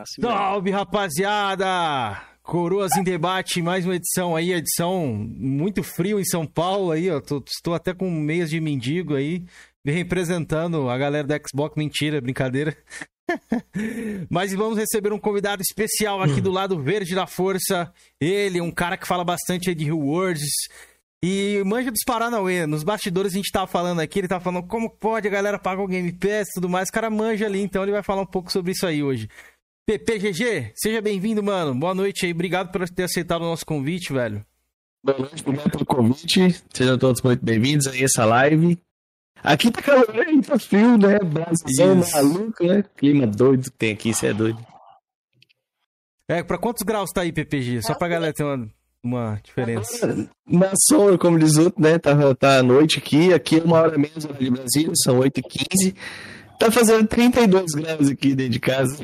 Ah, assim Salve, rapaziada! Coroas em debate, mais uma edição aí, edição muito frio em São Paulo aí, ó. Tô, estou até com meias de mendigo aí, representando a galera da Xbox. Mentira, brincadeira. Mas vamos receber um convidado especial aqui do lado verde da força. Ele, um cara que fala bastante de rewards, e manja dos Paranauê, nos bastidores a gente tava falando aqui, ele tava falando como pode a galera pagar o Game Pass e tudo mais, o cara manja ali, então ele vai falar um pouco sobre isso aí hoje. PPGG, seja bem-vindo, mano. Boa noite aí, obrigado por ter aceitado o nosso convite, velho. Boa noite, obrigado pelo convite. Sejam todos muito bem-vindos a essa live. Aqui tá calor, tá frio, né? Brasilzão maluco, né? Clima doido que tem aqui, isso é doido. É, pra quantos graus tá aí, PPG? Só pra galera ter uma uma diferença. Na sombra, como diz outro, né? Tá, tá à noite aqui, aqui é uma hora menos hora de Brasília, são 8h15. Tá fazendo 32 graus aqui dentro de casa.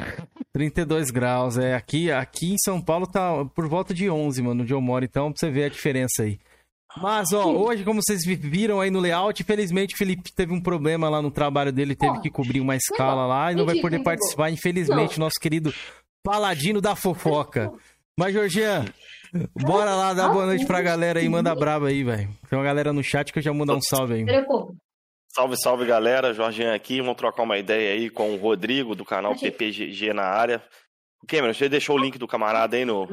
32 graus, é. Aqui, aqui em São Paulo tá por volta de 11, mano, onde eu moro, então pra você ver a diferença aí. Mas, ó, hoje, como vocês viram aí no layout, infelizmente o Felipe teve um problema lá no trabalho dele, teve que cobrir uma escala lá e não vai poder participar, infelizmente, nosso querido paladino da fofoca. Mas, Georgian, Bora lá, dá boa noite pra galera aí, manda braba aí, velho. Tem uma galera no chat que eu já mando um salve aí. Salve, salve galera, Jorginho aqui, vamos trocar uma ideia aí com o Rodrigo do canal PPGG na área. O Cameron, você deixou o link do camarada aí no.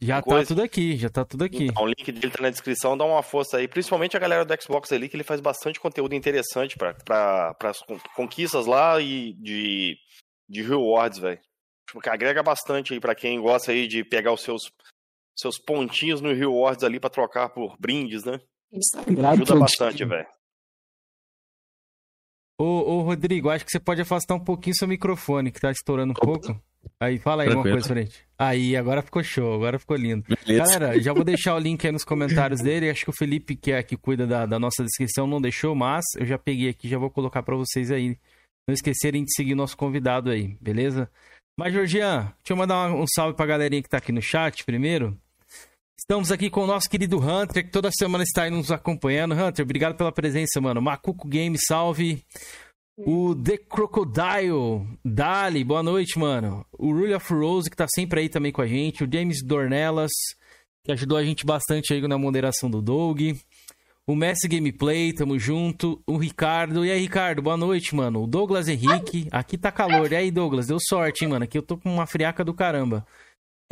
Já tá coisa? tudo aqui, já tá tudo aqui. Então, o link dele tá na descrição, dá uma força aí, principalmente a galera do Xbox ali, que ele faz bastante conteúdo interessante para as conquistas lá e de, de rewards, velho. Tipo, que agrega bastante aí para quem gosta aí de pegar os seus seus pontinhos no rewards ali para trocar por brindes, né? Isso Ajuda bastante, velho. Ô, ô, Rodrigo, acho que você pode afastar um pouquinho seu microfone, que tá estourando um Opa. pouco. Aí, fala aí Tranquilo. uma coisa frente. Aí, agora ficou show, agora ficou lindo. Beleza. Galera, já vou deixar o link aí nos comentários dele. Acho que o Felipe, que é que cuida da, da nossa descrição, não deixou, mas eu já peguei aqui, já vou colocar para vocês aí. Não esquecerem de seguir nosso convidado aí, beleza? Mas, Georgian, deixa eu mandar um salve pra galerinha que tá aqui no chat primeiro. Estamos aqui com o nosso querido Hunter, que toda semana está aí nos acompanhando. Hunter, obrigado pela presença, mano. Macuco Game, salve. O The Crocodile, Dali, boa noite, mano. O Rule of Rose, que tá sempre aí também com a gente. O James Dornelas, que ajudou a gente bastante aí na moderação do Doug. O Messi Gameplay, tamo junto. O Ricardo. E aí, Ricardo, boa noite, mano. O Douglas Henrique. Aqui tá calor. E aí, Douglas, deu sorte, hein, mano. Aqui eu tô com uma friaca do caramba.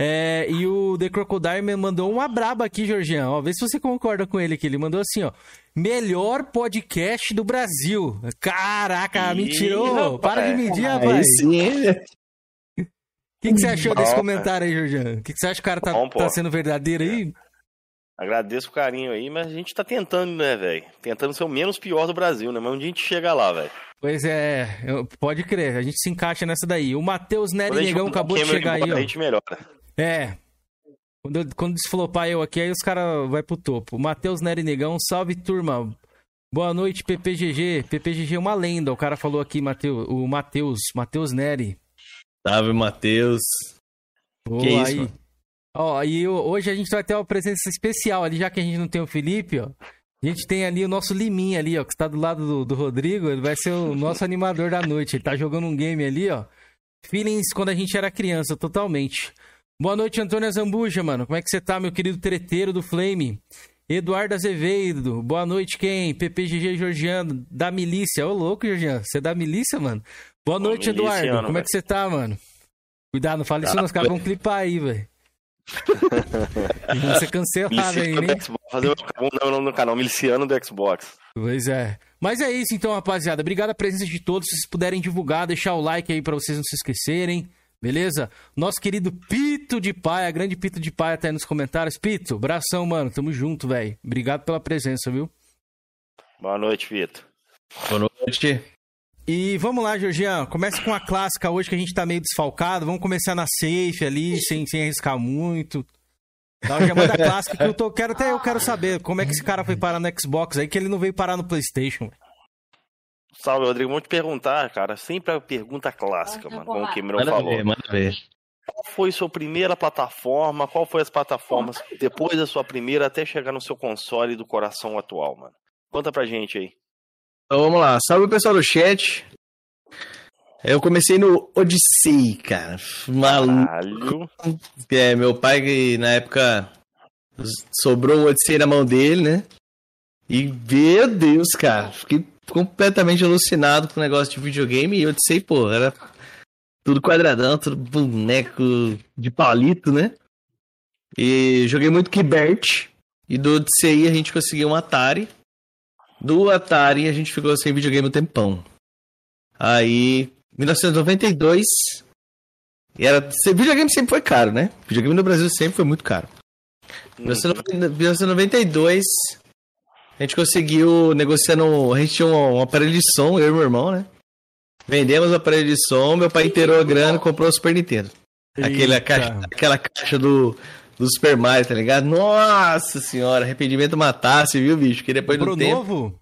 É, e o The Crocodile me mandou uma braba aqui, Georgian. Ó, vê se você concorda com ele aqui. Ele mandou assim, ó. Melhor podcast do Brasil. Caraca, me tirou. Para de medir, rapaz. sim. O que, que, você achou desse comentário aí, Georgian? O que, que, você acha que o cara tá, Bom, tá sendo verdadeiro aí? Agradeço o carinho aí, mas a gente tá tentando, né, velho? Tentando ser o menos pior do Brasil, né? Mas dia a gente chega lá, velho. Pois é, pode crer, a gente se encaixa nessa daí. O Matheus Nery Negão acabou de chegar aí, ó. A gente melhora. É. Quando, quando desflopar eu aqui, aí os caras vai pro topo. Matheus Nery Negão, salve turma. Boa noite, PPGG. PPGG é uma lenda. O cara falou aqui, Mateus, o Matheus, Matheus Nery. Salve, Matheus. que isso, aí. Ó, e hoje a gente vai ter uma presença especial ali, já que a gente não tem o Felipe, ó. A gente tem ali o nosso Liminha ali, ó, que está do lado do, do Rodrigo. Ele vai ser o nosso animador da noite. Ele tá jogando um game ali, ó. Feelings quando a gente era criança, totalmente. Boa noite, Antônio Zambuja, mano. Como é que você tá, meu querido treteiro do Flame? Eduardo Azevedo, boa noite, quem? PPGG Georgiano, da milícia. Ô, louco, Georgiano, você é da milícia, mano? Boa noite, Eduardo. Como é que você tá, mano? Cuidado, não fale isso, não, os caras vão clipar aí, velho. Vão ser cancelados aí, né? Fazer o nome no canal, Miliciano do Xbox. Pois é. Mas é isso então, rapaziada. Obrigado a presença de todos. Se vocês puderem divulgar, deixar o like aí pra vocês não se esquecerem. Beleza? Nosso querido Pito de Paia, grande Pito de Paia tá aí nos comentários. Pito, abração, mano. Tamo junto, velho. Obrigado pela presença, viu? Boa noite, Pito. Boa noite. E vamos lá, Georgian. Começa com a clássica hoje que a gente tá meio desfalcado. Vamos começar na safe ali, sem, sem arriscar muito. Então já manda clássico que eu tô, quero até eu quero saber como é que esse cara foi parar no Xbox aí que ele não veio parar no PlayStation. Salve, Rodrigo. Vamos te perguntar, cara. Sempre a pergunta clássica, mano. Como o Cameron falou. Ver, manda ver. Qual foi sua primeira plataforma? Qual foi as plataformas depois da sua primeira até chegar no seu console do coração atual, mano? Conta pra gente aí. Então vamos lá. Salve pessoal do chat. Eu comecei no Odyssey, cara. Maluco. É, meu pai, na época, sobrou o Odyssey na mão dele, né? E, meu Deus, cara, fiquei completamente alucinado com o negócio de videogame. E Odyssey, pô, era tudo quadradão, tudo boneco de palito, né? E joguei muito Kibert. E do Odyssey a gente conseguiu um Atari. Do Atari a gente ficou sem videogame um tempão. Aí 1992. E era, videogame sempre foi caro, né? Videogame no Brasil sempre foi muito caro. Em 1992, a gente conseguiu negociando. A gente tinha um, um, aparelho de som, eu e meu irmão, né? Vendemos o aparelho de som, meu pai inteirou a grana e comprou o Super Nintendo. Aquela caixa, aquela caixa do, do Super Mario, tá ligado? Nossa senhora, arrependimento matasse, viu, bicho? Que depois Comprou do tempo. novo?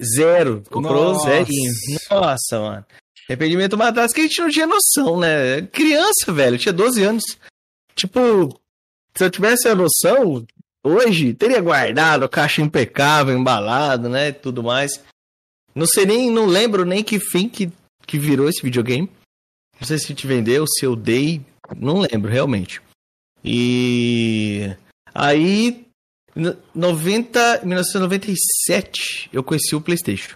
Zero. Comprou Nossa. zerinho. Nossa, mano. Arrependimento matasse que a gente não tinha noção, né? Criança, velho, tinha 12 anos. Tipo, se eu tivesse a noção, hoje teria guardado a caixa impecável, embalado, né? Tudo mais. Não sei nem, não lembro nem que fim que, que virou esse videogame. Não sei se te vendeu, se eu dei. Não lembro, realmente. E. Aí. 90, 1997, eu conheci o PlayStation.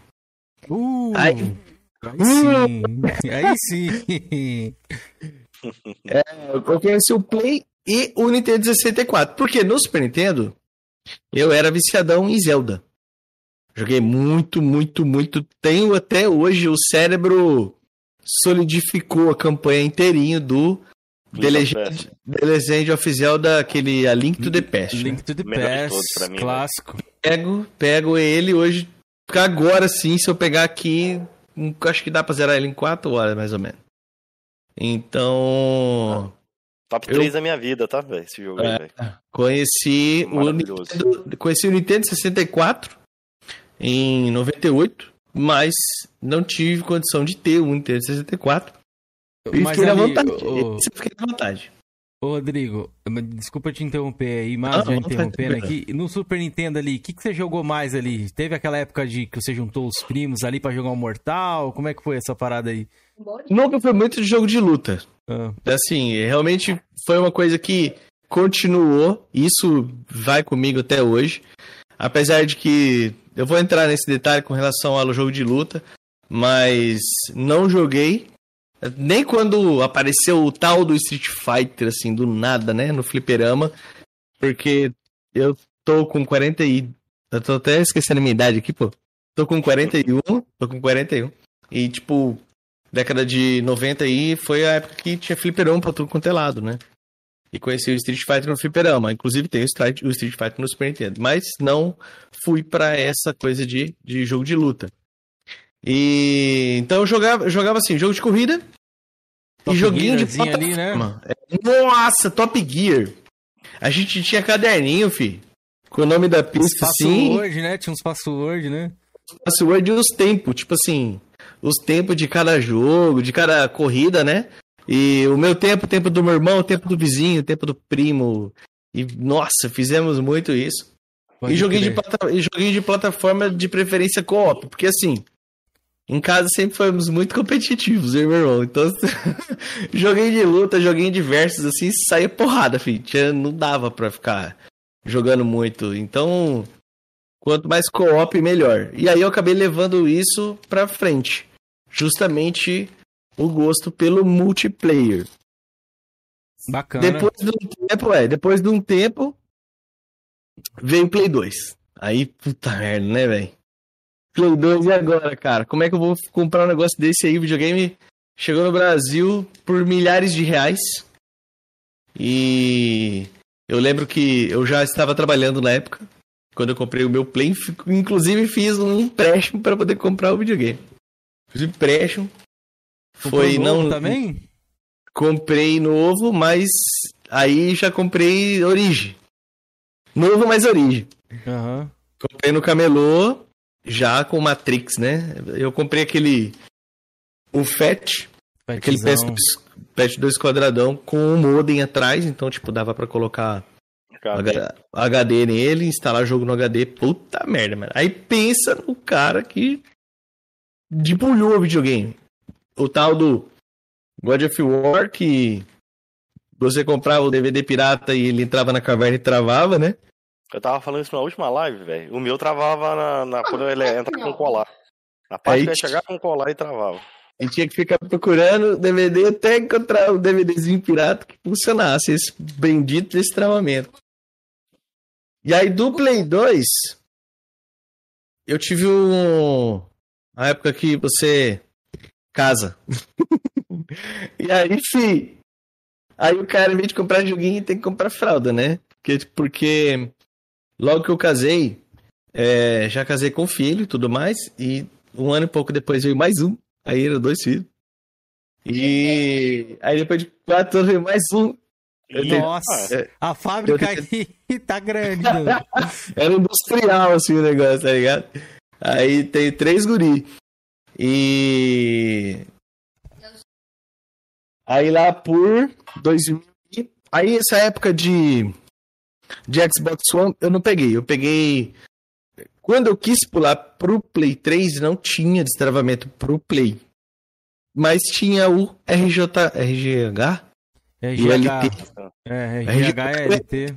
Uh. Aí, Aí sim. Aí sim. É, eu conheci o Play e o Nintendo 64. Porque no Super Nintendo eu era viciadão em Zelda. Joguei muito, muito, muito. Tenho até hoje o cérebro solidificou a campanha inteirinho do The Legend, The Legend of Zelda, aquele A Link to the Past. Link to the Past, mim, né? clássico. Né? Pego, pego ele hoje. Agora sim, se eu pegar aqui, acho que dá pra zerar ele em 4 horas, mais ou menos. Então. Top 3 eu... da minha vida, tá, velho? Esse jogo é, aí, Conheci o, Nintendo, conheci o Nintendo 64 em 98, mas não tive condição de ter o Nintendo 64. E mas fiquei ali, na vontade. O... Fiquei na vontade. Ô, Rodrigo, desculpa te interromper aí, mas já interrompendo aqui. No Super Nintendo ali, o que, que você jogou mais ali? Teve aquela época de que você juntou os primos ali para jogar um Mortal? Como é que foi essa parada aí? Nunca foi muito de jogo de luta. Ah. Assim, realmente foi uma coisa que continuou. Isso vai comigo até hoje. Apesar de que eu vou entrar nesse detalhe com relação ao jogo de luta, mas não joguei nem quando apareceu o tal do Street Fighter, assim, do nada, né? No fliperama. Porque eu tô com 40 e... Eu tô até esquecendo a minha idade aqui, pô. Tô com 41, tô com 41. E, tipo, década de 90 aí foi a época que tinha fliperama pra tudo quanto é lado, né? E conheci o Street Fighter no fliperama. Inclusive tem o Street, o Street Fighter no Super Nintendo. Mas não fui para essa coisa de, de jogo de luta. E então eu jogava, jogava assim, jogo de corrida Top e joguinho de plataforma. Ali, né? Nossa, Top Gear. A gente tinha caderninho, fi. Com o nome da pista, sim. Password, né? Tinha uns password, né? Password e os tempos, tipo assim, os tempos de cada jogo, de cada corrida, né? E o meu tempo, o tempo do meu irmão, o tempo do vizinho, o tempo do primo. E nossa, fizemos muito isso. Pode e joguinho de, plata... e joguinho de plataforma de preferência co-op, porque assim, em casa sempre fomos muito competitivos, eu e meu irmão. Então, joguinho de luta, joguinho de versus, assim, saía porrada, filho. Não dava pra ficar jogando muito. Então, quanto mais co-op, melhor. E aí eu acabei levando isso pra frente. Justamente o gosto pelo multiplayer. Bacana. Depois de um tempo, é, depois de um tempo, veio o Play 2. Aí, puta merda, né, velho? Play 2 e agora, cara? Como é que eu vou comprar um negócio desse aí? O videogame chegou no Brasil por milhares de reais. E eu lembro que eu já estava trabalhando na época, quando eu comprei o meu Play. Inclusive fiz um empréstimo para poder comprar o videogame. Fiz um empréstimo. Foi não também? Comprei novo, mas Aí já comprei Origem. Novo, mas Origem. Uhum. Comprei no Camelô, já com Matrix, né? Eu comprei aquele. O FAT. Aquele PS, PS2 quadradão com um modem atrás, então, tipo, dava para colocar HD. HD nele, instalar jogo no HD. Puta merda, mano. Aí pensa no cara que debulhou o videogame. O tal do God of War, que você comprava o DVD pirata e ele entrava na caverna e travava, né? Eu tava falando isso na última live, velho. O meu travava na, na quando ele entra com colar. Na parte Aí, que ia chegar com colar e travava. E tinha que ficar procurando DVD até encontrar o DVDzinho pirata que funcionasse, esse bendito desse travamento. E aí do Play 2, eu tive um. A época que você casa. e aí, fi. Aí o cara, em vez de comprar joguinho, tem que comprar fralda, né? Porque, porque Logo que eu casei, é, já casei com filho e tudo mais, e um ano e pouco depois veio mais um, aí eram dois filhos. E aí depois de quatro anos veio mais um. Nossa, tenho, é, a fábrica tenho... aí tá grande. Era industrial assim o negócio, tá ligado? Aí tem três guri. E. Aí lá por 2000. Aí essa época de de Xbox One eu não peguei. Eu peguei. Quando eu quis pular pro Play 3, não tinha destravamento pro Play. Mas tinha o RJ, RGH? RGH. É, RGH é LT.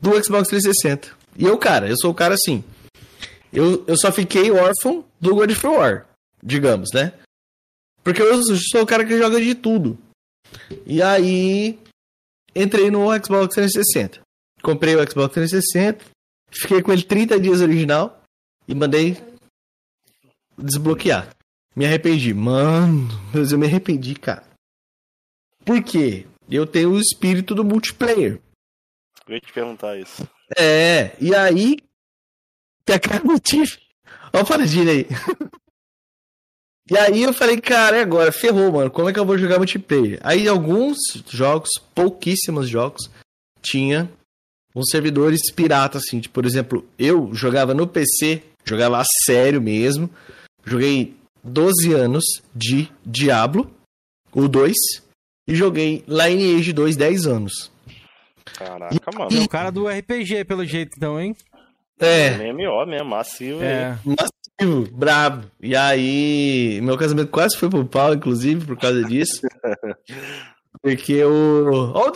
Do Xbox 360. E eu, cara, eu sou o cara assim. Eu, eu só fiquei órfão do God of War, digamos, né? Porque eu sou o cara que joga de tudo. E aí, entrei no Xbox 360. Comprei o Xbox 360, fiquei com ele 30 dias original e mandei desbloquear. Me arrependi. Mano, eu me arrependi, cara. Por quê? Eu tenho o espírito do multiplayer. Eu ia te perguntar isso. É, e aí. Tem aquele motivo. Olha o paradinho aí. e aí eu falei, cara, é agora, ferrou, mano. Como é que eu vou jogar multiplayer? Aí alguns jogos, pouquíssimos jogos, tinha uns servidores piratas, assim. Tipo, por exemplo, eu jogava no PC, jogava a sério mesmo. Joguei 12 anos de Diablo, o 2, e joguei Lineage 2 10 anos. Caraca, e, mano. E... o cara do RPG, pelo jeito, então, hein? É. MMO mesmo, massivo. É. Massivo, brabo. E aí, meu casamento quase foi pro pau, inclusive, por causa disso. Porque o. Ô,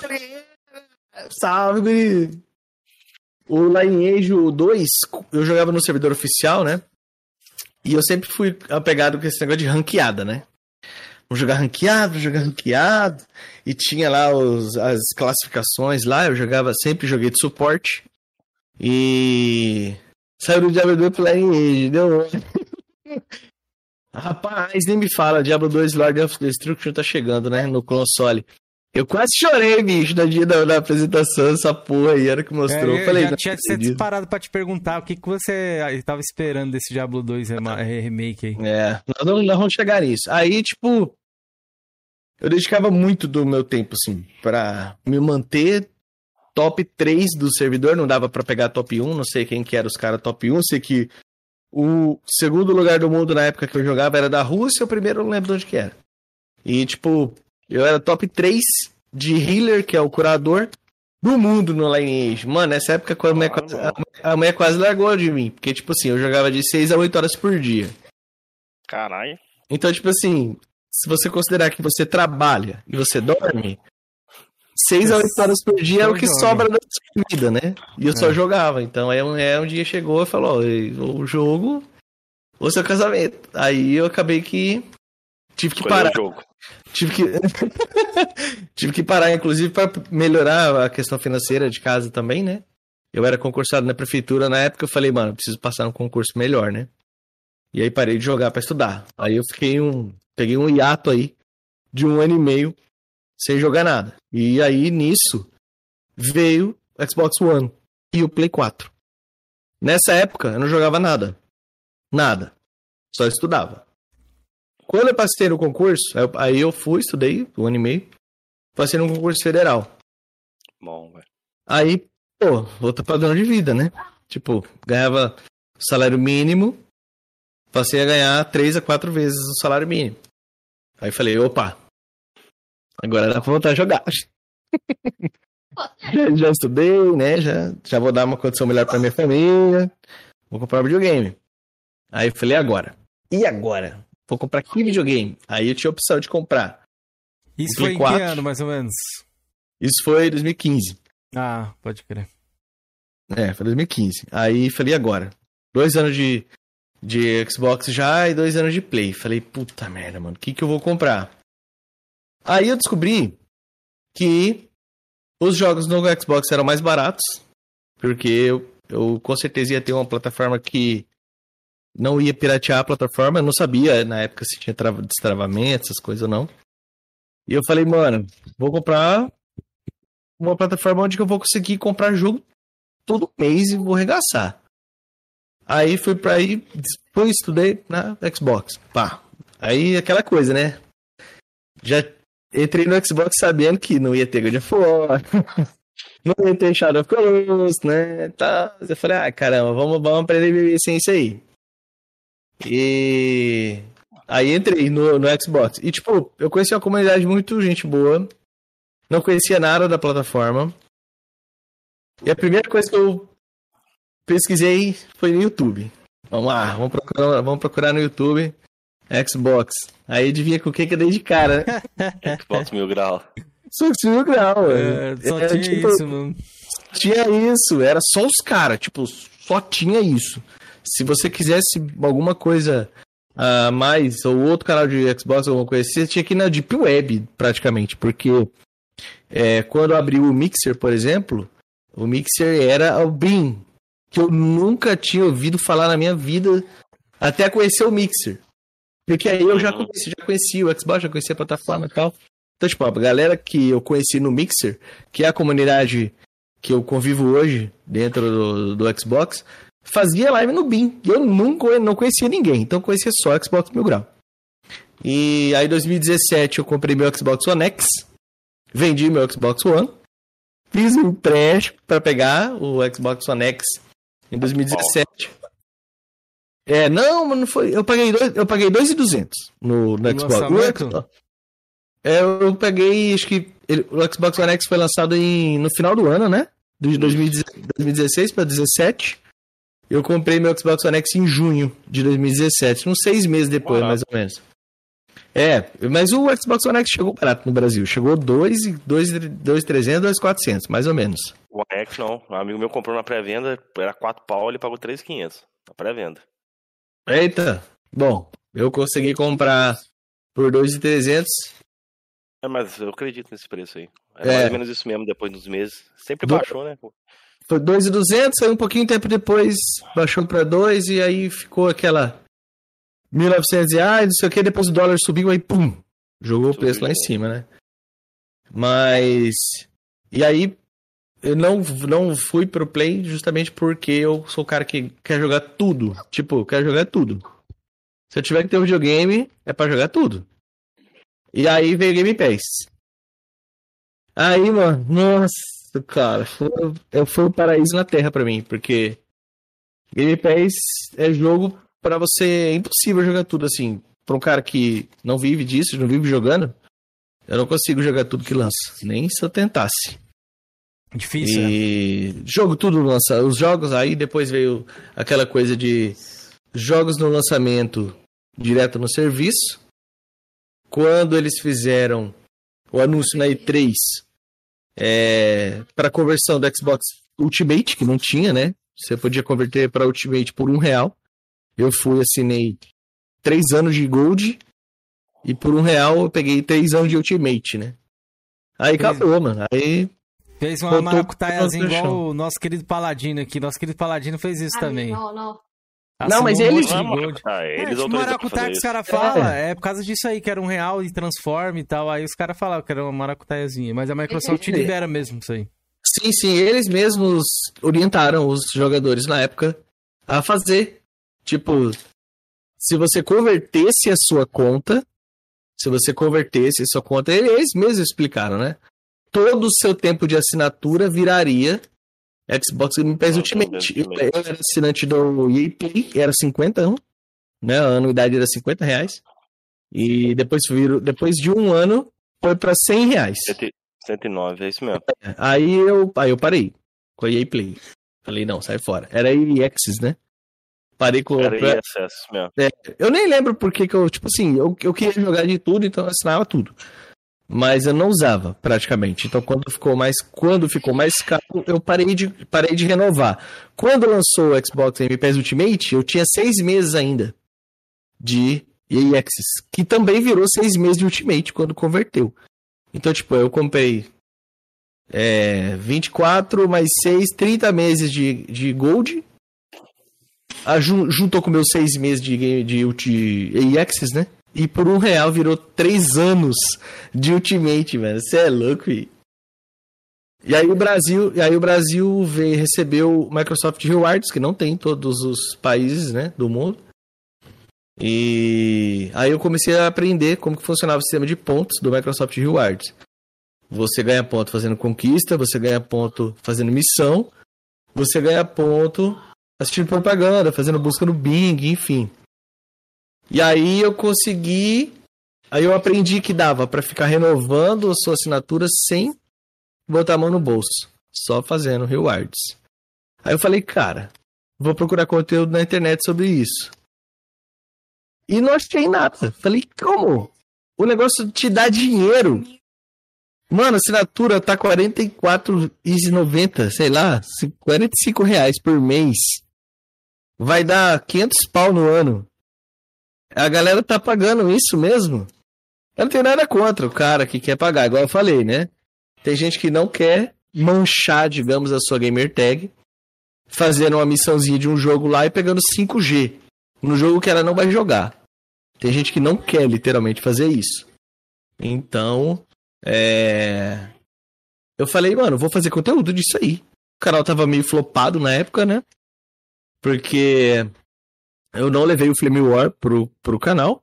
Salve, guri! O Lineage 2, eu jogava no servidor oficial, né? E eu sempre fui apegado com esse negócio de ranqueada, né? Vou jogar ranqueado, vou jogar ranqueado. E tinha lá os, as classificações lá, eu jogava, sempre joguei de suporte. E saiu do Diablo 2 pro Lineage, deu. Rapaz, nem me fala, Diablo 2 Lord of Destruction tá chegando, né? No console. Eu quase chorei, bicho, no dia da, apresentação, essa porra aí, era que mostrou. É, eu falei, já tinha sido disparado pra te perguntar o que, que você estava esperando desse Diablo 2 remake aí. É, nós, não, nós vamos chegar nisso. Aí, tipo, eu dedicava muito do meu tempo, assim, pra me manter top 3 do servidor, não dava para pegar top 1, não sei quem que era os caras top 1, sei que o segundo lugar do mundo na época que eu jogava era da Rússia, o primeiro eu não lembro de onde que era. E, tipo, eu era top 3 de healer, que é o curador, do mundo no Lineage. Mano, nessa época a mulher, quase, a mulher quase largou de mim. Porque, tipo assim, eu jogava de 6 a 8 horas por dia. Caralho. Então, tipo assim, se você considerar que você trabalha e você dorme, 6 a 8 horas por dia é o que sobra da sua vida, né? E eu é. só jogava. Então, aí um, é, um dia chegou e falou: o jogo ou seu casamento. Aí eu acabei que tive que parar. O jogo. Tive que. Tive que parar, inclusive, para melhorar a questão financeira de casa também, né? Eu era concursado na prefeitura na época, eu falei, mano, preciso passar um concurso melhor, né? E aí parei de jogar para estudar. Aí eu fiquei um. Peguei um hiato aí de um ano e meio sem jogar nada. E aí, nisso, veio o Xbox One e o Play 4. Nessa época, eu não jogava nada. Nada. Só estudava. Quando eu passei no concurso, aí eu fui, estudei um ano e meio, passei no concurso federal. Bom, velho. Aí, pô, outro padrão de vida, né? Tipo, ganhava salário mínimo, passei a ganhar três a quatro vezes o salário mínimo. Aí falei, opa, agora dá pra voltar a jogar. já, já, estudei, né? Já, já vou dar uma condição melhor pra minha família. Vou comprar um videogame. Aí eu falei, agora? E agora? Vou comprar que videogame? Aí eu tinha a opção de comprar. Isso foi em 4. que ano, mais ou menos? Isso foi 2015. Ah, pode crer. É, foi 2015. Aí falei, agora? Dois anos de, de Xbox já e dois anos de Play. Falei, puta merda, mano, o que, que eu vou comprar? Aí eu descobri que os jogos no Xbox eram mais baratos, porque eu, eu com certeza ia ter uma plataforma que não ia piratear a plataforma, eu não sabia na época se tinha destravamento, essas coisas ou não. E eu falei, mano, vou comprar uma plataforma onde eu vou conseguir comprar jogo todo mês e vou regaçar. Aí fui pra aí, depois estudei na Xbox. Pá. Aí aquela coisa, né? Já entrei no Xbox sabendo que não ia ter God of War, não ia ter Shadow of Colossus, né? Tá. Eu falei, ah, caramba, vamos, vamos aprender a viver sem isso aí. E aí entrei no, no Xbox. E tipo, eu conheci uma comunidade muito gente boa. Não conhecia nada da plataforma. E a primeira coisa que eu pesquisei foi no YouTube. Vamos lá, vamos procurar, vamos procurar no YouTube Xbox. Aí adivinha com o que que eu dei de cara, né? Xbox Mil Grau. Xbox Mil Grau, é, Só é, tinha tipo, isso, mano. Tinha isso, era só os caras, tipo, só tinha isso. Se você quisesse alguma coisa a uh, mais, ou outro canal de Xbox, alguma coisa assim, você tinha que ir na Deep Web, praticamente, porque é, quando abriu o Mixer, por exemplo, o Mixer era o Beam, que eu nunca tinha ouvido falar na minha vida, até conhecer o Mixer. Porque aí eu já conheci, já conheci o Xbox, já conhecia a plataforma e tal. Então, tipo, a galera que eu conheci no Mixer, que é a comunidade que eu convivo hoje dentro do, do Xbox, fazia live no BIM. Eu nunca não conhecia ninguém, então conhecia só Xbox Mil Grau. E aí, em 2017, eu comprei meu Xbox One X, vendi meu Xbox One, fiz um empréstimo para pegar o Xbox One X em 2017. É, não, mas não foi. Eu paguei dois, eu paguei 2,200 no, no Xbox. É, eu peguei, acho que ele, o Xbox One X foi lançado em, no final do ano, né? De 2016 para 2017. Eu comprei meu Xbox One X em junho de 2017, uns seis meses depois, mais ou menos. É, mas o Xbox One X chegou barato no Brasil. Chegou 2,300, 2,400, mais ou menos. O One X não. Um amigo meu comprou na pré-venda, era 4 pau, ele pagou 3,500 na pré-venda. Eita! Bom, eu consegui comprar por 2,300. É, mas eu acredito nesse preço aí. Era é. mais ou menos isso mesmo depois dos meses. Sempre baixou, né? Foi 2,200, aí um pouquinho tempo depois baixou para 2 e aí ficou aquela 1.900 reais, não sei o que, depois o dólar subiu, aí pum, jogou o preço lá em cima, né? Mas. E aí, eu não, não fui pro Play justamente porque eu sou o cara que quer jogar tudo. Tipo, quer jogar tudo. Se eu tiver que ter um videogame, é para jogar tudo. E aí veio Game Pass. Aí, mano, nossa, cara, foi, foi um paraíso na Terra para mim, porque Game Pass é jogo para você. É impossível jogar tudo assim. Pra um cara que não vive disso, não vive jogando, eu não consigo jogar tudo que lança. Nem se eu tentasse. Difícil. E é? jogo tudo lança. Os jogos aí depois veio aquela coisa de jogos no lançamento direto no serviço. Quando eles fizeram o anúncio na E3 é, para conversão do Xbox Ultimate, que não tinha, né? Você podia converter para Ultimate por um real. Eu fui, assinei três anos de Gold e por um real eu peguei três anos de Ultimate, né? Aí acabou, mano. Aí. Fez uma maracutaiazinha igual o nosso querido Paladino aqui. Nosso querido Paladino fez isso também. Não, não. não, mas eles. Ah, eles é, maracutaia que os caras falam é. é. por causa disso aí, que era um real e transforma e tal. Aí os caras falavam que era uma maracutaiazinha. Mas a Microsoft libera mesmo isso aí. Sim, sim, eles mesmos orientaram os jogadores na época a fazer Tipo, se você convertesse a sua conta, se você convertesse a sua conta, eles mesmos explicaram, né? Todo o seu tempo de assinatura viraria Xbox Game Pass Ultimate. Eu, era assinante do EA Play, era 50, né? A anuidade era 50 reais. E depois, virou, depois de um ano, foi para 100 reais. 109, é isso mesmo. Aí eu, aí eu parei com a EA Play. Falei, não, sai fora. Era EA Access, né? Parei com. Era EA Access mesmo. É, eu nem lembro porque que eu, tipo assim, eu, eu queria jogar de tudo, então eu assinava tudo. Mas eu não usava, praticamente. Então, quando ficou mais, quando ficou mais caro, eu parei de, parei de renovar. Quando lançou o Xbox Game Pass Ultimate, eu tinha seis meses ainda de EA que também virou seis meses de Ultimate quando converteu. Então, tipo, eu comprei é, 24 mais 6, 30 meses de, de Gold. A, juntou com meus seis meses de, de, de né? E por um real virou três anos de Ultimate, velho. Você é louco, e... E aí o Brasil, e aí o Brasil veio, recebeu o Microsoft Rewards, que não tem em todos os países, né, do mundo. E aí eu comecei a aprender como que funcionava o sistema de pontos do Microsoft Rewards. Você ganha ponto fazendo conquista, você ganha ponto fazendo missão, você ganha ponto assistindo propaganda, fazendo busca no Bing, enfim. E aí eu consegui, aí eu aprendi que dava para ficar renovando a sua assinatura sem botar a mão no bolso, só fazendo rewards. Aí eu falei, cara, vou procurar conteúdo na internet sobre isso. E não achei nada. Falei, como? O negócio te dá dinheiro. Mano, assinatura tá R$44,90, sei lá, 45 reais por mês. Vai dar 500 pau no ano. A galera tá pagando isso mesmo. Eu não tenho nada contra o cara que quer pagar, igual eu falei, né? Tem gente que não quer manchar, digamos, a sua gamer tag, fazendo uma missãozinha de um jogo lá e pegando 5G no jogo que ela não vai jogar. Tem gente que não quer literalmente fazer isso. Então, é... eu falei, mano, vou fazer conteúdo disso aí. O canal tava meio flopado na época, né? Porque eu não levei o Flame War pro, pro canal.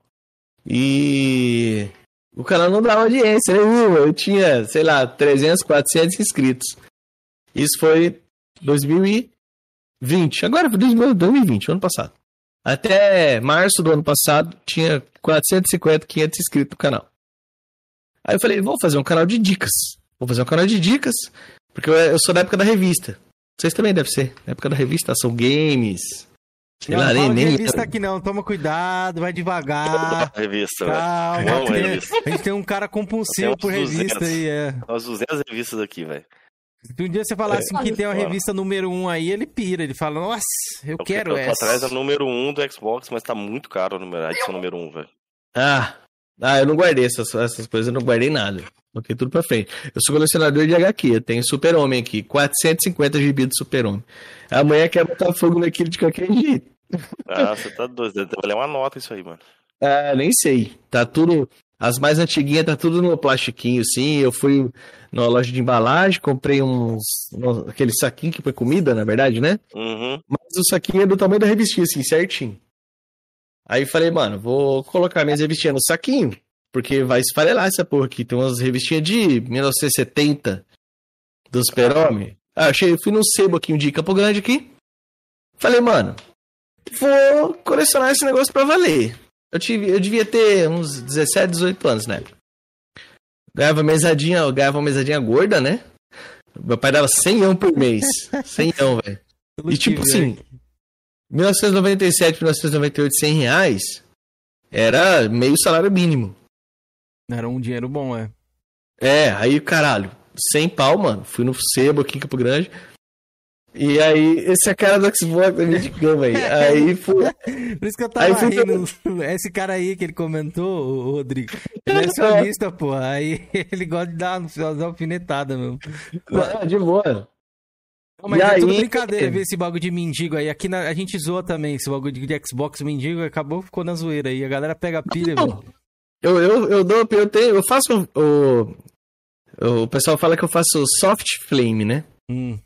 E o canal não dava audiência nenhuma. Eu tinha, sei lá, 300, 400 inscritos. Isso foi 2020. Agora foi 2020, ano passado. Até março do ano passado, tinha 450, 500 inscritos no canal. Aí eu falei, vou fazer um canal de dicas. Vou fazer um canal de dicas, porque eu, sou da época da revista. Vocês também devem ser. Na época da revista, são games. Sei não, lá, nem, nem revista aqui não, toma cuidado, vai devagar. revista, Calma, Calma revista. A gente tem um cara compulsivo por revista 200, aí, é. Nós 200 revistas aqui, velho. Se um dia você falasse é. que tem uma revista número 1 um aí, ele pira. Ele fala, nossa, eu, eu quero essa. atrás da número 1 um do Xbox, mas tá muito caro a, número, a edição número 1, um, velho. Ah, ah, eu não guardei essas, essas coisas, eu não guardei nada. Coloquei tudo pra frente. Eu sou colecionador de HQ, eu tenho Super-Homem aqui, 450 GB de Super-Homem. Amanhã quer botar fogo naquilo de qualquer jeito. Ah, você tá doido, deve valer uma nota isso aí, mano. Ah, nem sei. Tá tudo. As mais antiguinhas tá tudo no plastiquinho, assim. Eu fui na loja de embalagem, comprei uns. aquele saquinho que foi comida, na verdade, né? Uhum. Mas o saquinho é do tamanho da revistinha, assim, certinho. Aí falei, mano, vou colocar minhas revistinhas no saquinho, porque vai esfarelar essa porra aqui. Tem umas revistinhas de 1970 do Super-Homem. Ah, achei, fui num sebo aqui um dia em Campo Grande aqui. Falei, mano, vou colecionar esse negócio pra valer. Eu, tive, eu devia ter uns 17, 18 anos, né? Ganhava mesadinha, ganhava uma mesadinha gorda, né? Meu pai dava 100 por mês. 100 velho. E tipo assim, 1997, 1998, 100 reais era meio salário mínimo. Era um dinheiro bom, é. É, aí caralho, 100 pau, mano. Fui no sebo aqui em Campo Grande. E aí, esse é cara do Xbox da gente cama aí. Aí foi. Por isso que eu tava aí rindo. Esse cara aí que ele comentou, o Rodrigo. Ele é sonista, pô. Aí ele gosta de dar uma alfinetada mesmo. Ah, de boa. Não, mas e é aí... tudo brincadeira ver esse bagulho de mendigo aí. Aqui na, a gente zoa também esse bagulho de, de Xbox mendigo. Acabou, ficou na zoeira aí. A galera pega a pilha, velho. Eu, eu, eu dou, eu tenho, eu faço o. O pessoal fala que eu faço soft flame, né? Hum.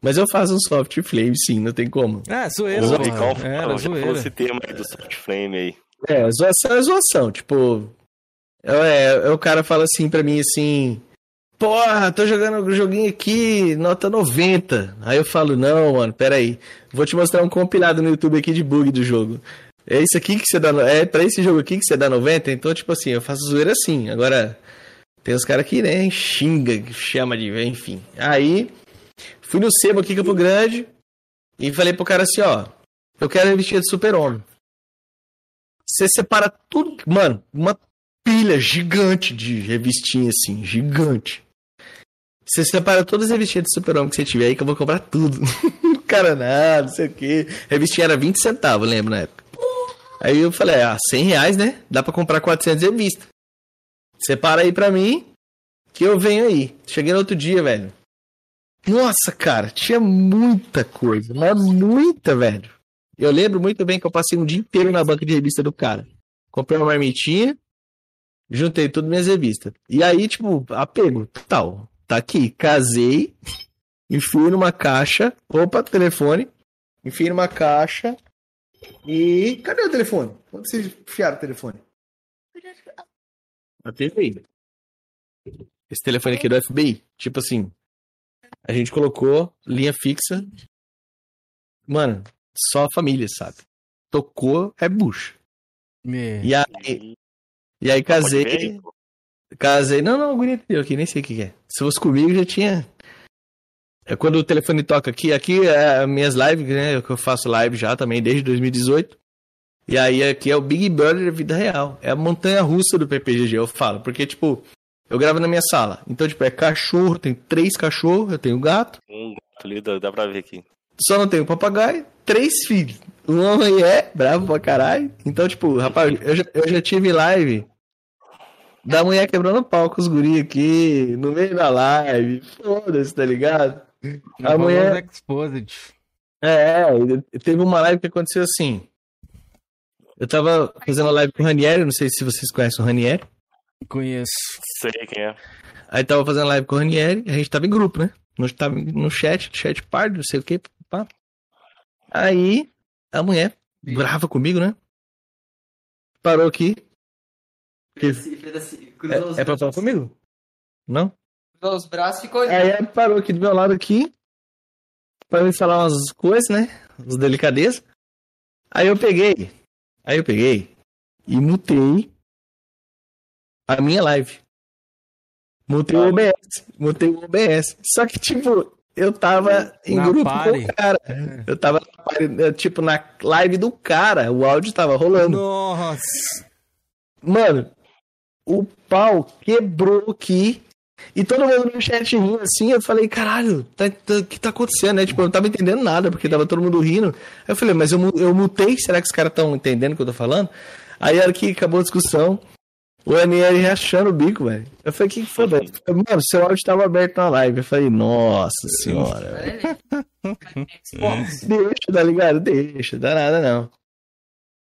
Mas eu faço um soft flame, sim, não tem como. Ah, zoeira, Ô, Ricão, é, zoeira. esse tema aí do soft flame aí. É, zoação é zoação, tipo... É, é, o cara fala assim pra mim, assim... porra, tô jogando um joguinho aqui, nota 90. Aí eu falo, não, mano, pera aí. Vou te mostrar um compilado no YouTube aqui de bug do jogo. É isso aqui que você dá. É pra esse jogo aqui que você dá 90? Então, tipo assim, eu faço zoeira assim. Agora, tem os caras que, né, xinga, chama de. Enfim. Aí, fui no sebo aqui, Campo Grande, e falei pro cara assim, ó. Eu quero vestir de super-homem. Você separa tudo. Mano, uma pilha gigante de revistinha, assim, gigante. Você separa todas as revistinhas de super-homem que você tiver aí que eu vou comprar tudo. cara, nada, não sei o que. Revistinha era 20 centavos, lembro na época. Aí eu falei, ah, 100 reais, né? Dá pra comprar 400 revistas. Separa aí pra mim, que eu venho aí. Cheguei no outro dia, velho. Nossa, cara, tinha muita coisa, mas muita, velho. Eu lembro muito bem que eu passei um dia inteiro na banca de revista do cara. Comprei uma marmitinha, juntei tudo minhas revistas. E aí, tipo, apego, tal. Tá aqui, casei, enfui numa caixa, opa, telefone, enfui numa caixa, e cadê o telefone? Onde vocês enfiaram o telefone? A TV. Esse telefone aqui é do FBI. Tipo assim, a gente colocou linha fixa. Mano, só a família, sabe? Tocou, é bucha. Me... E aí, e aí casei. Casei. Não, não, o guri aqui, nem sei o que é. Se fosse comigo, já tinha é quando o telefone toca aqui, aqui é minhas lives, né? Que eu faço live já também desde 2018. E aí aqui é o Big Brother da vida real. É a montanha russa do PPGG, eu falo. Porque, tipo, eu gravo na minha sala. Então, tipo, é cachorro, tem três cachorros, eu tenho gato. Um gato ali, dá pra ver aqui. Só não tenho papagaio, três filhos. Um homem é bravo pra caralho. Então, tipo, rapaz, eu já, eu já tive live da mulher quebrando pau com os guri aqui, no meio da live. Foda-se, tá ligado? A mulher. Exposed. É, é, teve uma live que aconteceu assim. Eu tava fazendo a live com o Ranieri, não sei se vocês conhecem o Ranieri. Conheço. Sei quem é. Aí tava fazendo live com o Ranieri, a gente tava em grupo, né? Nós tava no chat, chat party, não sei o que. Pá. Aí a mulher, brava comigo, né? Parou aqui. É, é pra falar comigo? Não? os braços ficou. Aí ela parou aqui do meu lado aqui. Pra me falar umas coisas, né? As delicadezas. Aí eu peguei. Aí eu peguei e mutei a minha live. Mutei o OBS. Mutei o OBS. Só que, tipo, eu tava em na grupo com o cara. Eu tava, tipo, na live do cara. O áudio tava rolando. Nossa! Mano, o pau quebrou aqui e todo mundo no chat rindo assim, eu falei, caralho, tá, tá, o que tá acontecendo, né? Tipo, eu não tava entendendo nada, porque tava todo mundo rindo. Aí eu falei, mas eu, eu mutei, será que os caras estão entendendo o que eu tô falando? Aí era que acabou a discussão, o Aniel rachando o bico, velho. Eu falei, o que, que foi, velho? Mano, seu áudio tava aberto na live. Eu falei, nossa senhora. deixa, tá ligado? Deixa, dá nada não.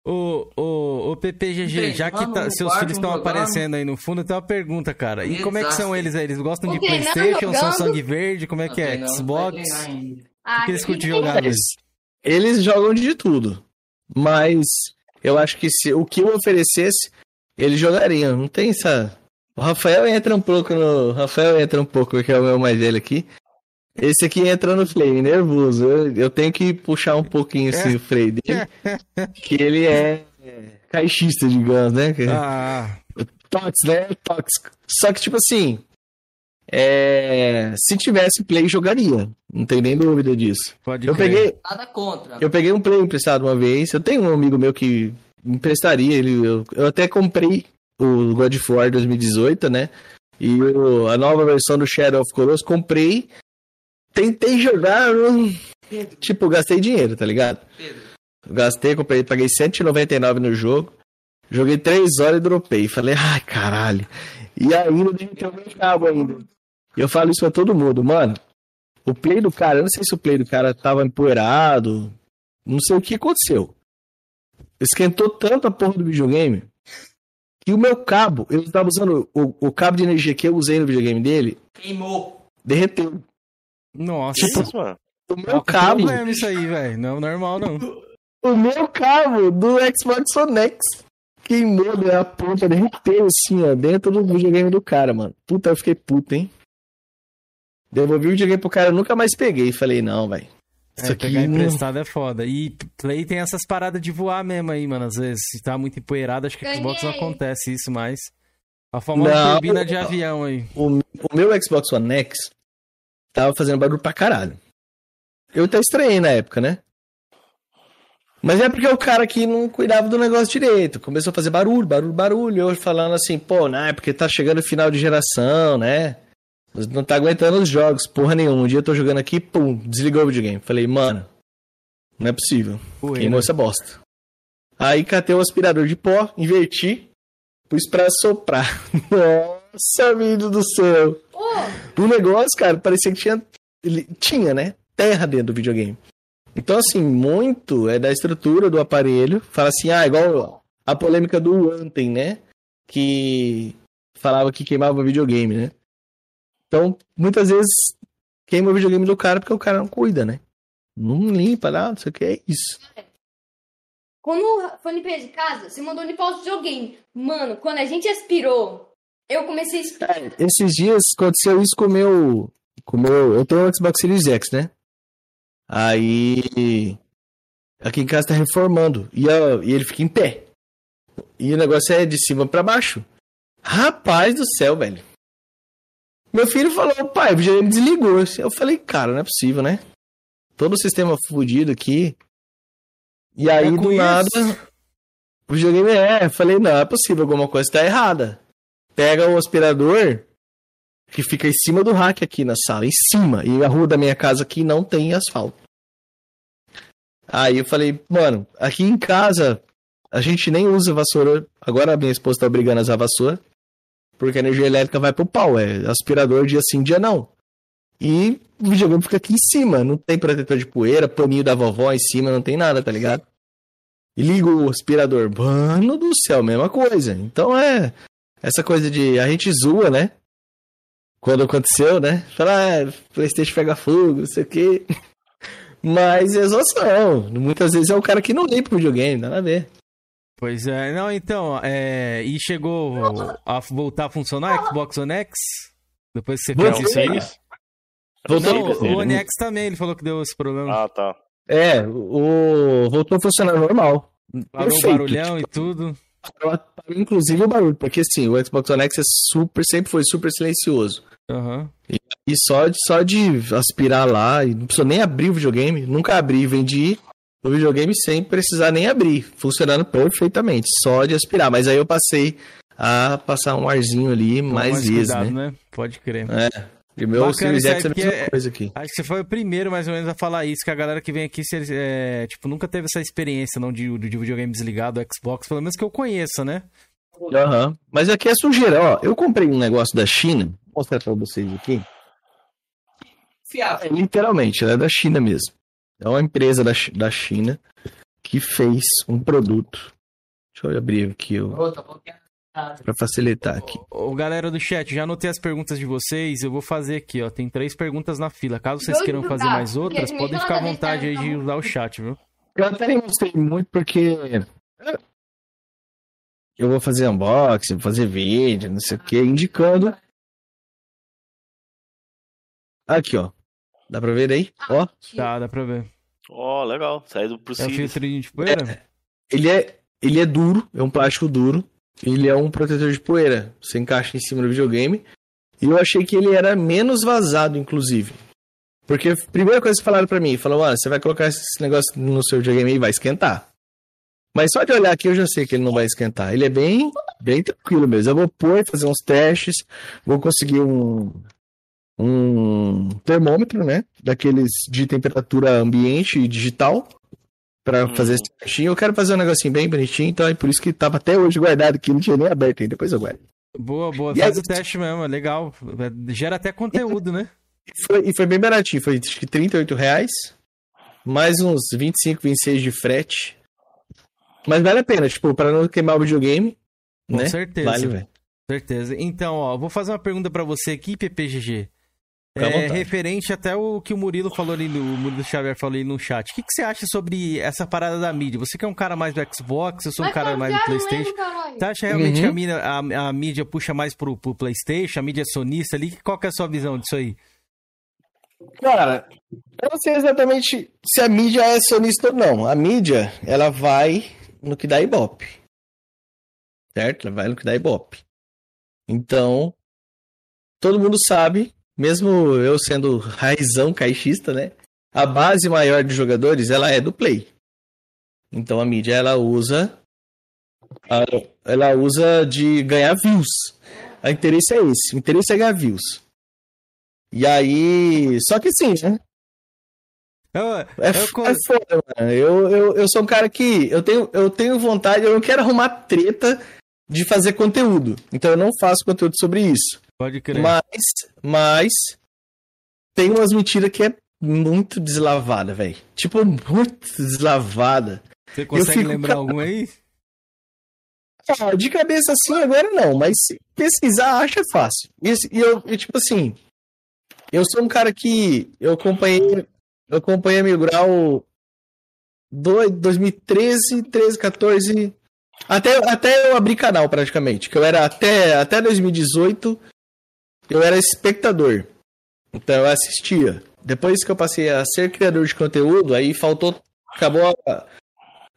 O, o, o PPGG, já que tá, seus filhos estão aparecendo aí no fundo, tem uma pergunta, cara. E como é que são eles aí? Eles gostam de Playstation, Samsung Verde? Como é que é? Xbox? O que eles curtem jogar? Eles, eles jogam de tudo. Mas eu acho que se o que eu oferecesse, eles jogariam. Não tem essa. O Rafael entra um pouco no. O Rafael entra um pouco, que é o meu mais velho aqui. Esse aqui entra no flame, nervoso. Eu, eu tenho que puxar um pouquinho esse freio dele. que ele é caixista, digamos, né? Ah. Tóxico, né? Tóxico. Só que, tipo assim. É... Se tivesse play, jogaria. Não tem nem dúvida disso. Pode eu peguei. Nada contra. Eu peguei um play emprestado uma vez. Eu tenho um amigo meu que emprestaria. Ele, eu, eu até comprei o God of War 2018, né? E o, a nova versão do Shadow of Colossus comprei tentei jogar, tipo, gastei dinheiro, tá ligado? Gastei, comprei, paguei 199 no jogo. Joguei 3 horas e dropei. Falei, ai, caralho. E ainda derreteu o meu cabo ainda. E eu falo isso pra todo mundo, mano. O play do cara, eu não sei se o play do cara tava empoeirado. Não sei o que aconteceu. Esquentou tanto a porra do videogame que o meu cabo, eu estava usando o, o cabo de energia que eu usei no videogame dele. Queimou. Derreteu. Nossa, tipo, mano. O meu não, cabo. Não é isso aí, velho. Não é normal, não. O meu cabo do Xbox One X queimou, né? A ponta derreteu assim, ó, dentro do videogame do cara, mano. Puta, eu fiquei puto, hein? Devolvi o videogame pro cara, eu nunca mais peguei. Falei, não, velho. É, Isso é, aqui pegar emprestado é foda. E Play tem essas paradas de voar mesmo aí, mano. Às vezes, se tá muito empoeirado, acho que Ganhei. Xbox não acontece isso mais. A famosa não, turbina de avião aí. O, o, meu Xbox One X tava fazendo barulho pra caralho. Eu até estranhei na época, né? Mas é porque o cara aqui não cuidava do negócio direito. Começou a fazer barulho, barulho, barulho. Eu falando assim, pô, não, é porque tá chegando o final de geração, né? Não tá aguentando os jogos, porra nenhuma. Um dia eu tô jogando aqui, pum, desligou o videogame. Falei, mano, não é possível. Ué, Queimou né? essa bosta. Aí catei o aspirador de pó, inverti, pus pra soprar. Nossa, amigo do céu. Oh. O negócio, cara, parecia que tinha. Ele, tinha, né? Terra dentro do videogame. Então, assim, muito é da estrutura do aparelho. Fala assim, ah, igual a polêmica do Anthem, né? Que falava que queimava o videogame, né? Então, muitas vezes queima o videogame do cara porque o cara não cuida, né? Não limpa lá, não sei o que, é isso. Quando foi limpeza de casa, você mandou limpar os videogame. Mano, quando a gente aspirou, eu comecei a... É, esses dias aconteceu isso com o meu... Com o meu eu tenho um Xbox Series X, né? Aí. Aqui em casa tá reformando. E, a, e ele fica em pé. E o negócio é de cima para baixo. Rapaz do céu, velho. Meu filho falou, pai, o videogame desligou. Eu falei, cara, não é possível, né? Todo o sistema fudido aqui. E aí, é do nada, o videogame é. Eu falei, não, é possível, alguma coisa tá errada. Pega o aspirador, que fica em cima do rack aqui na sala, em cima. E a rua da minha casa aqui não tem asfalto. Aí eu falei, mano, aqui em casa a gente nem usa vassoura. Agora a minha esposa tá obrigando a usar vassoura. Porque a energia elétrica vai pro pau. É aspirador dia sim, dia não. E o videogame fica aqui em cima. Não tem protetor de poeira, paninho da vovó em cima, não tem nada, tá ligado? E liga o aspirador. Mano do céu, mesma coisa. Então é. Essa coisa de. A gente zoa, né? Quando aconteceu, né? Fala, ah, Playstation pega fogo, não sei o quê. Mas exaustão. Muitas vezes é o cara que não limpa o videogame, nada a ver. Pois é, não, então, é... e chegou a voltar a funcionar Xbox One X? Depois que você fez isso aí? Voltou não, o One X também, ele falou que deu esse problema. Ah, tá. É, o... voltou a funcionar normal. Parou o barulhão tipo, e tudo. Inclusive o barulho, porque assim, o Xbox One X é super, sempre foi super silencioso. Uhum. E, e, só, de, só de aspirar lá, e não precisou nem abrir o videogame, nunca abri, vendi o videogame sem precisar nem abrir, funcionando perfeitamente, só de aspirar. Mas aí eu passei a passar um arzinho ali mais, mais vezes, cuidado, né? né? Pode crer. É. E meu Bacana, Series X é a mesma é, coisa aqui. Acho que você foi o primeiro, mais ou menos, a falar isso, que a galera que vem aqui, é, tipo, nunca teve essa experiência, não, de, de videogame desligado, Xbox, pelo menos que eu conheça, né? Aham. Uhum. Mas aqui é sujeira, ó. Eu comprei um negócio da China, vou mostrar pra vocês aqui. É, literalmente, ela é da China mesmo. É uma empresa da, da China que fez um produto. Deixa eu abrir aqui o. Pra facilitar aqui. Ô, galera do chat, já anotei as perguntas de vocês. Eu vou fazer aqui, ó. Tem três perguntas na fila. Caso vocês queiram fazer mais outras, podem ficar à vontade aí de usar o chat, viu? Eu até nem gostei muito porque. Eu vou fazer unboxing, vou fazer vídeo, não sei o que, indicando. Aqui, ó. Dá pra ver aí? Ó. Tá, dá pra ver. Ó, oh, legal. Saído pro É um filtrinho de poeira? É, ele, é, ele é duro, é um plástico duro. Ele é um protetor de poeira. Você encaixa em cima do videogame. E eu achei que ele era menos vazado, inclusive. Porque a primeira coisa que falaram para mim, falou, mano, você vai colocar esse negócio no seu videogame e vai esquentar. Mas só de olhar aqui eu já sei que ele não vai esquentar. Ele é bem, bem tranquilo mesmo. Eu vou pôr, fazer uns testes, vou conseguir um, um termômetro, né? Daqueles de temperatura ambiente e digital para hum. fazer esse testinho. Eu quero fazer um negocinho bem bonitinho, então é por isso que tava até hoje guardado aqui, não tinha nem aberto ainda, depois eu guardo. Boa, boa. E Faz aí, o teste mesmo, é legal. Gera até conteúdo, né? E foi, e foi bem baratinho, foi acho que 38 reais, mais uns 25, 26 de frete. Mas vale a pena, tipo, para não queimar o videogame. Com né? certeza. Vale, velho. Certeza. Então, ó, vou fazer uma pergunta para você aqui, PPGG. É, referente até o que o Murilo falou ali, no, o Murilo Xavier falou ali no chat. O que, que, você acha sobre essa parada da mídia? Você que é um cara mais do Xbox, eu sou um cara mais do Playstation. Você acha realmente uhum. que a uhum. mídia, a, a, mídia puxa mais pro, pro Playstation, a mídia é sonista ali? Qual que é a sua visão disso aí? Cara, eu não sei exatamente se a mídia é sonista ou não. A mídia, ela vai no que dá ibope. Certo? Ela vai no que dá ibope. Então, todo mundo sabe, mesmo eu sendo raizão caixista, né? A base maior de jogadores, ela é do Play. Então a mídia, ela usa ela usa de ganhar views. O interesse é esse. O interesse é ganhar views. E aí. Só que sim, né? Eu, é, eu, é foda, mano. Eu, eu, eu sou um cara que. Eu tenho, eu tenho vontade, eu não quero arrumar treta de fazer conteúdo. Então eu não faço conteúdo sobre isso. Pode crer. Mas, mas tem umas mentiras que é muito deslavada, velho. Tipo, muito deslavada. Você consegue lembrar alguma aí? Ah, de cabeça assim agora não, mas pesquisar acha fácil. E, e eu, e, tipo assim, eu sou um cara que eu acompanhei, eu acompanhei a Mil Grau 2013, 13, 14, até, até eu abrir canal praticamente, que eu era até, até 2018, eu era espectador. Então eu assistia. Depois que eu passei a ser criador de conteúdo, aí faltou, acabou a,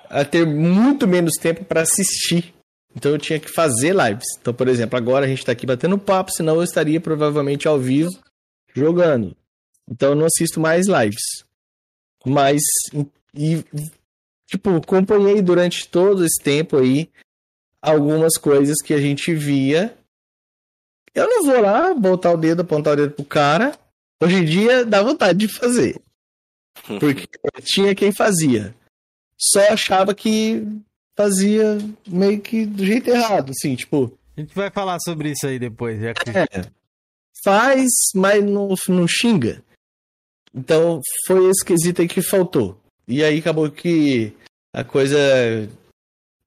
a ter muito menos tempo para assistir então eu tinha que fazer lives. Então, por exemplo, agora a gente está aqui batendo papo, senão eu estaria provavelmente ao vivo jogando. Então eu não assisto mais lives. Mas, e, tipo, acompanhei durante todo esse tempo aí algumas coisas que a gente via. Eu não vou lá botar o dedo, apontar o dedo pro cara. Hoje em dia dá vontade de fazer. Porque tinha quem fazia. Só achava que fazia meio que do jeito errado, assim, tipo. A gente vai falar sobre isso aí depois, é. Faz, mas não, não xinga. Então foi esse quesito aí que faltou. E aí acabou que a coisa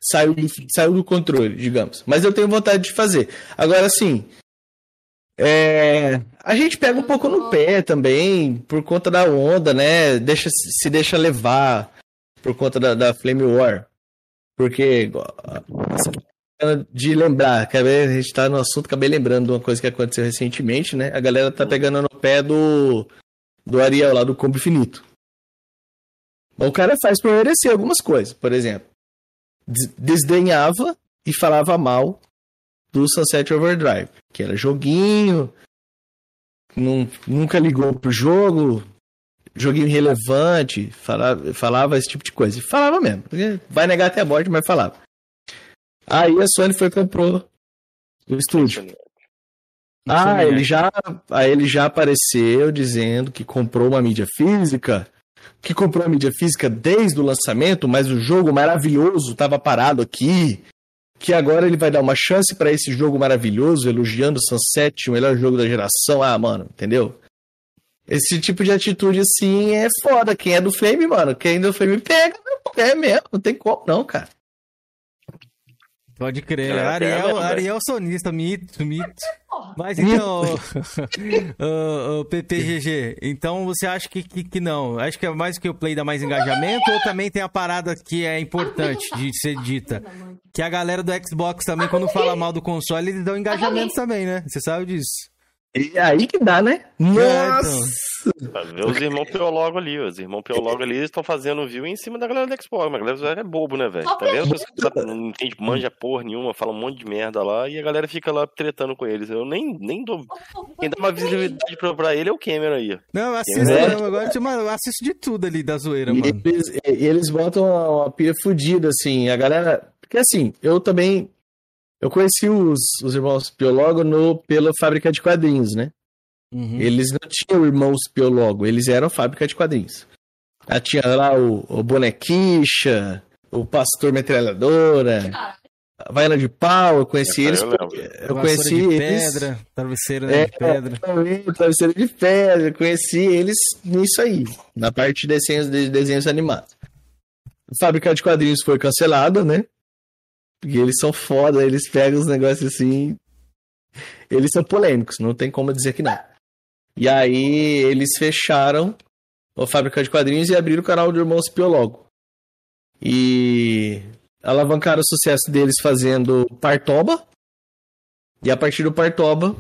saiu saiu do controle, digamos. Mas eu tenho vontade de fazer. Agora sim. É, a gente pega um pouco no pé também, por conta da onda, né? Deixa, se deixa levar por conta da, da Flame War. Porque de lembrar, a gente tá no assunto, acabei lembrando de uma coisa que aconteceu recentemente, né? A galera tá pegando no pé do, do Ariel lá do Combo Infinito. O cara faz pra merecer algumas coisas, por exemplo. Desdenhava e falava mal do Sunset Overdrive, que era joguinho, nunca ligou pro jogo, joguinho relevante, falava, falava esse tipo de coisa. falava mesmo. Vai negar até a morte, mas falava. Aí a Sony foi e comprou o estúdio. Ah, ele já, aí ele já apareceu dizendo que comprou uma mídia física, que comprou a mídia física desde o lançamento, mas o jogo maravilhoso estava parado aqui, que agora ele vai dar uma chance para esse jogo maravilhoso, elogiando Sunset, o melhor jogo da geração. Ah, mano, entendeu? Esse tipo de atitude, assim, é foda. Quem é do Flame, mano, quem é do Flame pega, é mesmo, não tem como não, cara. Pode crer. É, Ariel, é Ariel sonista, mito, mito. Mas então, o, o, PPGG, então você acha que, que, que, não? Acho que é mais que o Play dá mais engajamento ou também tem a parada que é importante de ser dita? Que a galera do Xbox também, quando fala mal do console, eles dão engajamento também, né? Você sabe disso. E aí que dá, né? Nossa! Tá, os irmãos Piologo ali, os irmãos Piologo ali, eles estão fazendo view em cima da galera do Xbox, mas a galera é bobo, né, velho? Tá vendo? Caras não entende, manja porra nenhuma, fala um monte de merda lá, e a galera fica lá tretando com eles. Eu nem, nem dou. Quem dá uma visibilidade pra, pra ele é o Cameron aí. Não, eu assisto, é. agora, eu assisto de tudo ali da zoeira, e mano. Eles, eles botam uma, uma pia fodida, assim, a galera. Porque assim, eu também eu conheci os, os irmãos Piologo no, pela fábrica de quadrinhos, né? Uhum. Eles não tinham irmãos Piologo, eles eram fábrica de quadrinhos. Ah, tinha lá o, o Bonequicha, o Pastor Metralhadora, a Vaiana de Pau, eu conheci eles. Eu, eu conheci de eles. Pedra, travesseiro é, de pedra. Travesseiro de pedra, eu conheci eles nisso aí, na parte de desenhos, de desenhos animados. A fábrica de quadrinhos foi cancelada, né? Porque eles são foda, eles pegam os negócios assim. Eles são polêmicos, não tem como dizer que não. E aí eles fecharam a fábrica de quadrinhos e abriram o canal do Irmãos Piologo. E alavancaram o sucesso deles fazendo Partoba. E a partir do Partoba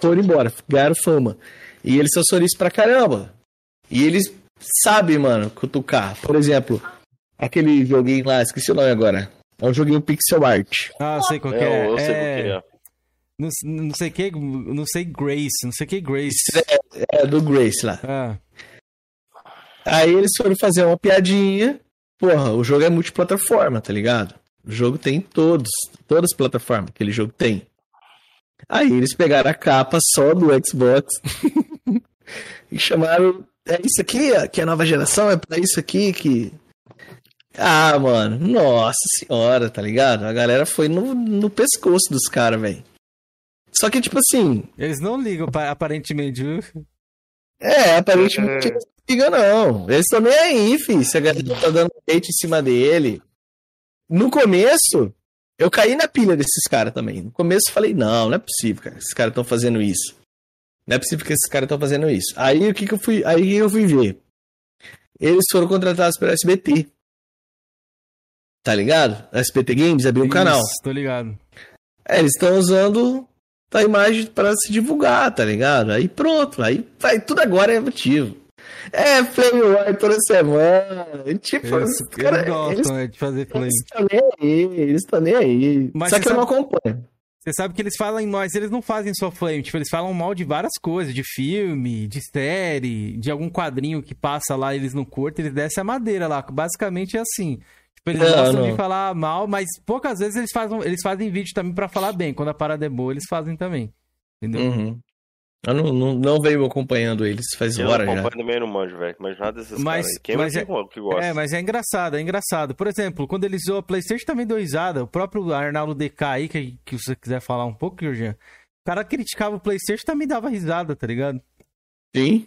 foram embora, ganharam fama. E eles são solistas pra caramba. E eles sabem, mano, cutucar. Por exemplo, aquele joguinho lá, esqueci o nome agora. É um joguinho pixel art. Ah, sei qual que é. eu sei é... o que é. Não, não sei que, não sei Grace, não sei que Grace. É, é do Grace lá. Ah, Aí eles foram fazer uma piadinha. Porra, o jogo é multiplataforma, tá ligado? O jogo tem todos, todas as plataformas que aquele jogo tem. Aí eles pegaram a capa só do Xbox e chamaram. É isso aqui, ó, que é a nova geração, é pra isso aqui que. Ah, mano, nossa senhora, tá ligado? A galera foi no, no pescoço dos caras, velho. Só que, tipo assim, eles não ligam, pa- aparentemente, viu? É, aparentemente não ligam, não. Eles estão nem aí, fi. Se a galera tá dando hate em cima dele. No começo, eu caí na pilha desses caras também. No começo eu falei, não, não é possível, cara. Esses caras estão fazendo isso. Não é possível que esses caras estão fazendo isso. Aí o que, que eu fui. Aí eu fui ver? Eles foram contratados pela SBT. Tá ligado? A SBT Games abriu um canal. Tô ligado. É, eles estão usando a imagem para se divulgar, tá ligado? Aí pronto, aí vai, tudo agora é motivo. É, Flame War toda semana. Tipo, Eles, os cara, eles gostam eles né, de fazer flame. estão nem aí, eles estão nem aí. Mas Só que eu não sabe- acompanho. Você sabe que eles falam, mas eles não fazem só flame, tipo, eles falam mal de várias coisas, de filme, de série, de algum quadrinho que passa lá, eles não curtem, eles descem a madeira lá. Basicamente é assim. Eles Não, gostam não. de falar mal, mas poucas vezes eles fazem, eles fazem vídeo também pra falar bem. Quando a parada é boa, eles fazem também. Entendeu? Uhum. Eu não, não, não venho acompanhando eles faz Eu horas não já. acompanho também no manjo, velho. Mas nada desses Mas- caras aí. Quem mas vai é- que, que gosta? É, mas é engraçado, é engraçado. Por exemplo, quando eles usam a PlayStation também deu risada. O próprio Arnaldo DK aí, que, que você quiser falar um pouco, Jorginho, o cara criticava o PlayStation e também dava risada, tá ligado? Sim.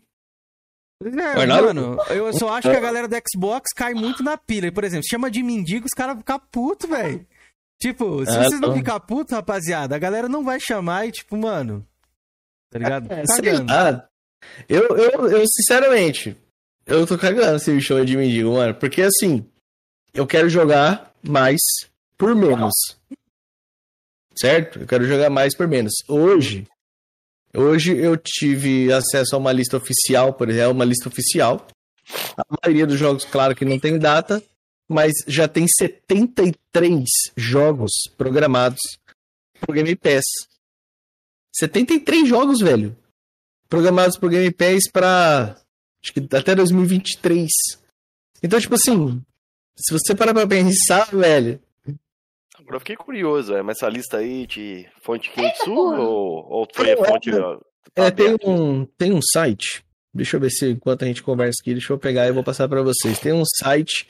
É, mano, eu só acho que a galera do Xbox cai muito na pilha. Por exemplo, chama de mendigo, os caras ficam putos, velho. Tipo, se Ah, vocês não ficar putos, rapaziada, a galera não vai chamar e, tipo, mano. Tá ligado? É, Cagando. lá. Eu, eu, eu, sinceramente, eu tô cagando se me chama de mendigo, mano. Porque assim, eu quero jogar mais por menos. Certo? Eu quero jogar mais por menos. Hoje, hoje eu tive acesso a uma lista oficial, por exemplo, uma lista oficial. A maioria dos jogos, claro que não tem data, mas já tem 73 jogos programados pro Game Pass. 73 jogos, velho. Programados pro Game Pass pra. Acho que até 2023. Então, tipo assim. Se você parar pra pensar, velho. Agora eu fiquei curioso, é, mas essa lista aí de fonte quente Eita, sua porra. ou, ou foi a é, fonte. tá É, tem um, tem um site. Deixa eu ver se enquanto a gente conversa aqui, deixa eu pegar e vou passar pra vocês. Tem um site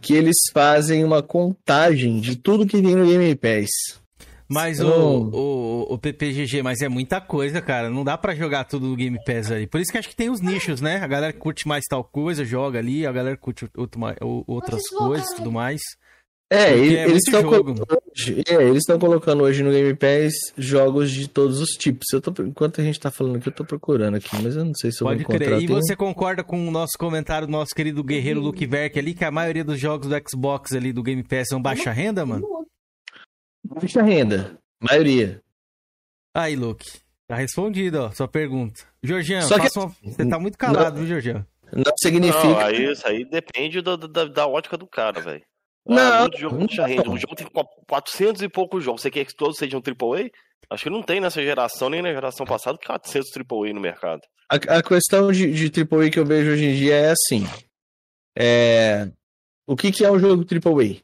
que eles fazem uma contagem de tudo que tem no Game Pass. Mas o, Não. o, o PPGG, mas é muita coisa, cara. Não dá pra jogar tudo no Game Pass aí. Por isso que acho que tem os nichos, né? A galera que curte mais tal coisa, joga ali. A galera que curte outro, o- outras coisas e tudo mais. É, ele- é eles estão colocando hoje, é, eles estão colocando hoje no Game Pass jogos de todos os tipos. Eu tô, enquanto a gente tá falando aqui, eu tô procurando aqui, mas eu não sei se eu Pode vou encontrar. crer. E um- você concorda com o nosso comentário do nosso querido guerreiro Luke Verk ali, que a maioria dos jogos do Xbox ali do Game Pass são baixa renda, mano? Baixa renda, maioria. Aí, Luke. Tá respondido, ó, sua pergunta. Jorgian, Só que- faça uma... você tá muito calado, viu, Jorgian? Não significa. Não, aí, isso aí depende do- da, da ótica do cara, velho. Não, Ah, muito jogo rende. O jogo tem qu- 400 e poucos jogos. Você quer que todos sejam AAA? Acho que não tem nessa geração, nem na geração passada, 400 AAA no mercado. A, a questão de, de AAA que eu vejo hoje em dia é assim. É, o que, que é um jogo AAA?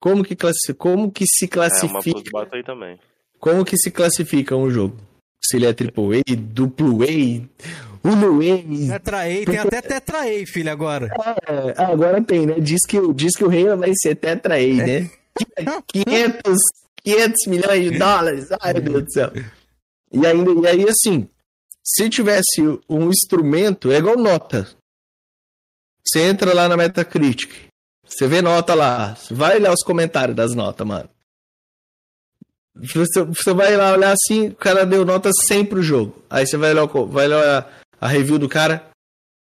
Como que, classi, como que se É uma classifica? bate aí também. Como que se classifica um jogo? Se ele é AAA, duplo A, uno A. Tetra A, tem até Tetra A, filho, agora. É, agora tem, né? Diz que, o- diz que o reino vai ser Tetra A, né? 500, 500 milhões de dólares. Ai, meu Deus do céu. E, ainda, e aí, assim, se tivesse um instrumento, é igual nota. Você entra lá na Metacritic, você vê nota lá, vai olhar os comentários das notas, mano. Você, você vai lá olhar assim, o cara deu nota 100 pro jogo. Aí você vai olhar, vai olhar a review do cara,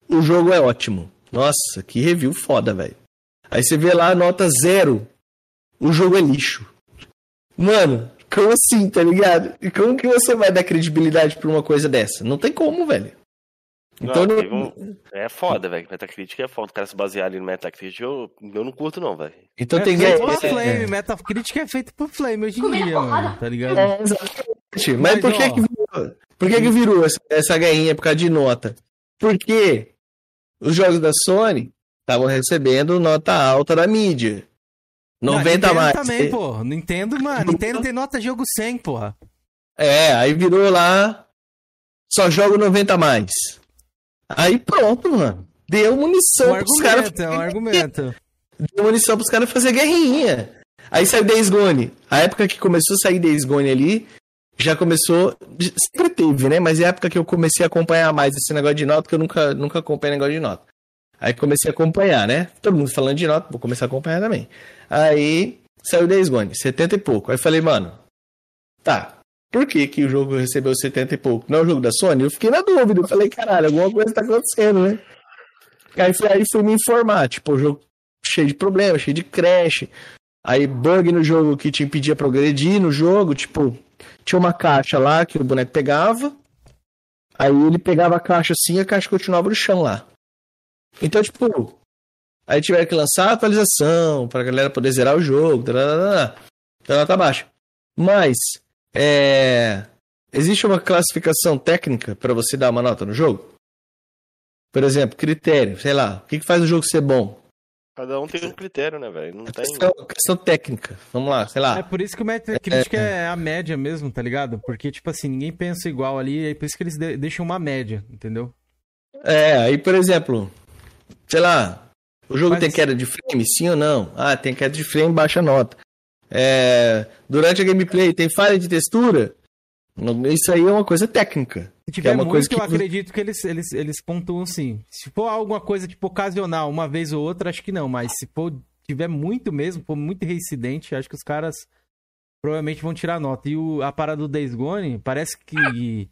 o jogo é ótimo. Nossa, que review foda, velho. Aí você vê lá a nota zero, o jogo é lixo. Mano, Como assim, tá ligado? E como que você vai dar credibilidade pra uma coisa dessa? Não tem como, velho. Então, não, não... É foda, velho. Metacritic é foda. O cara se basear ali no Metacritic, eu, eu não curto, não, velho. Então é tem feito pra Flame. É. Metacritic é feito pro Flame hoje em dia, mano. Tá ligado? É, exatamente. Mas, Mas por que que virou? Por que que virou essa, essa guerrinha por causa de nota? Porque os jogos da Sony estavam recebendo nota alta da mídia. 90 não, mais. também, pô. Nintendo, mano. Nintendo tem nota jogo 100, porra. É, aí virou lá. Só jogo 90 mais. Aí pronto, mano. Deu munição um pros caras. É um argumento. Deu munição pros caras fazer guerrinha. Aí saiu Days Gone. A época que começou a sair Days Gone ali, já começou. Sempre teve, né? Mas é a época que eu comecei a acompanhar mais esse negócio de nota, que eu nunca, nunca acompanhei negócio de nota. Aí comecei a acompanhar, né? Todo mundo falando de nota, vou começar a acompanhar também. Aí saiu Days Gone, 70 e pouco. Aí falei, mano, tá, por que, que o jogo recebeu 70 e pouco? Não é o jogo da Sony? Eu fiquei na dúvida. Eu falei, caralho, alguma coisa tá acontecendo, né? Aí, aí fui me informar. Tipo, o jogo cheio de problemas, cheio de crash. Aí bug no jogo que te impedia progredir no jogo. Tipo, tinha uma caixa lá que o boneco pegava. Aí ele pegava a caixa assim e a caixa continuava no chão lá. Então, tipo, aí tiveram que lançar a atualização pra galera poder zerar o jogo. Então ela tá baixa. Mas é... Existe uma classificação técnica para você dar uma nota no jogo? Por exemplo, critério, sei lá, o que, que faz o jogo ser bom? Cada um tem um critério, né, velho? Não tem. Questão, questão, técnica. Vamos lá, sei lá. É por isso que o Metacritic é, é a média mesmo, tá ligado? Porque, tipo assim, ninguém pensa igual ali, é por isso que eles deixam uma média, entendeu? É, aí, por exemplo, sei lá, o jogo Mas... tem queda de frame, sim ou não? Ah, tem queda de frame, baixa nota. É, durante a gameplay tem falha de textura. Isso aí é uma coisa técnica. Se tiver é uma muito, coisa que... eu acredito que eles, eles, eles pontuam assim. Se for alguma coisa tipo ocasional, uma vez ou outra, acho que não. Mas se for tiver muito mesmo, for muito reincidente, acho que os caras provavelmente vão tirar nota. E o, a parada do Days Gone, parece que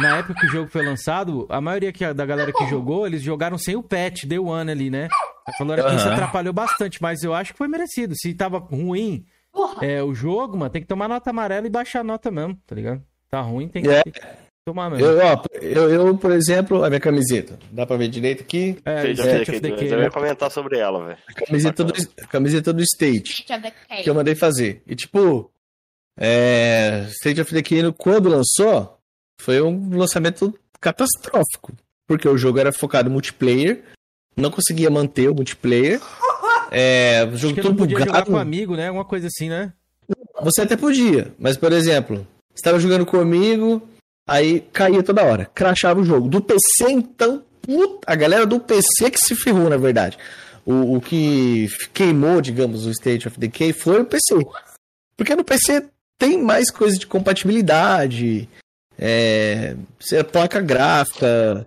na época que o jogo foi lançado, a maioria que, da galera que jogou, eles jogaram sem o patch, Day One ali, né? Falaram que isso atrapalhou bastante, mas eu acho que foi merecido. Se tava ruim é, o jogo, mano, tem que tomar nota amarela e baixar a nota mesmo, tá ligado? Tá ruim, tem que é. tomar mesmo. Eu, ó, eu, eu, por exemplo, a minha camiseta, dá pra ver direito aqui? É, é State of Decay. Eu ia comentar sobre ela, velho. Camiseta do, camiseta do State, que eu mandei fazer. E tipo, é, State of Decay, quando lançou, foi um lançamento catastrófico. Porque o jogo era focado em multiplayer, não conseguia manter o multiplayer. É, todo bugado. jogar com amigo, né? Alguma coisa assim, né? Você até podia, mas por exemplo, estava jogando comigo, aí caía toda hora, crachava o jogo. Do PC, então, puta, a galera do PC que se ferrou, na verdade. O, o que queimou, digamos, o State of Decay foi o PC. Porque no PC tem mais coisa de compatibilidade, é, placa gráfica,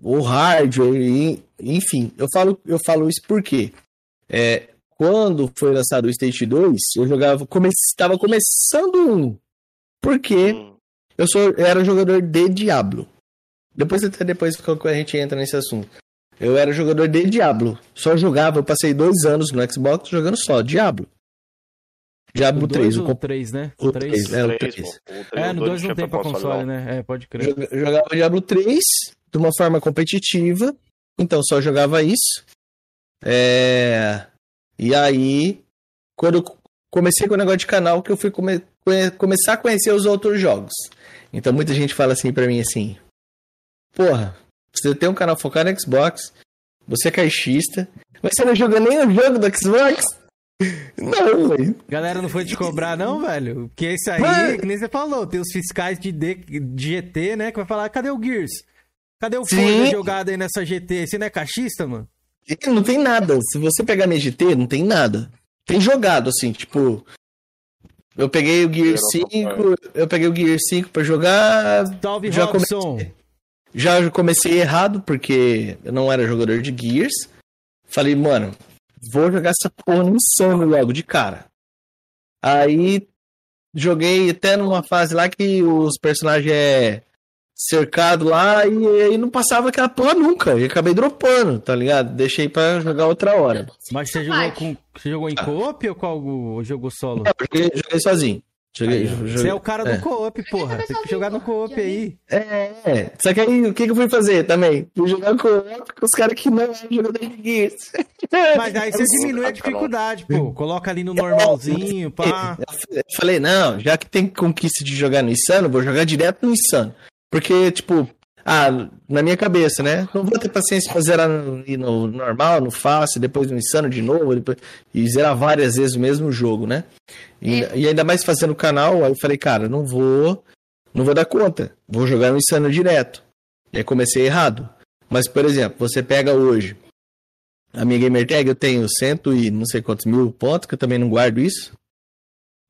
o hardware, enfim. Eu falo, eu falo isso porque é, quando foi lançado o State 2, eu jogava, come, estava começando um. Porque hum. eu sou, eu era jogador de Diablo. Depois até depois que a gente entra nesse assunto. Eu era jogador de Diablo. Só jogava, eu passei dois anos no Xbox jogando só Diablo. Diablo o 3. O 3, né? O 3. 3 é, o 3. 3. É, no 2 não tem pra console, né? É, pode crer. Eu jogava Diablo 3 de uma forma competitiva. Então só jogava isso. É... E aí, quando eu comecei com o negócio de canal, que eu fui come... começar a conhecer os outros jogos. Então muita gente fala assim pra mim assim: Porra, você tem um canal focado no Xbox, você é caixista, mas você não joga nem o jogo do Xbox? Não, velho. Galera não foi te cobrar, não, velho? Porque isso aí, Mas... que nem você falou, tem os fiscais de, D, de GT, né? Que vai falar, cadê o Gears? Cadê o Forza jogado aí nessa GT? Você não é caixista, mano? Não tem nada. Se você pegar minha GT, não tem nada. Tem jogado, assim, tipo. Eu peguei o Gear 5, eu peguei o Gear 5 pra jogar. Salve, já comecei, já comecei errado, porque eu não era jogador de Gears. Falei, mano, vou jogar essa porra no insano logo de cara. Aí joguei até numa fase lá que os personagens é cercado lá e aí não passava aquela porra nunca. E acabei dropando, tá ligado? Deixei pra jogar outra hora. Mas você jogou com. Você jogou em co-op ou, com ou jogou solo? Não, joguei, joguei, sozinho. Joguei, aí, joguei, Você é o cara do é. co-op, porra. Tem que jogar no co-op aí. É, é. Só que aí, o que, que eu fui fazer também? Fui jogar co-op com os caras que não eram jogadores de Gears. Mas aí você diminui a dificuldade, pô. Coloca ali no normalzinho, pá. Eu falei, não, já que tem conquista de jogar no Insano, vou jogar direto no Insano. Porque, tipo, ah, na minha cabeça, né? Não vou ter paciência pra zerar no, no normal, no fácil, depois no insano de novo, depois, e zerar várias vezes o mesmo jogo, né? E, é. e, ainda mais fazendo o canal, aí eu falei, cara, não vou, não vou dar conta, vou jogar no insano direto. E aí comecei errado. Mas, por exemplo, você pega hoje a minha gamer tag, eu tenho cento e não sei quantos mil pontos, que eu também não guardo isso.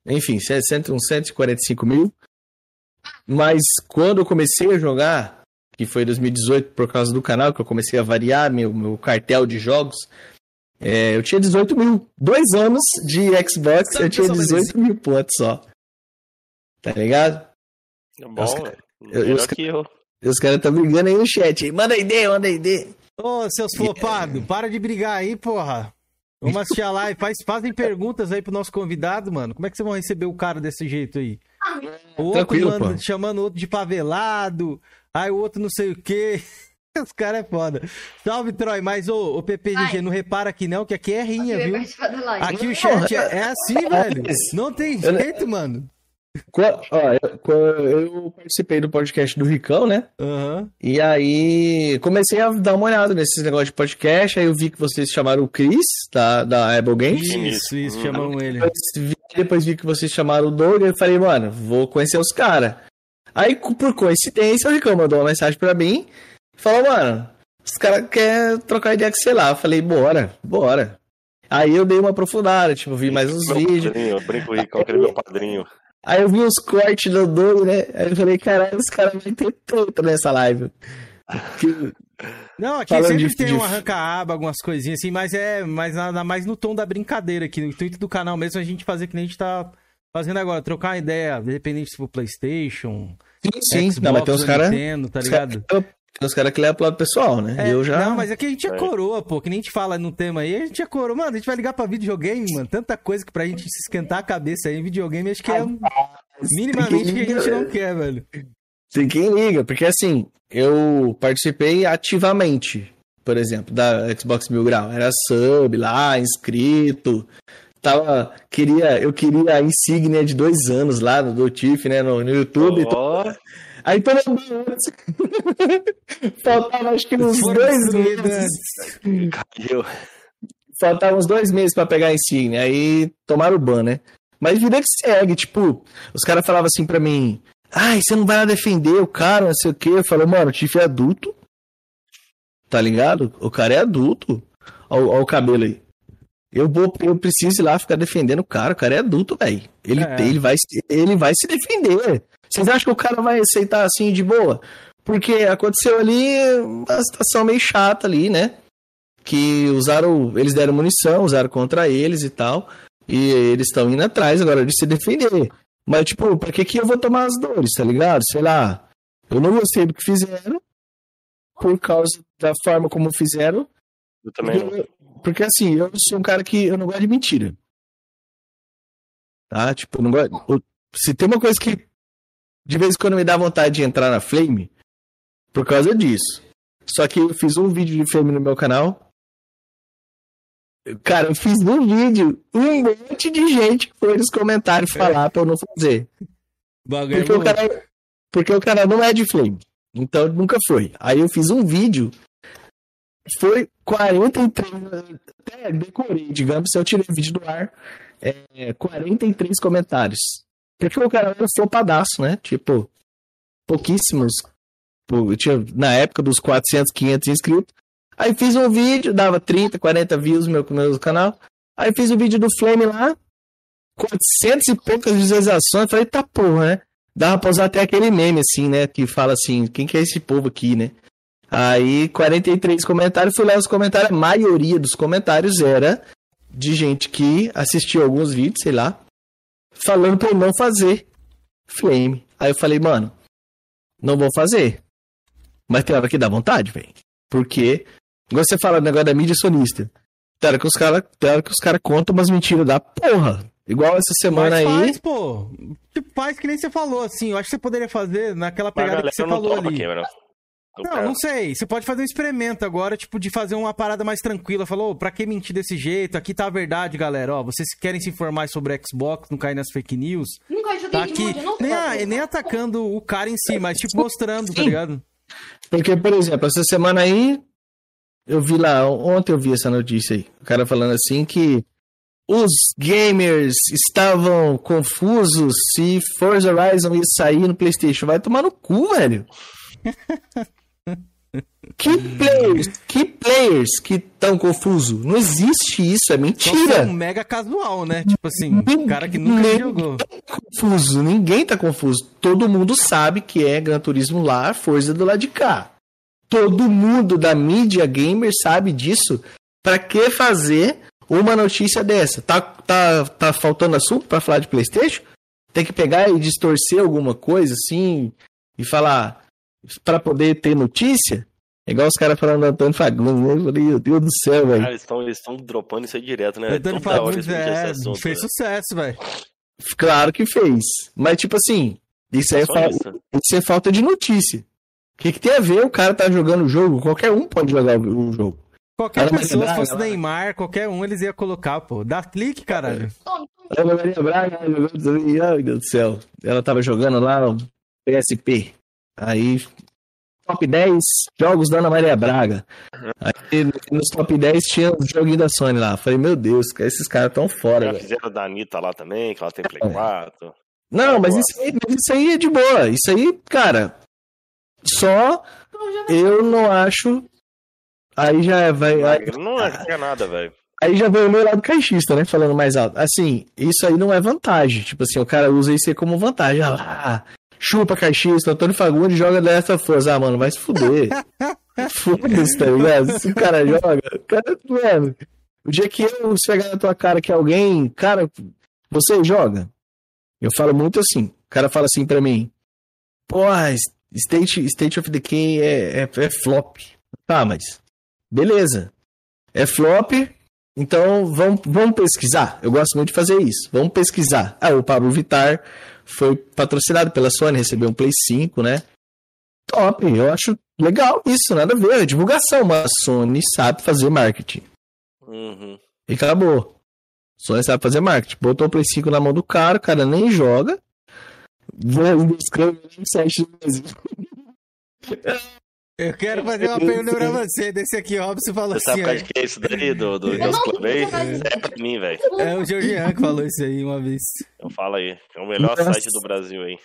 Enfim, cento, uns 145 mil. Mas quando eu comecei a jogar, que foi 2018 por causa do canal, que eu comecei a variar meu, meu cartel de jogos. É, eu tinha 18 mil. Dois anos de Xbox, eu tinha 18 mil pontos só. Tá ligado? É bom, os, eu, os, que eu. Os caras estão brigando aí no chat. Manda ideia, manda ideia. Ô, seus flopados, yeah. para de brigar aí, porra. Vamos assistir a live. Faz, fazem perguntas aí pro nosso convidado, mano. Como é que vocês vão receber o cara desse jeito aí? O outro Tranquilo, mano, chamando o outro de pavelado. Aí o outro não sei o quê. Os caras é foda. Salve, Troy. Mas, ô, ô PPG, não repara aqui não, que aqui é rinha, viu? Aqui o chat é, é assim, velho. Não tem jeito, mano. Ó, eu, eu, participei do podcast do Ricão, né? Uhum. E aí comecei a dar uma olhada nesses negócios de podcast. Aí eu vi que vocês chamaram o Chris, da, da Apple Games. Isso, isso, chamam ele. Depois vi, depois vi que vocês chamaram o Doug. E eu falei, mano, vou conhecer os caras. Aí, por coincidência, o Ricão mandou uma mensagem pra mim e falou, mano, os caras querem trocar ideia com sei lá. Eu falei, bora, bora. Aí eu dei uma aprofundada, tipo, vi mais uns meu vídeos. Padrinho, eu brinco com o Ricão, que é meu padrinho. Aí eu vi uns cortes do Doug, né? Aí eu falei, caralho, os caras vão ter tudo nessa live. Que... Não, aqui Falando sempre de, tem de... um arranca-aba, algumas coisinhas assim, mas é mais, nada mais no tom da brincadeira aqui. No intuito do canal mesmo, a gente fazer que nem a gente tá fazendo agora, trocar uma ideia, independente se for Playstation, Sim, sim. Xbox, não, mas tem os caras. Tá ligado? Cara, tem os caras que levam pro lado pessoal, né? É, eu já. Não, mas aqui a gente é coroa, pô. Que nem a gente fala no tema aí, a gente é coroa. Mano, a gente vai ligar pra videogame, mano. Tanta coisa que pra gente se esquentar a cabeça aí em videogame, acho que é minimamente que a gente não quer, velho. Tem quem liga, porque assim, eu participei ativamente, por exemplo, da Xbox Mil Grau. Era sub lá, inscrito. Tava, queria, eu queria a insígnia de dois anos lá do TIF, né, no, no YouTube. Oh. Aí todo mundo. Faltava acho que uns dois meses. Caiu. Faltava uns dois meses pra pegar a insígnia. Aí tomaram o ban, né? Mas vida que segue, tipo, os caras falavam assim pra mim: Ai, você não vai lá defender o cara, não sei o quê. Eu falei, mano, o Tiff é adulto. Tá ligado? O cara é adulto. Olha o cabelo aí. Eu vou, eu preciso ir lá ficar defendendo o cara. O cara é adulto, velho. Ele, é. ele, vai, ele vai se defender. Vocês acham que o cara vai aceitar assim de boa? Porque aconteceu ali uma situação meio chata ali, né? Que usaram. Eles deram munição, usaram contra eles e tal. E eles estão indo atrás agora de se defender. Mas, tipo, pra que, que eu vou tomar as dores, tá ligado? Sei lá. Eu não gostei do que fizeram. Por causa da forma como fizeram. Eu também não. Porque assim, eu sou um cara que eu não gosto de mentira. Tá? Tipo, eu não gosto. Se tem uma coisa que de vez em quando me dá vontade de entrar na Flame, por causa disso. Só que eu fiz um vídeo de Flame no meu canal. Cara, eu fiz um vídeo, um monte de gente foi nos comentários falar é. pra eu não fazer. Porque o, canal, porque o canal não é de Flame. Então nunca foi. Aí eu fiz um vídeo foi 43. Até decorei, digamos, se eu tirei o vídeo do ar. É, 43 comentários. Porque o cara era flopadaço, né? Tipo, pouquíssimos. Tinha, na época dos 400, 500 inscritos. Aí fiz um vídeo, dava 30, 40 views no meu, meu canal. Aí fiz o um vídeo do Flame lá. 400 e poucas visualizações. Falei, tá porra, né? Dava pra usar até aquele meme, assim, né? Que fala assim, quem que é esse povo aqui, né? Aí, 43 comentários, fui lá os comentários, a maioria dos comentários era de gente que assistiu alguns vídeos, sei lá, falando pra eu não fazer flame. Aí eu falei, mano, não vou fazer. Mas tem hora que dá vontade, velho. Porque, igual você fala, o negócio da mídia sonista. Tem hora que os caras cara contam umas mentiras da porra. Igual essa semana Mas aí. faz, pô. Faz que nem você falou, assim. Eu acho que você poderia fazer naquela pegada que você falou ali. câmera. Não, quero. não sei. Você pode fazer um experimento agora, tipo, de fazer uma parada mais tranquila. Falou, pra que mentir desse jeito? Aqui tá a verdade, galera. Ó, vocês querem se informar sobre Xbox, não cair nas fake news? Nunca joguei Tá aqui. não Nem, a- nem atacando o cara em si, mas, tipo, mostrando, tá Sim. ligado? Porque, por exemplo, essa semana aí, eu vi lá, ontem eu vi essa notícia aí. O cara falando assim que os gamers estavam confusos se Forza Horizon ia sair no PlayStation. Vai tomar no cu, velho. Que players, que players que estão confusos? Não existe isso, é mentira. é um mega casual, né? Tipo assim, um cara que nunca Nem- jogou. confuso, ninguém tá confuso. Todo mundo sabe que é Gran Turismo lá, Forza do lado de cá. Todo mundo da mídia gamer sabe disso. Pra que fazer uma notícia dessa? Tá, tá, tá faltando assunto pra falar de PlayStation? Tem que pegar e distorcer alguma coisa assim e falar pra poder ter notícia? É igual os caras falando do Antônio Fagundes, né? Eu falei, meu Deus do céu, velho. Cara, eles estão dropando isso aí direto, né? Antônio Fagundes é, assunto, fez né? sucesso, velho. Claro que fez. Mas, tipo assim, isso aí é, fa- isso. é falta de notícia. O que, que tem a ver o cara tá jogando o jogo? Qualquer um pode jogar o jogo. Qualquer mas pessoa, se Braga fosse lá. Neymar, qualquer um, eles iam colocar, pô. Dá clique, caralho. Tome, tome. Olha a Maria Braga jogando meu Deus do céu. Ela tava jogando lá no PSP. Aí, top 10 jogos da Ana Maria Braga. Aí, nos top 10 tinha os joguinhos da Sony lá. Falei, meu Deus, esses caras tão fora, Já velho. fizeram da Anitta lá também, que ela tem Play É. 4. Não, mas isso, aí, mas isso aí é de boa. Isso aí, cara, só eu não acho. Aí já vai. Aí, Não é que é nada, velho. aí já vem o meu lado caixista, né? Falando mais alto. Assim, isso aí não é vantagem. Tipo assim, o cara usa isso aí como vantagem. Ah, lá, chupa caixista, Antônio Fagundes joga dessa força. Ah, mano, vai se fuder. Foda-se, tá ligado? Se o cara joga, o cara, mano. O dia que eu chegar na tua cara que alguém, cara, você joga? Eu falo muito assim. O cara fala assim pra mim: Porra, State, State of Decay é, é, é flop. Tá, mas. Beleza. É flop, então vamos, vamos pesquisar. Eu gosto muito de fazer isso. Vamos pesquisar. Ah, o Pablo Vittar foi patrocinado pela Sony, recebeu um Play 5, né? Top, eu acho legal isso, nada a ver. É divulgação, mas a Sony sabe fazer marketing. Uhum. E acabou. Sony sabe fazer marketing. Botou o Play 5 na mão do cara, o cara nem joga. Vou escrever no site do Brasil. Eu quero fazer uma pergunta pra você. Desse aqui, você falou Você sabe assim, causa de que é isso daí, do, do Deus Club aí? tô fazendo É pra mim, velho. É o Georgian que falou isso aí uma vez. Eu falo aí. É o melhor Nossa. site do Brasil aí.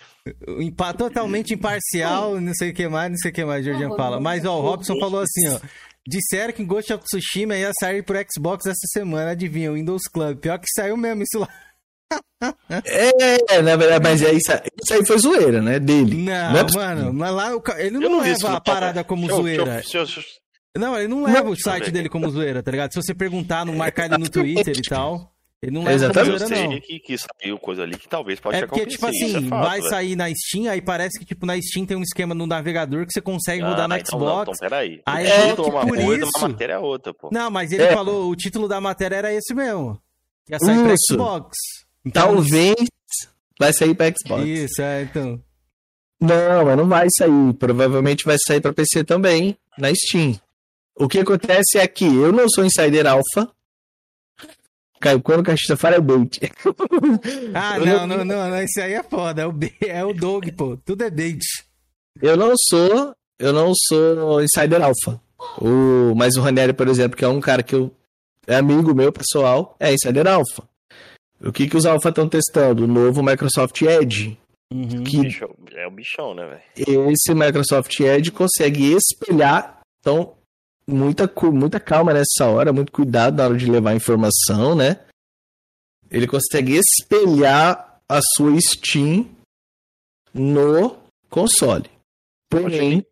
Totalmente imparcial, não sei o que mais, não sei o que mais, o Georgian fala. Mas, ó, o Robson falou assim, ó. Disseram que Ghost of Tsushima ia sair pro Xbox essa semana, adivinha, o Windows Club. Pior que saiu mesmo isso lá. É, na verdade, mas é isso, isso aí foi zoeira, né? Dele. Não, é possível. mano, mas lá ele não, isso leva a parada como eu- zoeira. eu- eu- Não, ele não Não, leva o site dele como zoeira, tá ligado? Se você perguntar, não marcar ele no Twitter e tal, ele não leva Exatamente. como zoeira, não. que, que saiu coisa ali que talvez pode É ter porque, tipo isso é assim, fato, vai velho. sair na Steam, aí parece que, tipo, na Steam tem um esquema no navegador que você consegue Ah, rodar no então não, Xbox. então peraí. Aí o é título é que uma por coisa, isso- mas a matéria é outra, pô. Não, mas ele É. falou, o título da matéria era esse mesmo. Que ia sair pra Isso. Xbox. Então, Talvez vai sair pra Xbox. Isso, é, então. Não, mas não vai sair. Provavelmente vai sair pra PC também, na Steam. O que acontece é que eu não sou insider alpha. Caio, quando o Caixista fala é bait. Ah, não, não- não, não, esse aí é foda. É o, B, é o Dog, pô. Tudo é bait. Eu não sou, eu não sou insider alpha. O, mas o Ranieri, por exemplo, que é um cara que eu, é amigo meu pessoal, é insider alpha. O que que os alpha estão testando? O novo Microsoft Edge. Uhum. Que Bicho- é o bichão, né, velho? esse Microsoft Edge consegue espelhar. Então, muita, muita calma nessa hora, muito cuidado na hora de levar a informação, né? Ele consegue espelhar a sua Steam no console. Porém, Não tem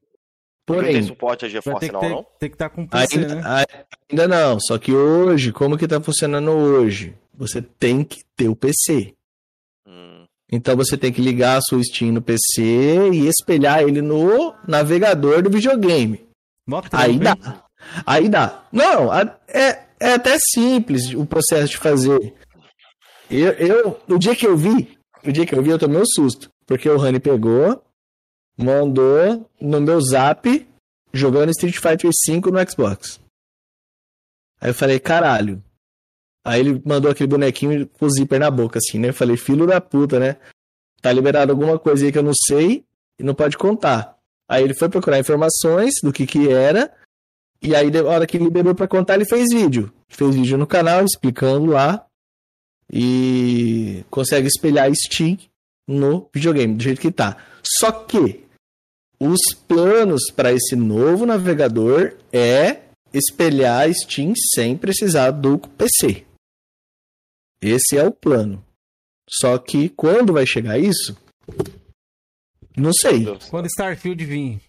porém, suporte a GeForce não, ter, não? ter que estar com PC, ainda, né? ainda não. Só que hoje, como que tá funcionando hoje? Você tem que ter o PC. Hum, Então você tem que ligar a sua Steam no PC e espelhar ele no navegador do videogame. Aí dá. Aí dá. Não, é, é até simples o processo de fazer. Eu, eu, o dia que eu vi, o dia que eu vi, eu tomei um susto. Porque o Rani pegou, mandou no meu zap, jogando Street Fighter V no Xbox. Aí eu falei, caralho. Aí ele mandou aquele bonequinho com o zíper na boca, assim, né? Eu falei, filho da puta, né? Tá liberado alguma coisa aí que eu não sei e não pode contar. Aí ele foi procurar informações do que que era. E aí, na hora que liberou pra contar, ele fez vídeo. Fez vídeo no canal explicando lá. E consegue espelhar Steam no videogame, do jeito que tá. Só que os planos para esse novo navegador é espelhar Steam sem precisar do PC. Esse é o plano. Só que quando vai chegar isso? Não sei. Quando Starfield vir.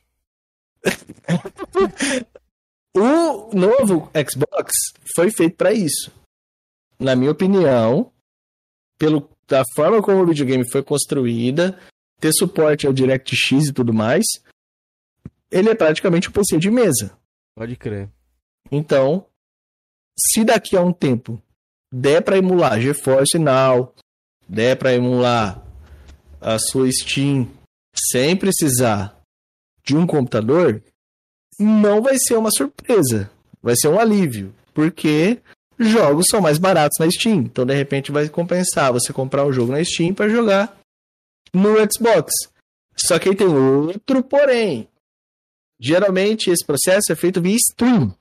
o novo Xbox foi feito para isso. Na minha opinião, pelo da forma como o videogame foi construída, ter suporte ao DirectX e tudo mais, ele é praticamente um PC de mesa. Pode crer. Então, se daqui a um tempo der para emular GeForce Now, der para emular a sua Steam sem precisar de um computador, não vai ser uma surpresa, vai ser um alívio, porque jogos são mais baratos na Steam. Então, de repente, vai compensar você comprar um jogo na Steam para jogar no Xbox. Só que aí tem outro porém. Geralmente esse processo é feito via stream.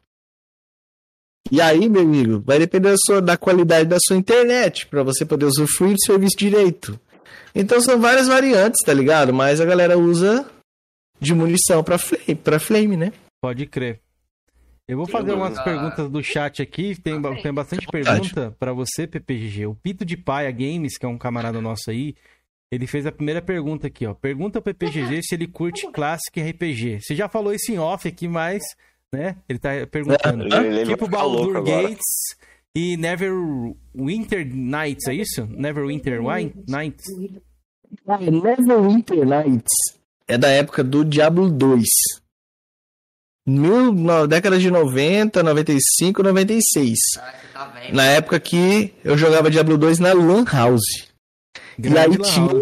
E aí, meu amigo, vai depender da, sua, da qualidade da sua internet para você poder usufruir do serviço direito. Então são várias variantes, tá ligado? Mas a galera usa de munição para flame, pra flame, né? Pode crer. Eu vou fazer umas perguntas do chat aqui. Tem, tem bastante pergunta para você, PPGG. O Pito de Paia Games, que é um camarada nosso aí, ele fez a primeira pergunta aqui, ó. Pergunta pro PPGG se ele curte Classic RPG. Você já falou isso em off aqui, mas né? Ele tá perguntando. Ele, ele tipo Baldur Gates e Never Winter Nights, é isso? Never Winter Nights? Ah, Never Winter Nights é da época do Diablo 2. Mil, na década de 90, 95, 96. tá na época que eu jogava Diablo 2 na Lan House. e aí, tinha,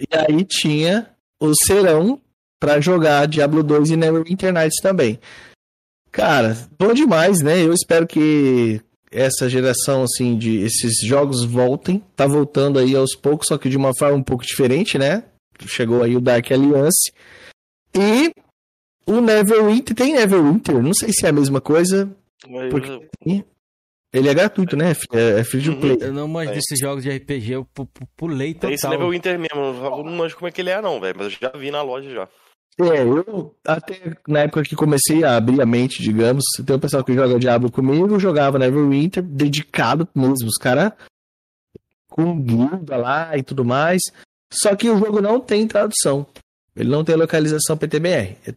e aí tinha o serão para jogar Diablo 2 e Neverwinter Nights também. Cara, bom demais, né? Eu espero que essa geração, assim, de esses jogos voltem. Tá voltando aí aos poucos, só que de uma forma um pouco diferente, né? Chegou aí o Dark Alliance. E o Neverwinter, tem Neverwinter? Não sei se é a mesma coisa. Mas... Porque ele é gratuito, né? É, é free to uhum. play. Eu não manjo é. desses jogos de RPG, eu pulei total. Tem esse Neverwinter mesmo, eu não manjo como é que ele é não, velho, mas eu já vi na loja já. É, eu até na época que comecei a abrir a mente, digamos, tem um pessoal que joga Diablo comigo, jogava Neverwinter, dedicado mesmo, os caras com guilda lá e tudo mais. Só que o jogo não tem tradução. Ele não tem localização PTBR. É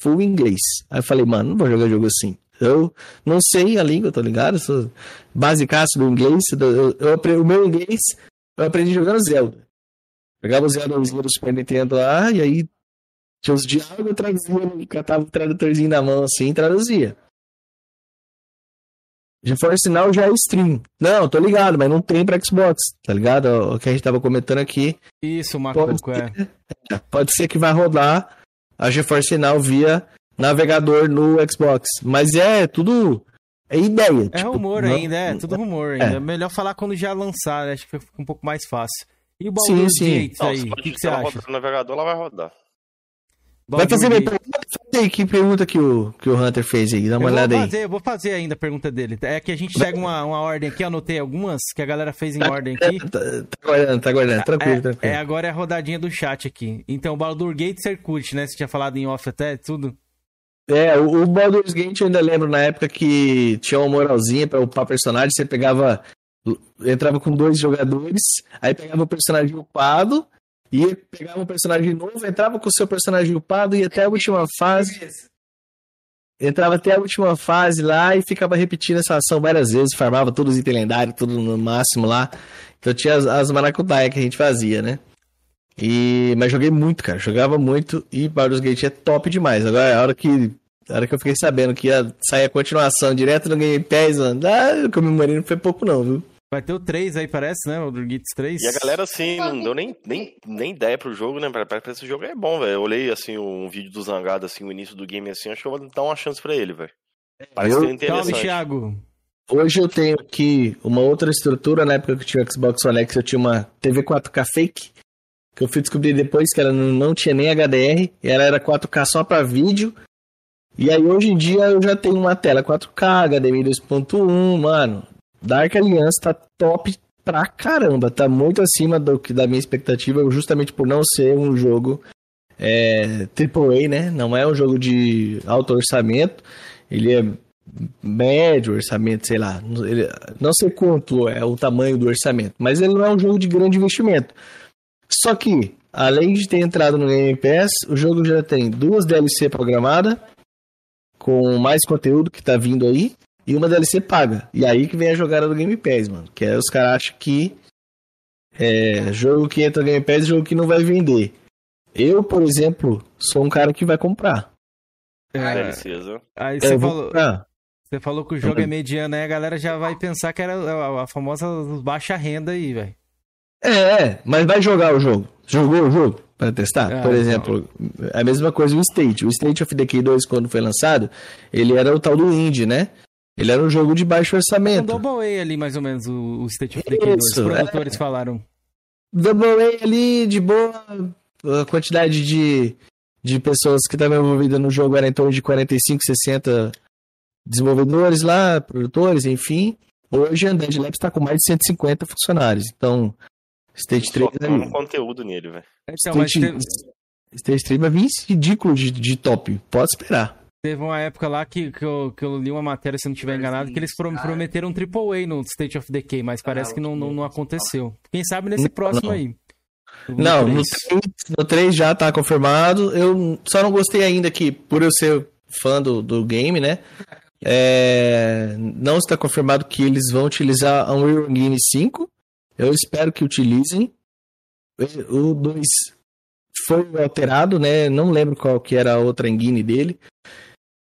full inglês. Aí eu falei, mano, não vou jogar jogo assim. Eu não sei a língua, tô ligado? sou basicaço do inglês. Eu, eu, o meu inglês eu aprendi jogando Zelda. Pegava o Zelda do Super Nintendo lá, e aí tinha os diálogos, eu traduzia, catava o tradutorzinho na mão assim e traduzia. GeForce Now já é stream. Não, tô ligado, mas não tem pra Xbox, tá ligado? O que a gente tava comentando aqui. Isso, Macuco, pode ser, é. Pode ser que vai rodar a GeForce Now via navegador no Xbox. Mas é tudo. É ideia. É tipo, rumor não... ainda, é tudo rumor ainda. É. é melhor falar quando já lançar, acho que fica um pouco mais fácil. E o Baldur's Gates aí, o que, que você acha? No navegador, ela vai rodar. Vai fazer minha pergunta? Aí, que pergunta que o, que o Hunter fez aí? Dá uma eu olhada fazer, aí. Eu vou fazer ainda a pergunta dele. É que a gente segue uma, uma ordem aqui, anotei algumas que a galera fez em tá, ordem aqui. Tá, tá aguardando, tá aguardando. Tranquilo, é, tranquilo. É, agora é a rodadinha do chat aqui. Então, o Baldur Gate curte, né? Você tinha falado em off até, tudo. É, o, o Baldur's Gate eu ainda lembro na época que tinha uma moralzinha pra upar personagem, você pegava. Entrava com dois jogadores, aí pegava o personagem upado, ia pegava um personagem novo, entrava com o seu personagem upado, ia até a última fase. Entrava até a última fase lá e ficava repetindo essa ação várias vezes, farmava todos os itens lendários, tudo no máximo lá. Então tinha as, as que a gente fazia, né? E, mas joguei muito, cara. Jogava muito e Baldur's Gate é top demais. Agora, a hora que, a hora que eu fiquei sabendo que ia sair a continuação direto no Game Pass, mano, ah, eu comemorei não foi pouco não, viu? Vai ter o 3 aí, parece, né? O Gits 3. E a galera, assim, não deu nem, nem, nem ideia pro jogo, né? Parece que esse jogo é bom, velho. Eu olhei, assim, um vídeo do Zangado, assim, o início do game, assim, acho que eu vou dar uma chance pra ele, velho. Parece Eu- ser interessante. Salve, Thiago. Hoje eu tenho aqui uma outra estrutura. Na época que eu tinha o Xbox One X, eu tinha uma TV 4K fake. Que eu fui descobrir depois que ela não, não tinha nem HDR. E ela era 4K só pra vídeo. E aí hoje em dia eu já tenho uma tela 4K, HDMI 2.1, mano. Dark Alliance tá top pra caramba. Tá muito acima do que da minha expectativa, justamente por não ser um jogo é, AAA, né? Não é um jogo de alto orçamento. Ele é médio orçamento, sei lá. Ele- não sei quanto é o tamanho do orçamento, mas ele não é um jogo de grande investimento. Só que, além de ter entrado no Game Pass, o jogo já tem duas DLC programadas, com mais conteúdo que tá vindo aí, e uma DLC paga. E aí que vem a jogada do Game Pass, mano. Que é os caras acham que é jogo que entra no Game Pass é jogo que não vai vender. Eu, por exemplo, sou um cara que vai comprar. É, DLCs, aí É, você falou, comprar. você falou que o jogo é mediano, aí a galera já vai pensar que era a, a famosa baixa renda aí, velho. É, é, mas vai jogar o jogo. Jogou o jogo para testar? Ah, Por exemplo, a mesma coisa o State. O State of Decay 2, quando foi lançado, ele era o tal do indie, né? Ele era um jogo de baixo Um orçamento. Double A ali, mais ou menos, o, o State of Decay 2. Os Isso, produtores falaram. Double A ali, de boa, a quantidade de, de pessoas que estavam envolvidas no jogo era em torno de 45, 60 desenvolvedores lá, produtores, enfim. Hoje a Undead Labs está com mais de 150 funcionários. Então, State 3 Só aí. conteúdo nele, velho. Então, mas State, teve, Stage 3 vai vir ridículo de, de top. Pode esperar. Teve uma época lá que, que, eu, que eu li uma matéria, se eu não estiver enganado, que eles pro- prometeram um AAA no State of Decay, mas parece que não, não, não aconteceu. Quem sabe nesse Não, próximo não. aí. Não, no três. 3, no 3 já tá confirmado. Eu só não gostei ainda que, por eu ser fã do, do game, né? é, não está confirmado que eles vão utilizar a Unreal Engine 5. Eu espero que utilizem. O 2 foi alterado, né? Não lembro qual que era a outra engine dele.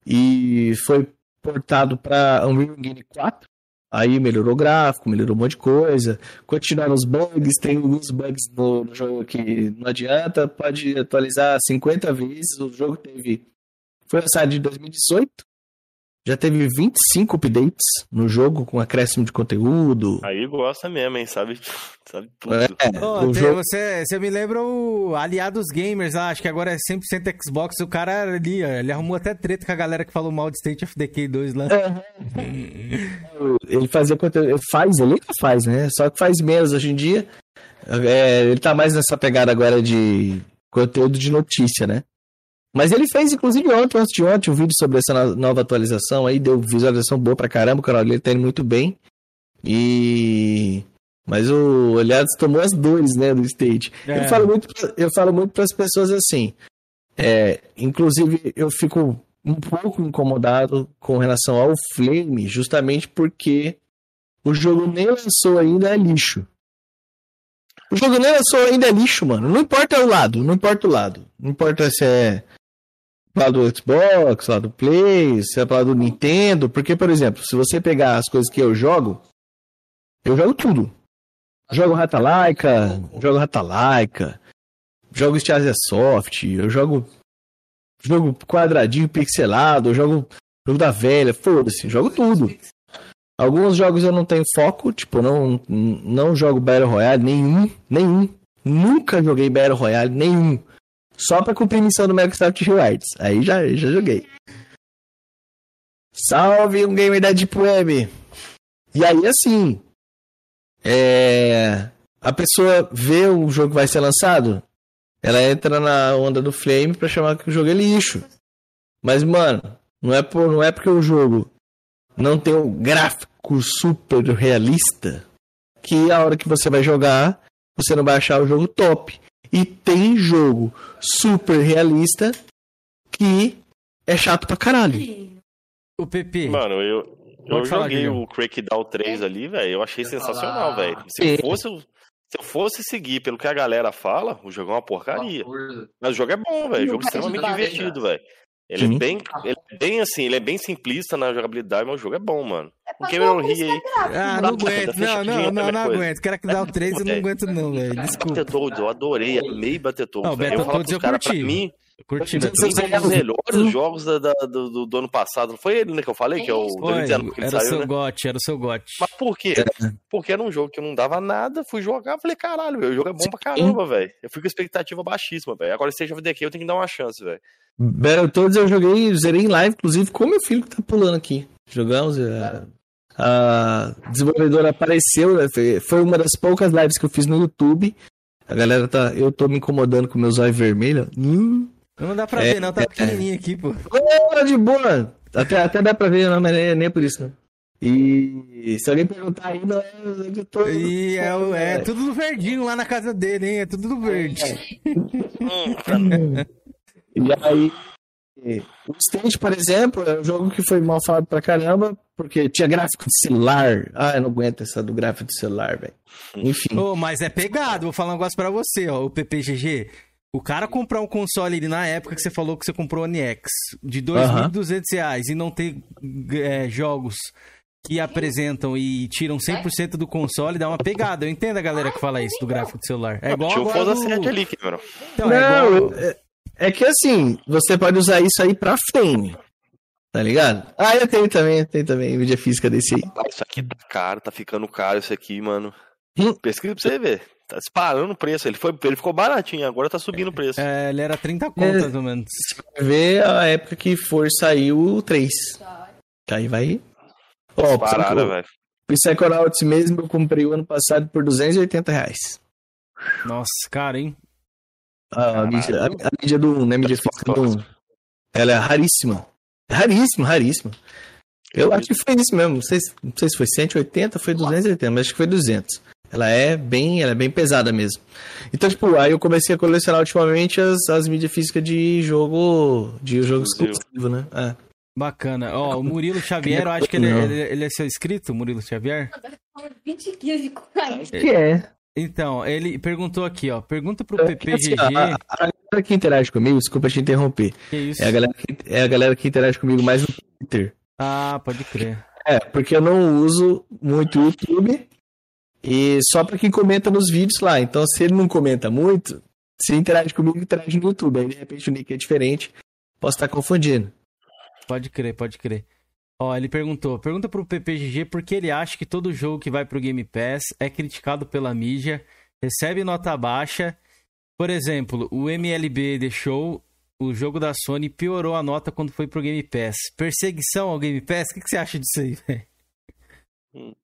E foi portado para Unreal Engine 4. Aí melhorou o gráfico, melhorou um monte de coisa. Continuaram os bugs, tem alguns bugs no, no jogo que não adianta, pode atualizar 50 vezes. O jogo teve. Foi lançado em 2018. Já teve 25 updates no jogo, com acréscimo de conteúdo. Aí gosta mesmo, hein? Sabe, sabe tudo. É, Ô, o tem- jogo... você, você me lembra o Aliados Gamers lá, acho que agora é 100% Xbox. O cara ali, ó, ele arrumou até treta com a galera que falou mal de State of Decay 2 lá. Ele fazia conteúdo. Ele faz, ele ainda faz, né? Só que faz menos hoje em dia. É, ele tá mais nessa pegada agora de conteúdo de notícia, né? Mas ele fez, inclusive, ontem, antes de ontem, um vídeo sobre essa no- nova atualização aí, deu visualização boa pra caramba, o canal dele tá indo muito bem. E. Mas o Olhados tomou as dores, né, do stage. É. Eu falo muito, eu falo muito para as pessoas assim. É, inclusive, eu fico um pouco incomodado com relação ao Flame, justamente porque o jogo nem lançou ainda é lixo. O jogo nem lançou ainda é lixo, mano. Não importa o lado, não importa o lado. Não importa se é lado do Xbox, lado do Play, é lado do Nintendo. Porque, por exemplo, se você pegar as coisas que eu jogo, eu jogo tudo. Jogo Ratalaika, jogo Ratalaika, jogo Stasia Soft, eu jogo jogo quadradinho pixelado, eu jogo jogo da velha, foda-se, jogo tudo. Alguns jogos eu não tenho foco, tipo, não não jogo Battle Royale nenhum, nenhum. Nunca joguei Battle Royale nenhum. Só pra cumprir missão do Microsoft Rewards. Aí já já joguei. Salve um gamer da Deep Web. E aí assim, é, a pessoa vê o jogo que vai ser lançado, ela entra na onda do Flame pra chamar que o jogo é lixo. Mas, mano, não é, por, não é porque o jogo não tem um gráfico super realista que a hora que você vai jogar, você não vai achar o jogo top. E tem jogo super realista que é chato pra caralho. O PP. Mano, eu, eu Pode falar, joguei Guilherme. o Crackdown 3 ali, velho. Eu achei sensacional, falar? velho. Se fosse. Se eu fosse seguir pelo que a galera fala, o jogo é uma porcaria. Mas o jogo é bom, velho. O jogo é extremamente Parede, divertido, velho. Ele é, bem, ele é bem assim, ele é bem simplista na jogabilidade, mas o jogo é bom, mano. É O Cameron Ri aí. Ah, não aguento. Não, não, não, não aguento. Quero que dá o 3 eu não aguento, não, velho. Desculpa. Battletoads, eu adorei, amei Battletoads. Não, velho. Battletoads eu caras, curti. Pra mim, Curti, pra mim, é um dos melhores jogos da- da- do, do- do ano passado. Não foi ele né, que eu falei? Que é o Foi, 2019 que ele era o saiu, seu né? gote, era o seu gote. Mas por quê? Porque era um jogo que eu não dava nada, fui jogar, falei, caralho, velho, o jogo é bom pra caramba, velho. Eu fui com expectativa baixíssima, velho. Agora Stage of Decay eu tenho que dar uma chance, velho. Battletoads eu joguei, zerei em live, inclusive com meu filho que tá pulando aqui. Jogamos. é, A desenvolvedora apareceu, né, foi- foi uma das poucas lives que eu fiz no YouTube. A galera tá. Eu tô me incomodando com meus olhos vermelhos. Hum. Não dá pra É, ver, não. Tá pequenininho aqui, pô. Ô, de boa! Até, até dá pra ver, não, mas nem, nem é por isso, não. E se alguém perguntar aí, não é. Eu tô... E é, o- é tudo do verdinho lá na casa dele, hein? É tudo do verde. E aí, o Stage, por exemplo, é um jogo que foi mal falado pra caramba, porque tinha gráfico de celular. Ah, eu não aguento essa do gráfico de celular, velho. Enfim. Ô, mas é pegado, vou falar um negócio pra você, ó. O PPGG. O cara comprar um console ali na época que você falou que você comprou o One X de 2.200 reais e não ter é, jogos que apresentam e tiram 100% do console, dá uma pegada. Eu entendo a galera que fala isso do gráfico de celular. É igual Tinha o Forza do- 7 ali, Cameron. Então, é não, igual... é, é que assim, você pode usar isso aí pra frame. Tá ligado? Ah, eu tenho também, eu tenho também mídia física desse aí. Isso aqui tá caro, tá ficando caro isso aqui, mano. Hum. Pesquisa pra você ver. Tá disparando o preço. Ele, foi, ele ficou baratinho, agora tá subindo o preço. É, ele era 30 contas, É. menos. Vai ver a época que for sair o 3. Que aí vai. Ó, Disparada, o velho. Psychonauts mesmo eu comprei o ano passado por 280 reais. Nossa, cara, hein? A, Caralho. mídia, a, a mídia do 1, né? A mídia física do 1. Ela é raríssima. Raríssima, raríssima. Eu acho que foi isso mesmo. Não sei, se- não sei se foi 180, foi 280, mas acho que foi 200. Ela é bem, ela é bem pesada mesmo. Então, tipo, aí eu comecei a colecionar ultimamente as, as mídias físicas de jogo, de jogo Exclusivo. exclusivo, né? É. Bacana. Ó, o Murilo Xavier, eu acho que ele, ele, ele é seu inscrito, Murilo Xavier? 20 quilos de coração. Que é. Então, ele perguntou aqui, ó. Pergunta pro É que, assim, PPGG. a, a galera que interage comigo, desculpa te interromper. Que isso? É a galera que, é a galera que interage comigo mais no Twitter. Ah, pode crer. É, porque eu não uso muito o YouTube e só pra quem comenta nos vídeos lá. Então, se ele não comenta muito, se interage comigo, interage no YouTube. Aí, de repente, o nick é diferente. Posso estar confundindo. Pode crer, pode crer. Ó, ele perguntou. Pergunta pro PPGG por que ele acha que todo jogo que vai pro Game Pass é criticado pela mídia, recebe nota baixa. Por exemplo, o MLB deixou o jogo da Sony piorou a nota quando foi pro Game Pass. Perseguição ao Game Pass? O que, que você acha disso aí, velho?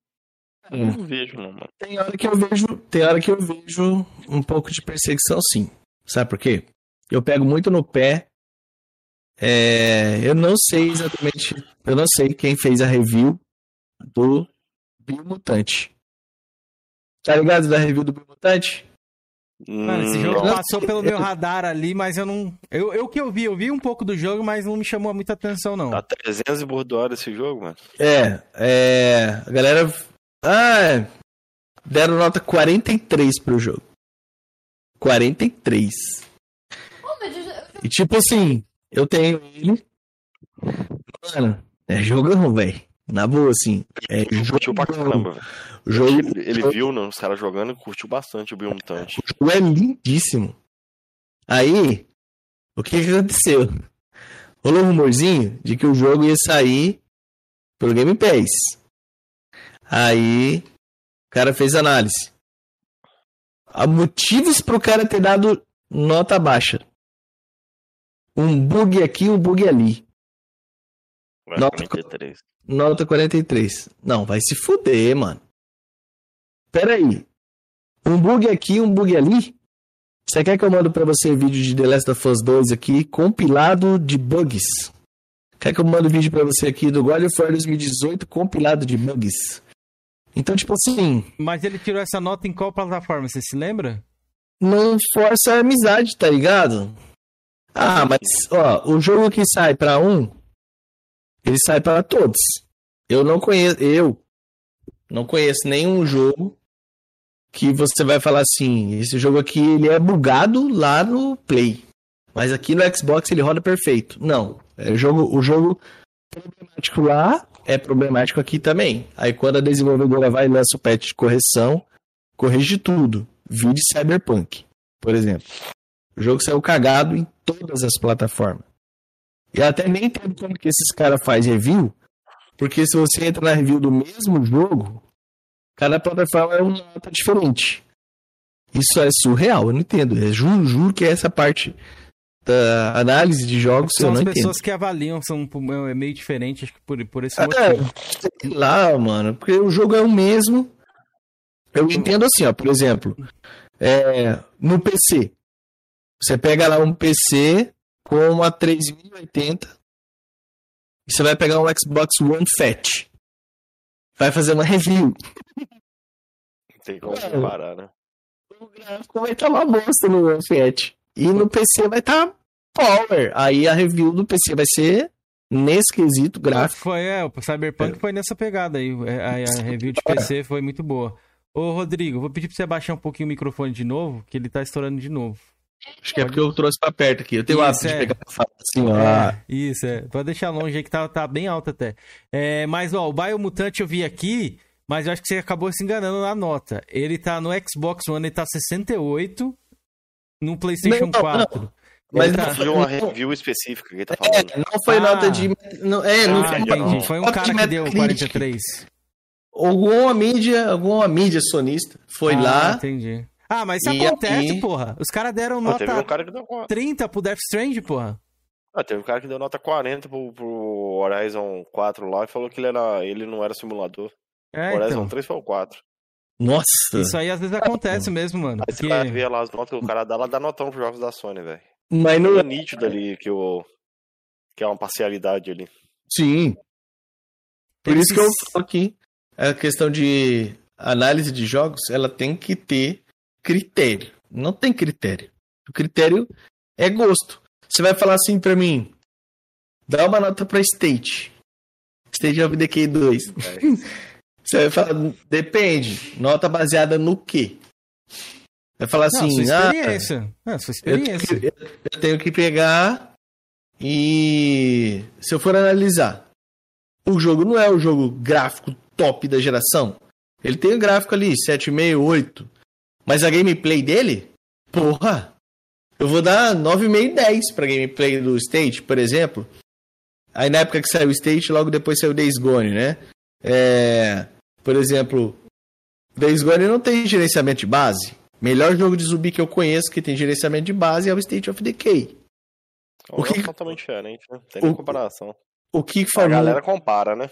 Eu não vejo, não, mano. Tem hora que eu vejo, tem hora que eu vejo um pouco de perseguição, sim. Sabe por quê? Eu pego muito no pé. É, eu não sei exatamente, eu não sei quem fez a review do Biomutante. Tá ligado da review do Biomutante? Mano, esse Hum, jogo não. passou pelo meu radar ali, mas eu não. Eu, eu que eu vi, eu vi um pouco do jogo, mas não me chamou muita atenção, não. Tá 300 e bordoada esse jogo, mano. É, é, a galera, ah, é, deram nota 43 pro jogo. 43. Pô, mas eu, já- E tipo assim, eu tenho ele. Mano, é jogão, velho. Na boa, assim. É Ele curtiu pra caramba, velho. O jogo, Ele, ele viu né, os caras jogando e curtiu bastante o Biomutante. o jogo é lindíssimo. Aí, o que, que aconteceu? Rolou um rumorzinho de que o jogo ia sair pelo Game Pass. Aí, o cara fez análise. Há motivos pro cara ter dado nota baixa. Um bug aqui, um bug ali. Vai, Nota- 43. Nota 43. Não, vai se fuder, mano. Pera aí. Um bug aqui, um bug ali? Você quer que eu mando pra você vídeo de The Last of Us 2 aqui, compilado de bugs? Quer que eu mando vídeo pra você aqui do God of War 2018, compilado de bugs? Então, tipo assim, Mas ele tirou essa nota em qual plataforma? Você se lembra? não força a amizade, tá ligado? Ah, mas, ó, o jogo que sai pra um, ele sai para todos. Eu não conheço, eu não conheço nenhum jogo que você vai falar assim, esse jogo aqui ele é bugado lá no Play. Mas aqui no Xbox ele roda perfeito. Não. É, o jogo, o jogo problemático lá é problemático aqui também. Aí quando a desenvolvedora vai e lança o patch de correção, corrige tudo. Vide Cyberpunk, por exemplo. O jogo saiu cagado em todas as plataformas. E até nem entendo como que esses caras fazem review, porque se você entra na review do mesmo jogo, cada plataforma é uma nota diferente. Isso é surreal, eu não entendo. Eu juro, juro que essa parte da análise de jogos são as pessoas entendo. que avaliam, são é meio diferente, acho que por, por esse é, motivo. sei lá, mano, porque o jogo é o mesmo. Eu entendo assim, ó, por exemplo, é, no PC. Você pega lá um PC com uma 3080 e você vai pegar um Xbox One Fat. Vai fazer uma review. Não tem como comparar, né? O gráfico vai estar uma bosta no One Fat. E no PC vai estar tá power. Aí a review do PC vai ser nesse quesito gráfico. Foi, é, o Cyberpunk é. foi nessa pegada aí. É, a, a review de PC foi muito boa. Ô, Rodrigo, vou pedir pra você baixar um pouquinho o microfone de novo, que ele tá estourando de novo. Acho que é porque eu trouxe pra perto aqui. Eu tenho o hábito é. de pegar assim, ó. É, isso, é. Pode deixar longe aí que tá, tá bem alto até. É, mas, ó, o Biomutante eu vi aqui, mas eu acho que você acabou se enganando na nota. Ele tá no Xbox One, ele tá 68, no PlayStation não, 4. Não. Mas tá... não foi uma review específica que ele tá falando. É, não foi ah. nota de. Não, é, não ah, foi, foi um cara que deu 43. Alguma mídia, alguma mídia sonista foi ah, lá. Entendi. Ah, mas isso acontece, aí... porra. Os caras deram nota teve um cara que deu... 30 pro Death Strange, porra. Ah, teve um cara que deu nota 40 pro, pro Horizon 4 lá e falou que ele, era, ele não era simulador. É, o Horizon então. 3 foi o 4. Nossa! Isso aí às vezes acontece mesmo, mano. Aí porque... você vai ver lá as notas que o cara dá, lá dá notão pros jogos da Sony, velho. Mas não é nítido ali que, o... que é uma parcialidade ali. Sim. Por isso que eu falo aqui. A questão de análise de jogos, ela tem que ter critério. Não tem critério. O critério é gosto. Você vai falar assim para mim, dá uma nota pra State. State of Decay 2. É. Você vai falar, depende. Nota baseada no quê? Vai falar assim, Não, sua ah, experiência. Ah, sua experiência. Eu tenho, que, eu tenho que pegar e se eu for analisar, o jogo não é o jogo gráfico top da geração. Ele tem um gráfico ali, 7,5, 8. Mas a gameplay dele, porra, eu vou dar 9,5 10 pra gameplay do State, por exemplo. Aí na época que saiu o State, logo depois saiu o Days Gone, né? É, por exemplo, Days Gone não tem gerenciamento de base. Melhor jogo de zumbi que eu conheço que tem gerenciamento de base é o State of Decay. O que é totalmente diferente, né? Tem o, comparação. O que formou... A galera compara, né?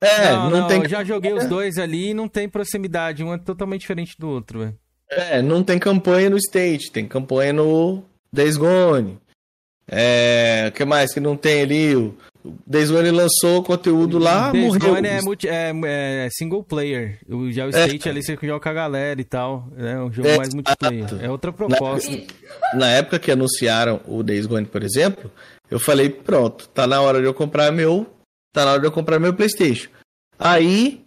É, não, não, não tem. Eu já joguei os dois ali e não tem proximidade. Um é totalmente diferente do outro, velho. É, não tem campanha no State, tem campanha no Days Gone. É, o que mais que não tem ali? O Days Gone lançou conteúdo lá, Days morreu. Gone é, multi, é, é, single player. O, já o é. State é. ali você joga com a galera e tal. É um jogo é, mais multiplayer. É outra proposta. Na, na, época que anunciaram o Days Gone, por exemplo, eu falei, pronto, tá na hora de eu comprar meu. Tá na hora de eu comprar meu Playstation. Aí,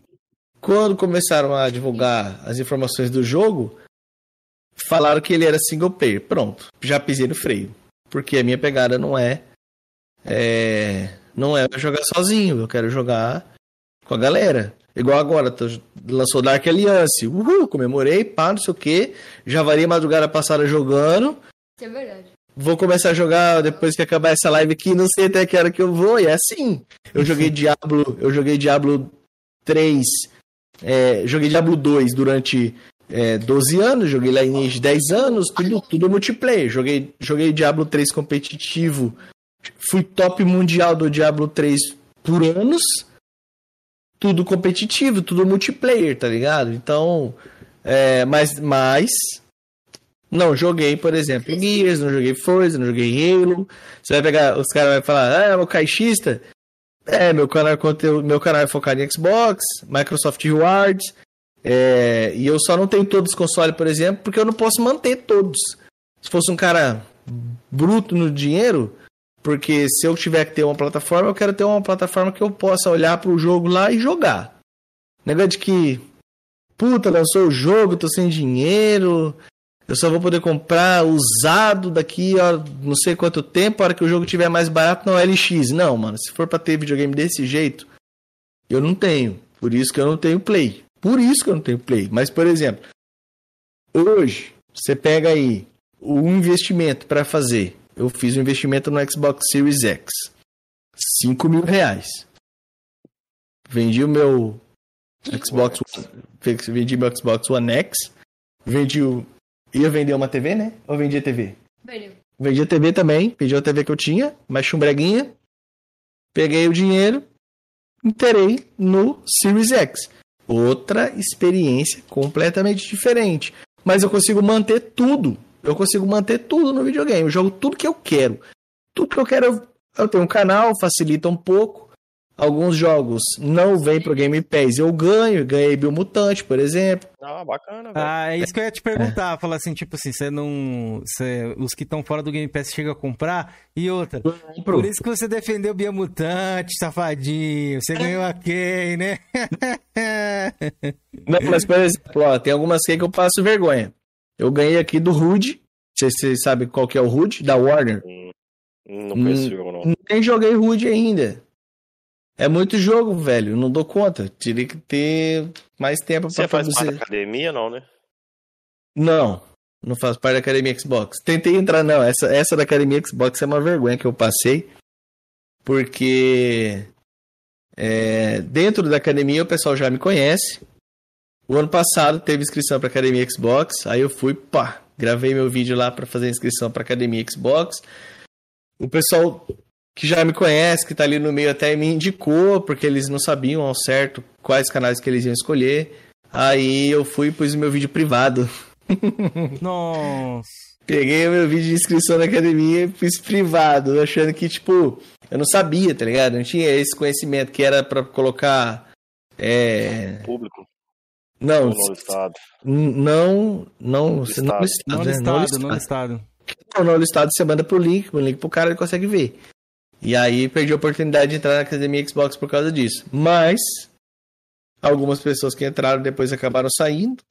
quando começaram a divulgar as informações do jogo, falaram que ele era single player. Pronto, já pisei no freio. Porque a minha pegada não é, é não é jogar sozinho, eu quero jogar com a galera. Igual agora, tô, lançou Dark Alliance. Uhul, comemorei, pá, não sei o que. Já varia madrugada passada jogando. Isso é verdade. Vou começar a jogar depois que acabar essa live aqui, não sei até que hora que eu vou, e é assim. Eu joguei Diablo, eu joguei Diablo 3, é, joguei Diablo 2 durante é, 12 anos, joguei Lineage 10 anos, tudo, tudo multiplayer. Joguei, joguei Diablo 3 competitivo, fui top mundial do Diablo 3 por anos, tudo competitivo, tudo multiplayer, tá ligado? Então, é, mas, mas não joguei, por exemplo, Gears, não joguei Forza, não joguei Halo. Você vai pegar, os caras vão falar, ah, é o caixista. É, meu canal, é meu canal é focado em Xbox, Microsoft Rewards, é, e eu só não tenho todos os consoles, por exemplo, porque eu não posso manter todos. Se fosse um cara bruto no dinheiro, porque se eu tiver que ter uma plataforma, eu quero ter uma plataforma que eu possa olhar para o jogo lá e jogar. Negócio de que, puta, lançou o jogo, tô sem dinheiro, eu só vou poder comprar usado daqui a não sei quanto tempo, a hora que o jogo tiver mais barato no LX. Não, mano, se for pra ter videogame desse jeito, eu não tenho. Por isso que eu não tenho Play. Por isso que eu não tenho Play. Mas, por exemplo, hoje, você pega aí o investimento para fazer. Eu fiz um investimento no Xbox Series X. 5 mil reais. Vendi o meu Xbox Vendi meu Xbox One X. Vendi o. Ia vender uma TV, né? Ou vendia TV? Vendeu. Vendi a TV também. Vendi a TV que eu tinha, mais chumbreguinha. Peguei o dinheiro. Interei no Series X. Outra experiência completamente diferente. Mas eu consigo manter tudo. Eu consigo manter tudo no videogame. Eu jogo tudo que eu quero. Tudo que eu quero. Eu tenho um canal, facilita um pouco. Alguns jogos não vêm pro Game Pass, eu ganho, ganhei Biomutante, por exemplo. Ah, bacana, velho. Ah, é isso que eu ia te perguntar. Falar assim, tipo assim, você não. Você, os que estão fora do Game Pass chegam a comprar. E outra. Por isso que você defendeu Biomutante, safadinho. Você ganhou a quem, né? Não, mas, por exemplo, ó, tem algumas que eu passo vergonha. Eu ganhei aqui do Rude. Vocês vocês sabem qual que é o Rude? Da Warner. Não conheço o jogo, não. Nem joguei Rude ainda. É muito jogo, velho. Não dou conta. Teria que ter mais tempo Você pra faz parte da academia, não, né? Não, não faço parte da Academia Xbox. Tentei entrar, não. Essa, essa da Academia Xbox é uma vergonha que eu passei. Porque é, dentro da academia o pessoal já me conhece. O ano passado teve inscrição para Academia Xbox. Aí eu fui, pá, gravei meu vídeo lá para fazer a inscrição para Academia Xbox. O pessoal que já me conhece, que tá ali no meio, até me indicou, porque eles não sabiam ao certo quais canais que eles iam escolher. Aí eu fui e pus o meu vídeo privado. Nossa. Peguei o meu vídeo de inscrição na academia e fiz privado, achando que, tipo, eu não sabia, tá ligado? Não tinha esse conhecimento que era pra colocar. É. Público. Não, no estado. n- não, não, não Listado. no listado, Não né? listado, listado. não listado. Não, no listado você manda pro link, o link pro cara ele consegue ver. E aí perdi a oportunidade de entrar na academia Xbox por causa disso. Mas algumas pessoas que entraram depois acabaram saindo.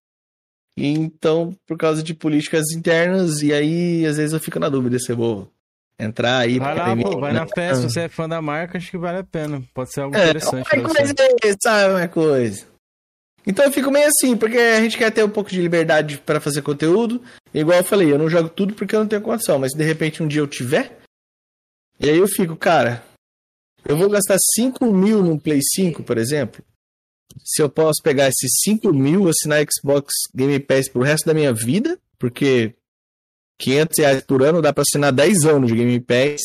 E então, por causa de políticas internas, e aí às vezes eu fico na dúvida se eu vou entrar aí Vai lá, academia. pô, vai na festa. Se você é fã da marca, acho que vale a pena. Pode ser algo É, interessante uma pra coisa, você. é, sabe uma coisa. Então eu fico meio assim, porque a gente quer ter um pouco de liberdade para fazer conteúdo. Igual eu falei, eu não jogo tudo porque eu não tenho condição, mas se de repente um dia eu tiver, e aí eu fico, cara, eu vou gastar 5 mil num Play 5, por exemplo. Se eu posso pegar esses 5 mil, assinar Xbox Game Pass pro resto da minha vida, porque 500 reais por ano dá pra assinar 10 anos de Game Pass.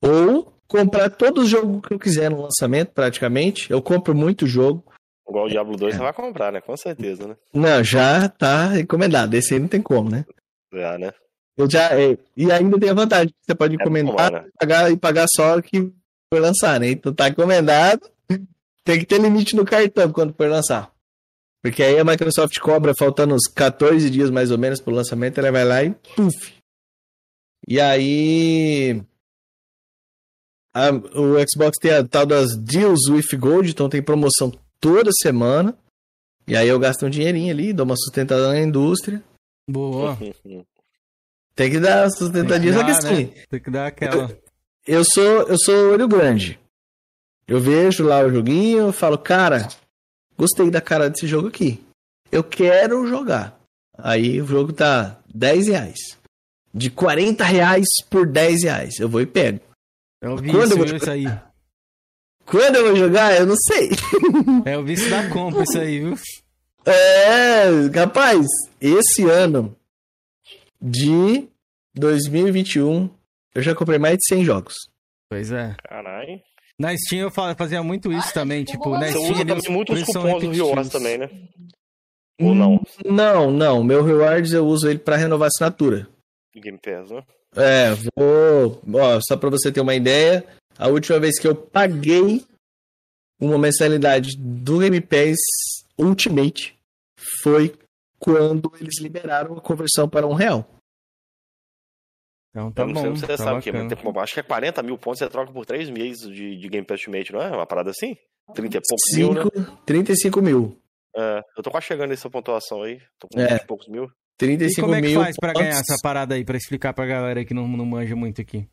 Ou comprar todos os jogos que eu quiser no lançamento, praticamente. Eu compro muito jogo. Igual o Diablo 2 É. você vai comprar, né? Com certeza, né? Não, já tá encomendado. Esse aí não tem como, né? Já, né? Eu já, é, e ainda tem a vantagem. Você pode encomendar tomar, né? e pagar, e pagar só o que for lançar, né? Então tá encomendado. Tem que ter limite no cartão quando for lançar. Porque aí a Microsoft cobra faltando uns 14 dias mais ou menos pro lançamento, ela vai lá e puf. E aí. a- o Xbox tem a tal das Deals with Gold, então tem promoção toda semana. E aí eu gasto um dinheirinho ali, dou uma sustentada na indústria. Boa. Tem que dar uma sustentadinha, só que Tem que dar, assim, né? Tem que dar aquela. eu sou eu sou olho grande. Eu vejo lá o joguinho, eu falo, cara, gostei da cara desse jogo aqui. Eu quero jogar. Aí o jogo tá 10 reais. De 40 reais por 10 reais. Eu vou e pego. É o Quando vício, eu vou isso aí. Quando eu vou jogar, eu não sei. É o vício da compra, isso aí, viu? É, rapaz, esse ano de 2021, eu já comprei mais de 100 jogos. Pois é. Caralho. Na Steam eu fa- fazia muito isso também, tipo, na Você Steam usa ali os também muitos cupons do Rewards também, né? Ou não? Não, não. Meu rewards eu uso ele pra renovar a assinatura. Game Pass, né? É, vou. Ó, só pra você ter uma ideia, a última vez que eu paguei uma mensalidade do Game Pass Ultimate foi quando eles liberaram a conversão para um real. Então tá eu não bom, sei tá sabe que é. mas Acho que é 40 mil pontos, você troca por 3 meses de, de Game Pass Ultimate, não é? Uma parada assim? 30 e poucos mil, né? Cinco, 35 mil. É, eu tô quase chegando nessa pontuação aí. Tô com É. 20 e poucos mil. 35 e como é que mil faz pra pontos. ganhar essa parada aí, pra explicar pra galera que não, não manja muito aqui?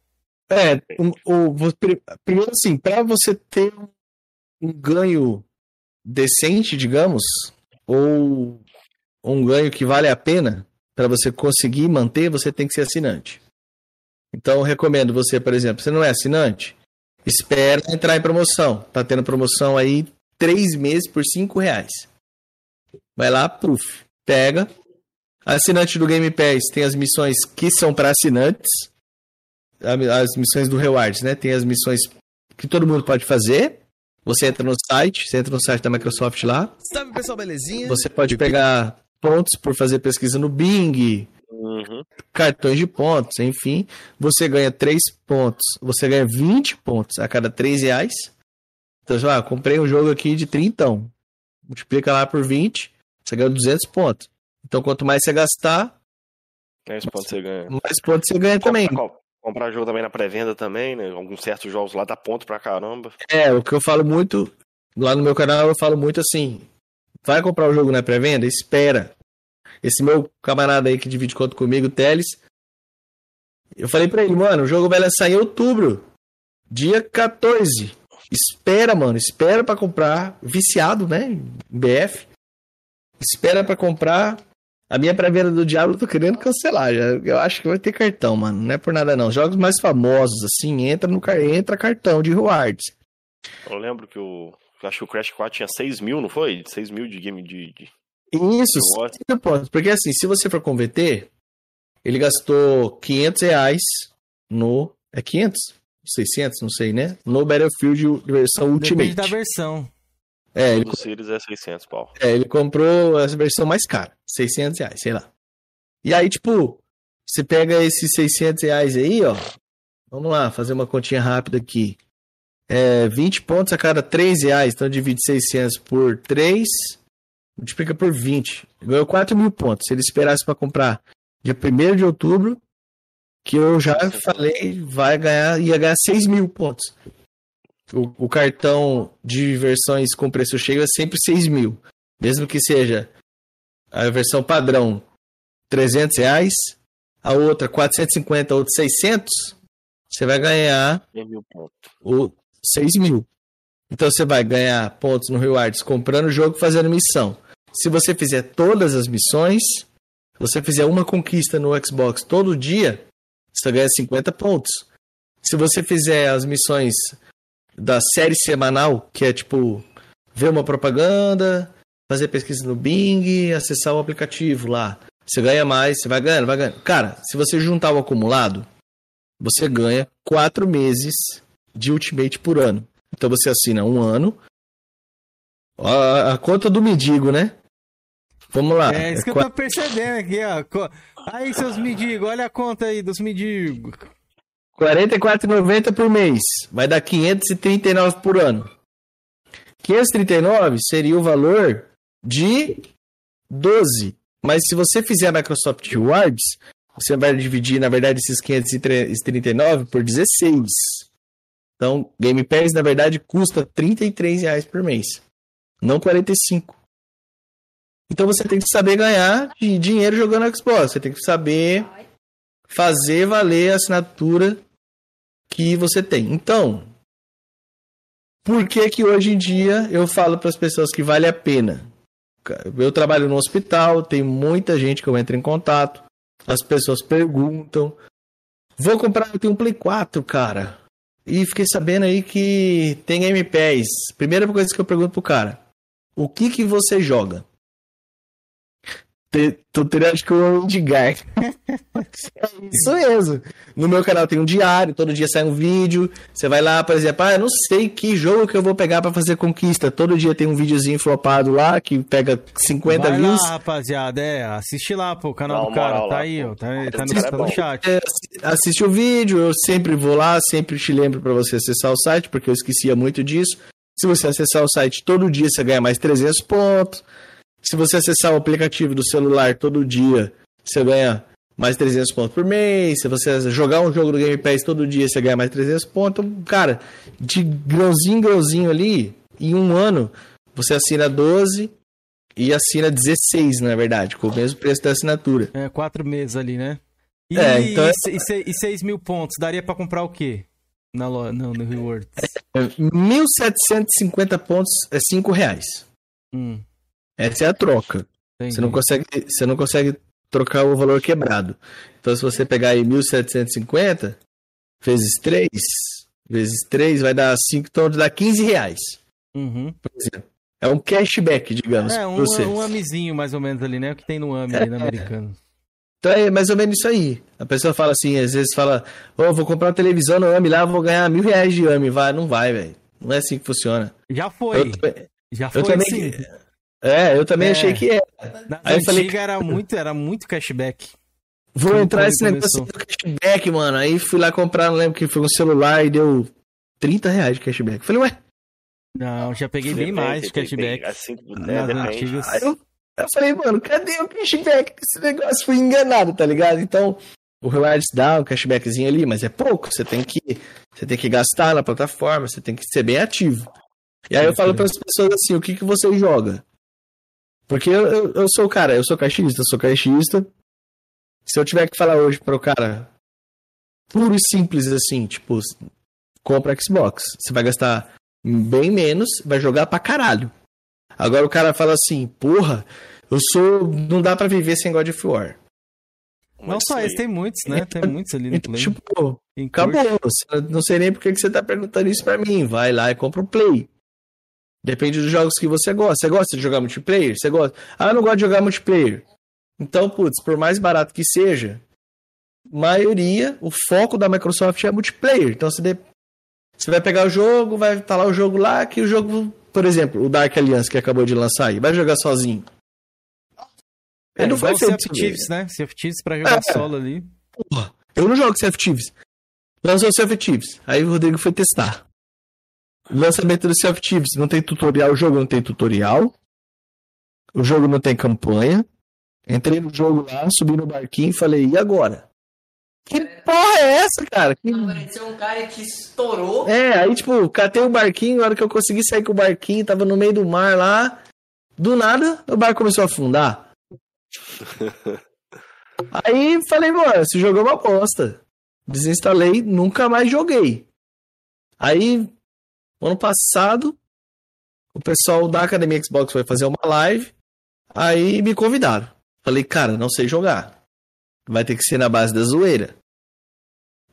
É, o, o- primeiro assim, pra você ter um- ganho decente, digamos, ou um ganho que vale a pena, pra você conseguir manter, você tem que ser assinante. Então, recomendo você, por exemplo, você não é assinante? Espera entrar em promoção. Tá tendo promoção aí três meses por cinco reais. Vai lá, puf, pega. Assinante do Game Pass tem as missões que são para assinantes as missões do Rewards, né? Tem as missões que todo mundo pode fazer. Você entra no site, você entra no site da Microsoft lá. Salve pessoal, belezinha? Você pode pegar pontos por fazer pesquisa no Bing, Uhum. cartões de pontos, enfim. Você ganha 3 pontos, você ganha 20 pontos a cada 3 reais. Então, você fala, ah, comprei um jogo aqui de 30, multiplica lá por 20, você ganha 200 pontos. Então, quanto mais você gastar, É esse ponto que você ganha. mais pontos você ganha também. Comprar jogo também na pré-venda também, né? Alguns certos jogos lá dá ponto pra caramba. É, o que eu falo muito, lá no meu canal eu falo muito assim, vai comprar o jogo na pré-venda? Espera. Esse meu camarada aí que divide conta comigo, Teles, eu falei pra ele, mano, o jogo vai lançar em outubro, dia 14. Espera, mano, espera pra comprar, viciado, né, BF. Espera pra comprar. A minha pré-venda do Diablo eu tô querendo cancelar, já. eu acho que vai ter cartão, mano, não é por nada não. Jogos mais famosos, assim, entra no car- entra cartão de rewards. Eu lembro que o. eu Acho que o Crash 4 tinha 6 mil, não foi? 6 mil de game de. de... Isso. 50 pontos. Porque assim, se você for converter, ele gastou 500 reais no. É 500? 600, não sei, né? No Battlefield versão Ultimate. Depende da versão. É, ele, Do Series é 600 pau. é, ele comprou a versão mais cara. 600 reais, sei lá. E aí, tipo, você pega esses 600 reais aí, ó. Vamos lá, fazer uma continha rápida aqui. É, 20 pontos a cada 3 reais. Então divide 600 por 3. Multiplica por 20. Ganhou 4 mil pontos. Se ele esperasse para comprar dia 1 de outubro, que eu já falei, vai ganhar, ia ganhar 6 mil pontos. O, o cartão de versões com preço cheio é sempre 6 mil. Mesmo que seja a versão padrão 300 reais, a outra 450, a outra 600, você vai ganhar 100 mil pontos. o 6 mil. Então você vai ganhar pontos no Rewards comprando o jogo e fazendo missão. Se você fizer todas as missões, se você fizer uma conquista no Xbox todo dia, você ganha 50 pontos. Se você fizer as missões da série semanal, que é tipo ver uma propaganda, fazer pesquisa no Bing, acessar o aplicativo lá, você ganha mais, você vai ganhando, vai ganhando. Cara, se você juntar o acumulado, você ganha 4 meses de Ultimate por ano. Então você assina um ano. A, a conta do mendigo, né? Vamos lá. É isso que eu tô percebendo aqui, ó. Aí, seus mendigos, olha a conta aí dos mendigos. R$ 44,90 por mês. Vai dar 539 por ano. 539 seria o valor de 12. Mas se você fizer a Microsoft Rewards, você vai dividir, na verdade, esses 539 por 16. Então, Game Pass, na verdade, custa 33 reais por mês. Não 45. Então você tem que saber ganhar dinheiro jogando Xbox. Você tem que saber fazer valer a assinatura que você tem. Então, por que que hoje em dia eu falo para as pessoas que vale a pena? Eu trabalho no hospital, tem muita gente que eu entro em contato, as pessoas perguntam: "Vou comprar, eu tenho um Play 4, cara". E fiquei sabendo aí que tem Game Pass. Primeira coisa que eu pergunto pro cara: "O que que você joga?" Te- Tutorial de como Edgar. É isso mesmo. No meu canal tem um diário, todo dia sai um vídeo. Você vai lá, por exemplo, ah, eu não sei que jogo que eu vou pegar pra fazer conquista. Todo dia tem um videozinho flopado lá que pega 50 Vai views. lá, rapaziada. É, assiste lá, pô, o canal Dá do cara. moral Tá lá, aí, pô. ó. Tá, tá no, tá no chat. É, assi- assiste o vídeo, eu sempre vou lá, sempre te lembro pra você acessar o site, porque eu esquecia muito disso. Se você acessar o site todo dia, você ganha mais 300 pontos. Se você acessar o aplicativo do celular todo dia, você ganha mais 300 pontos por mês. Se você jogar um jogo do Game Pass todo dia, você ganha mais 300 pontos. Então, cara, de grãozinho em grãozinho ali, em um ano, você assina 12 e assina 16, na verdade, com o mesmo preço da assinatura. É, quatro meses ali, né? E, É, então é- e, se- e 6 mil pontos, daria pra comprar o quê? Na loja, não, no Rewards. É, 1.750 pontos é 5 reais. Hum, Essa é a troca. entendi. Você não consegue, você não consegue trocar o valor quebrado. Então, se você pegar aí 1.750 vezes 3, vezes 3 vai dar 5, então dá 15 reais. Uhum. Por exemplo. É um cashback, digamos, É, um, você. um amizinho mais ou menos ali, né? O que tem no AMI ali no americano. Então é mais ou menos isso aí. A pessoa fala assim, às vezes fala, ô, vou comprar uma televisão no AMI lá, vou ganhar mil reais de AMI. Vai, não vai, velho. Não é assim que funciona. Já foi. Eu, Já foi eu também, sim. É, eu também É. achei que é. Na Aí eu falei, era muito, era muito cashback. Vou Quando entrar nesse negócio do cashback, mano. Aí fui lá comprar, não lembro que foi um celular e deu 30 reais de cashback. Falei, ué. Não, já peguei bem Depende, mais de cashback. Assim, né. Aí eu, eu falei, mano, cadê o cashback? Esse negócio foi enganado, tá ligado? Então, o Rewards dá um cashbackzinho ali, mas é pouco. Você tem que, você tem que gastar na plataforma, você tem que ser bem ativo. E aí eu falo para as pessoas assim, o que, que você joga? Porque eu, eu, eu sou o cara, eu sou caixista, eu sou caixista. Se eu tiver que falar hoje para o cara puro e simples assim, tipo, compra Xbox. Você vai gastar bem menos, vai jogar pra caralho. Agora o cara fala assim, porra, eu sou. Não dá pra viver sem God of War. Não Mas só esse, tem muitos, né? Tem muitos ali no Então, Play. tipo, acabou. Não sei nem por que que você tá perguntando isso pra mim. Vai lá e compra o Play. Depende dos jogos que você gosta. Você gosta de jogar multiplayer? Você gosta? Ah, eu não gosto de jogar multiplayer. Então, putz, por mais barato que seja, maioria, o foco da Microsoft é multiplayer. Então você, de- você vai pegar o jogo, vai estar lá o jogo lá, que o jogo, por exemplo, o Dark Alliance que acabou de lançar aí, vai jogar sozinho. É, Ele não foi feito Sea. Thieves, né? Sea Thieves pra jogar É. solo ali. Porra, eu não jogo Sea Thieves. Lançou o Sea Thieves. Aí o Rodrigo foi testar. Lançamento do Sea of Thieves. Não tem tutorial. O jogo não tem tutorial. O jogo não tem campanha. Entrei no jogo lá, subi no barquinho e falei, e agora? Que porra é essa, cara? Que... Apareceu um cara que estourou. É, aí tipo, catei o barquinho, na hora que eu consegui sair com o barquinho, tava no meio do mar lá. Do nada, o barco começou a afundar. Aí falei, mano, esse jogo é uma bosta. Desinstalei, nunca mais joguei. Aí, ano passado, o pessoal da Academia Xbox foi fazer uma live. Aí me convidaram. Falei, cara, não sei jogar. Vai ter que ser na base da zoeira.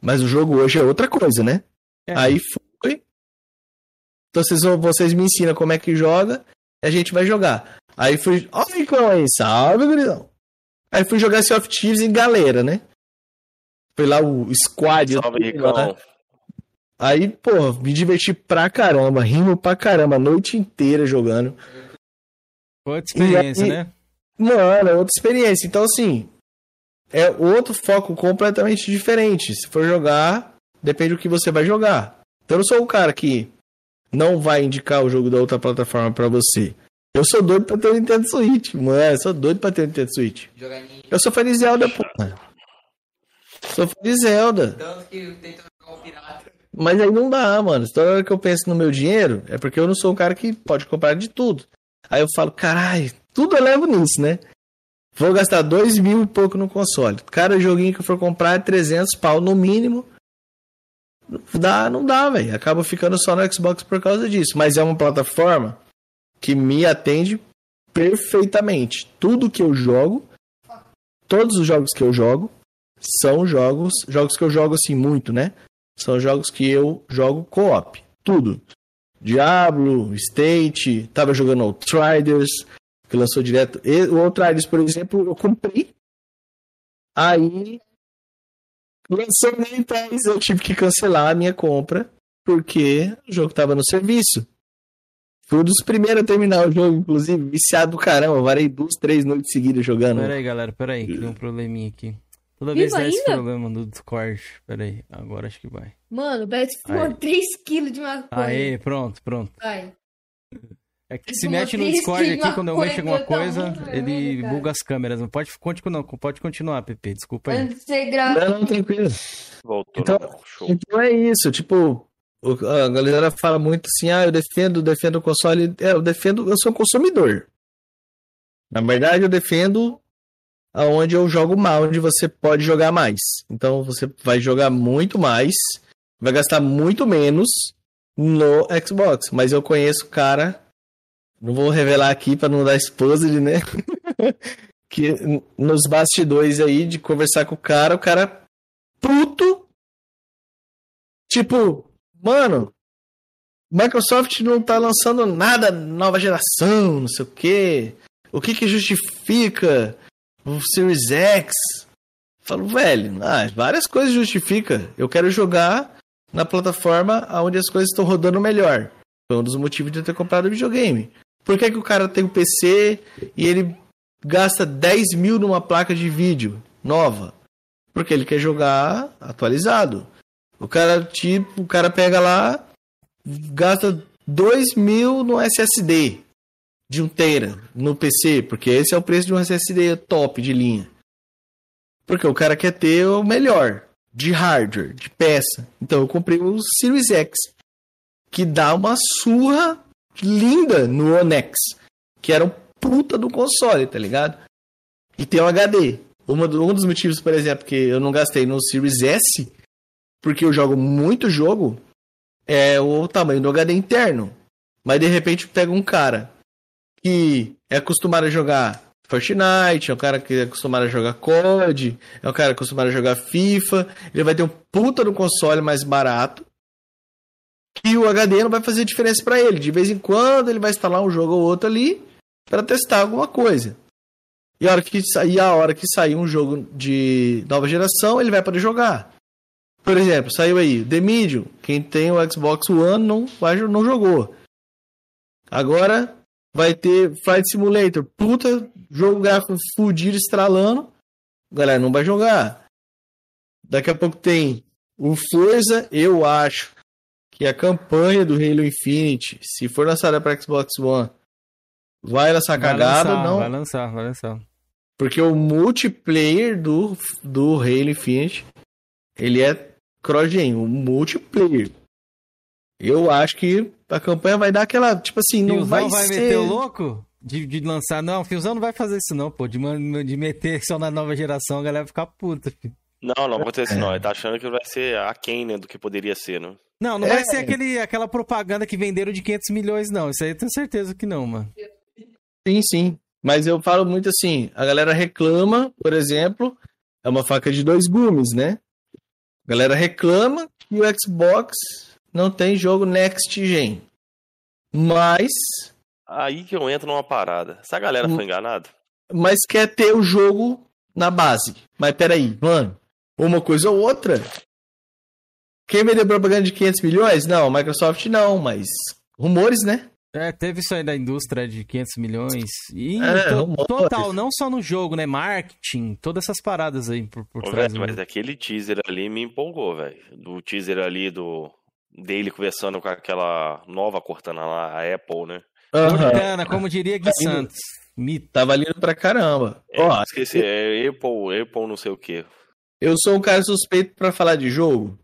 Mas o jogo hoje é outra coisa, né? É. Aí foi. Então vocês, vão- vocês me ensinam como é que joga e a gente vai jogar. Aí fui. Ó, o Ricão aí, salve, gurizão. Aí fui jogar Sea of Thieves em galera, né? Foi lá o squad. Salve, lá. Aí, pô, me diverti pra caramba, rimo pra caramba, a noite inteira jogando. Outra experiência, aí- né? Mano, é outra experiência. Então, assim, é outro foco completamente diferente. Se for jogar, depende do que você vai jogar. Então, eu não sou o cara que não vai indicar o jogo da outra plataforma pra você. Eu sou doido pra ter o Nintendo Switch, mano. Eu sou doido pra ter o Nintendo Switch. Eu sou fã de Zelda, porra. Sou fã de Zelda. tanto que tenta jogar o pirata. Mas aí não dá, mano. Toda hora que eu penso no meu dinheiro, é porque eu não sou um cara que pode comprar de tudo. Aí eu falo, caralho, tudo eu levo nisso, né? Vou gastar dois mil e pouco no console. Cada joguinho que eu for comprar é 300 pau no mínimo. Dá, não dá, velho. Acaba ficando só no Xbox por causa disso. Mas é uma plataforma que me atende perfeitamente. Tudo que eu jogo, todos os jogos que eu jogo, são jogos, jogos que eu jogo assim muito, né? São jogos que eu jogo co-op. Tudo. Diablo, State, tava jogando Outriders, que lançou direto. E, o Outriders, por exemplo, eu comprei. Aí lançou Game Pass, eu tive que cancelar a minha compra, porque o jogo tava no serviço. Fui um dos primeiros a terminar o jogo, inclusive, viciado do caramba. Varei duas, três noites seguidas jogando. Pera aí, galera, pera aí, que tem um probleminha aqui. Toda vez Vivo dá esse problema no Discord. Pera aí, agora acho que vai. Mano, fumou Aí. 3kg de maconha. Aê, pronto, pronto. Vai. É que Ele se mexe no Discord aqui, quando eu mexo em alguma tá coisa, ele vermelho, cara. buga as câmeras. Não pode continuar, pode continuar, Pepe, desculpa aí. Antes de você gravar. Não, não, tranquilo. Voltou, Então- não. Show. Então é isso, tipo, o- a galera fala muito assim, ah, eu defendo, defendo o console. É, eu defendo, eu sou um consumidor. Na verdade, eu defendo aonde eu jogo mal, onde você pode jogar mais. Então você vai jogar muito mais, vai gastar muito menos no Xbox. Mas eu conheço cara, não vou revelar aqui para não dar esposa de né? que nos bastidores aí de conversar com o cara, o cara puto. Tipo, mano, Microsoft não tá lançando nada nova geração, não sei o quê. O que que justifica o Series X? Falo, velho, ah, várias coisas justifica. Eu quero jogar na plataforma onde as coisas estão rodando melhor. Foi um dos motivos de eu ter comprado o videogame. Por que, que o cara tem um PC e ele gasta 10 mil numa placa de vídeo nova? Porque ele quer jogar atualizado. O cara, tipo, o cara pega lá, gasta 2 mil no SSD de 1 tera no PC, porque esse é o preço de um SSD top de linha. Porque o cara quer ter o melhor de hardware, de peça. Então eu comprei o Series X, que dá uma surra linda no One X, que era um puta do console, tá ligado? E tem um HD. Uma, um dos motivos, por exemplo, que eu não gastei no Series S, porque eu jogo muito jogo é o tamanho do HD interno. Mas de repente pega um cara que é acostumado a jogar Fortnite, é um cara que é acostumado a jogar COD, é um cara acostumado a jogar FIFA, ele vai ter um puta no console mais barato. E o HD não vai fazer diferença para ele. De vez em quando ele vai instalar um jogo ou outro ali para testar alguma coisa. E a hora que sair a hora que sair um jogo de nova geração, ele vai poder jogar. Por exemplo, saiu aí The Medium. Quem tem o Xbox One não, não jogou. Agora vai ter Flight Simulator. Puta jogo gráfico fudido, estralando. Galera, não vai jogar. Daqui a pouco tem o Forza. Eu acho que a campanha do Halo Infinite, se for lançada para Xbox One, vai lançar vai cagada. Lançar, não. Vai lançar, vai lançar. Porque o multiplayer do, do Halo Infinite, ele é cross-gen, o multiplayer. Eu acho que a campanha vai dar aquela, tipo assim, não Fiozão vai, vai ser... meter o louco? De, de lançar, não, o Fiozão não vai fazer isso não, pô, de, de meter só na nova geração, a galera vai ficar puta, filho. Não, não acontece é. não, ele tá achando que vai ser aquém, né, do que poderia ser, né? Não, não é. vai ser aquele, aquela propaganda que venderam de 500 milhões, não, isso aí eu tenho certeza que não, mano. Sim, sim, mas eu falo muito assim, a galera reclama, por exemplo, é uma faca de dois gumes, né? A galera reclama que o Xbox não tem jogo next gen. Mas. Aí que eu entro numa parada. Essa galera foi enganada? Mas quer ter o jogo na base. Mas peraí, mano. Uma coisa ou outra. Quem vendeu propaganda de 500 milhões? Não, Microsoft não, mas rumores, né? É, teve isso aí da indústria de 500 milhões. E é, to total, não só no jogo, né? Marketing, todas essas paradas aí por, por Ô, trás. Véio, mas aquele teaser ali me empolgou, velho. Do teaser ali do dele conversando com aquela nova Cortana lá, a Apple, né? Uhum. Cortana, como diria Gui Santos. Mito. Tava lindo pra caramba. É, Ó, esqueci, é Apple, Apple não sei o que. Eu sou um cara suspeito para falar de jogo,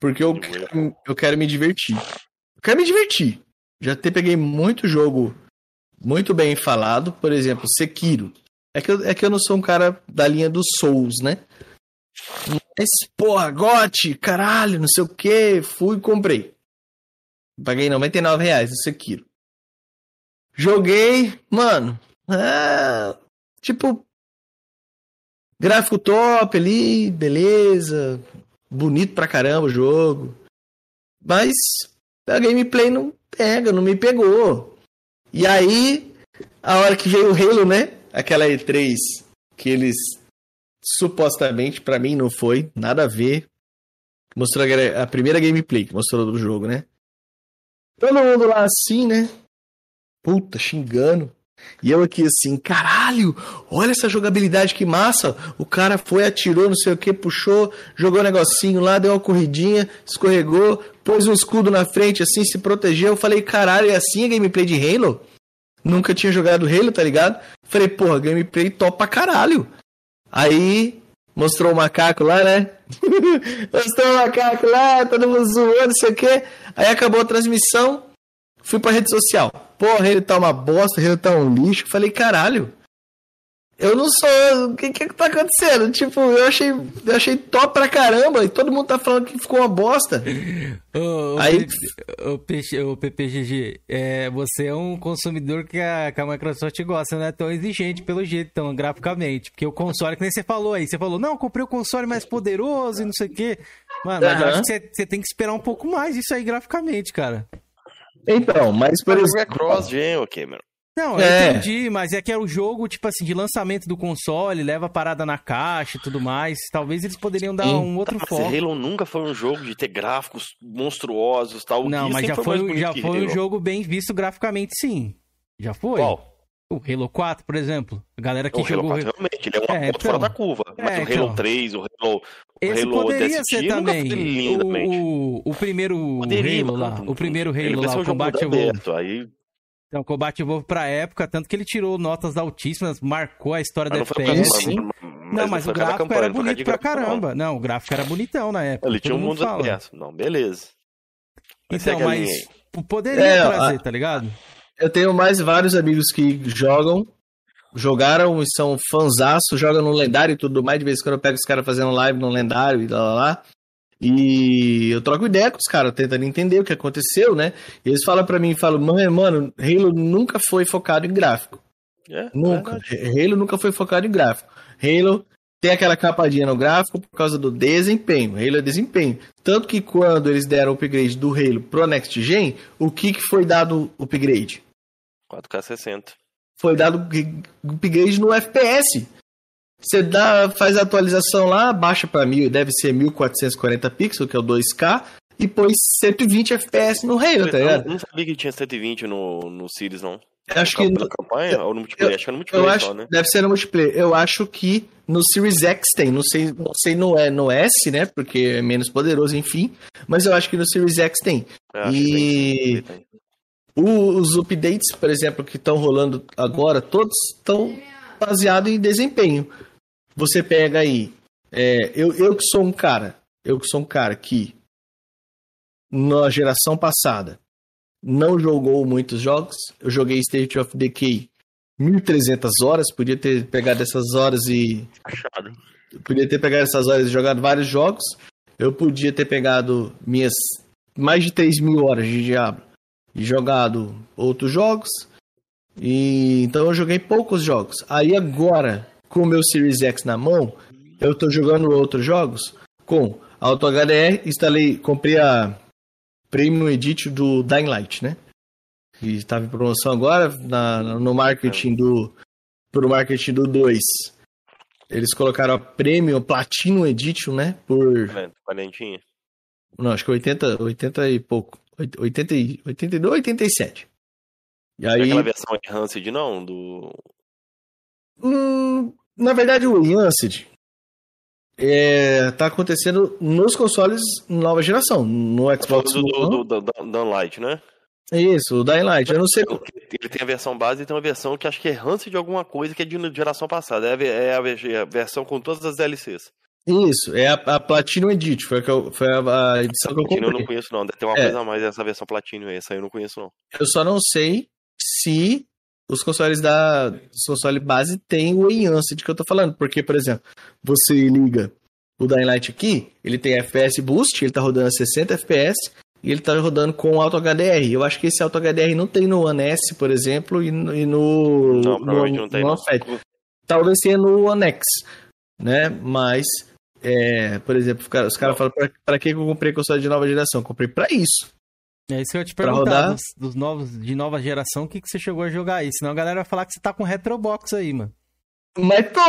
porque eu, quero, eu quero me divertir. Eu quero me divertir. Já te peguei muito jogo muito bem falado, por exemplo, Sekiro. É que, eu, é que eu não sou um cara da linha dos Souls, né? Mas, porra, gote, caralho, não sei o que, fui e comprei. Paguei 99 reais no Sekiro. Joguei, mano, é, tipo, gráfico top ali, beleza, bonito pra caramba o jogo. Mas a gameplay não pega, não me pegou. E aí, a hora que veio o Halo, né? Aquela E3 que eles supostamente, para mim, não foi, nada a ver. Mostrou a, primeira gameplay que mostrou do jogo, né? Todo mundo lá assim, né? Puta, xingando. E eu aqui assim, caralho, olha essa jogabilidade que massa. O cara foi, atirou, não sei o que, puxou, jogou um negocinho lá, deu uma corridinha, escorregou, pôs um escudo na frente, assim, se protegeu. Eu falei, caralho, é assim a gameplay de Halo? Nunca tinha jogado Halo, tá ligado? Falei, porra, gameplay top pra caralho. Aí mostrou o macaco lá, né? mostrou o macaco lá, todo mundo zoando, não sei o que. Aí acabou a transmissão, fui pra rede social. Porra, ele tá uma bosta, ele tá um lixo. Falei, caralho, Eu não sou. O que que tá acontecendo? Tipo, eu achei, eu achei top pra caramba e todo mundo tá falando que ficou uma bosta. Ô, Aí... o, P, o PPGG, é, você é um consumidor que a, que a Microsoft gosta, não é tão exigente pelo jeito, tão graficamente. Porque o console, que nem você falou aí, você falou, não, comprei o console mais poderoso e não sei o quê. Mano, uhum. mas eu acho que você, você tem que esperar um pouco mais isso aí graficamente, cara. Então, mas por exemplo. É cross-gen, ok, mano. Não, eu é. entendi, mas é que é o jogo, tipo assim, de lançamento do console, leva a parada na caixa e tudo mais. Talvez eles poderiam dar um outro foco. Halo nunca foi um jogo de ter gráficos monstruosos tal. Não, mas já foi, já foi um jogo bem visto graficamente, sim. Já foi. Qual? O Halo 4, por exemplo. A galera que o jogou. Halo 4, realmente, ele é uma é, então... fora da curva. Mas é, o Halo então... 3, o Halo. Esse Halo poderia ser também. O, o, o primeiro poderia, Halo lá. O primeiro Halo lá, o Combate Evolved. Aí então, Combate Evolve pra época, tanto que ele tirou notas altíssimas, marcou a história da FPS. Não, não, mas o gráfico campanha, era bonito pra caramba. Não, o gráfico era bonitão na época. Ele tinha um mundo FPS. Não, beleza. Então, mas poderia é, trazer, a... tá ligado? Eu tenho mais vários amigos que jogam, jogaram e são fanzaço, jogam no lendário e tudo mais. De vez em quando eu pego os caras fazendo live no lendário e lá, lá, lá. E eu troco ideia com os caras, tentando entender o que aconteceu, né? E eles falam para mim, falam, mano, Halo nunca foi focado em gráfico. É, nunca. É Halo nunca foi focado em gráfico. Halo tem aquela capadinha no gráfico por causa do desempenho. Halo é desempenho. Tanto que quando eles deram o upgrade do Halo pro Next Gen, o que, que foi dado o upgrade? 4K 60. Foi dado upgrade no FPS. Você dá, faz a atualização lá, baixa para mil, deve ser 1440 pixels, que é o 2K, e põe 120 FPS no Halo, tá ligado? Eu não sabia que tinha 120 no, no Series, não. Eu acho que no, campanha eu, ou no multiplayer? Eu, acho que é no multiplayer acho, só, né? Deve ser no multiplayer. Eu acho que no Series X tem, não sei, não sei no, é, no S, né? Porque é menos poderoso, enfim. Mas eu acho que no Series X tem. e tem, os updates, por exemplo, que estão rolando agora, todos estão baseados em desempenho. Você pega aí, é, eu, eu que sou um cara, eu que sou um cara que na geração passada não jogou muitos jogos, eu joguei State of Decay 1300 horas, podia ter pegado essas horas e achado. Podia ter pegado essas horas e jogado vários jogos. Eu podia ter pegado minhas mais de 3 mil horas de Diablo e jogado outros jogos. E então eu joguei poucos jogos. Aí agora com o meu Series X na mão, eu estou jogando outros jogos com Auto HDR, instalei, comprei a Premium Edit do Dying Light, né? Que estava em promoção agora na, no marketing do pro marketing do 2. Eles colocaram a Premium Platinum Edition, né? Por. Valentinha. Não, acho que 80, 80 e pouco. 80, 82, 87. E aí... Aquela versão enhanced, não? Do. Hum, na verdade, o Enhanced é, tá acontecendo nos consoles nova geração, no tá Xbox do, do, do, do, do Light, né? Isso, o Dying Light. Eu não sei. Ele tem a versão base e tem uma versão que acho que é Enhanced de alguma coisa que é de geração passada. É a, é a, é a versão com todas as DLCs. Isso, é a, a Platinum Edit, foi, a, eu, foi a, a edição que eu comprei. eu não conheço não, deve ter uma é. coisa a mais essa versão Platinum, essa eu não conheço não. Eu só não sei se os consoles da os console base tem o Enhanced que eu tô falando, porque, por exemplo, você liga o Dying Light aqui, ele tem FPS Boost, ele tá rodando a 60 FPS e ele tá rodando com Auto HDR. Eu acho que esse Auto HDR não tem no One S, por exemplo, e no, e no, não, no, não tem, no não. Talvez tenha no One X, né? Mas, é, por exemplo, os caras cara falam, pra que eu comprei console de nova geração? Comprei pra isso. É isso que eu ia te perguntar, dos, dos, novos, de nova geração, o que, que você chegou a jogar aí? Senão a galera vai falar que você tá com Retrobox aí, mano. Mas tô,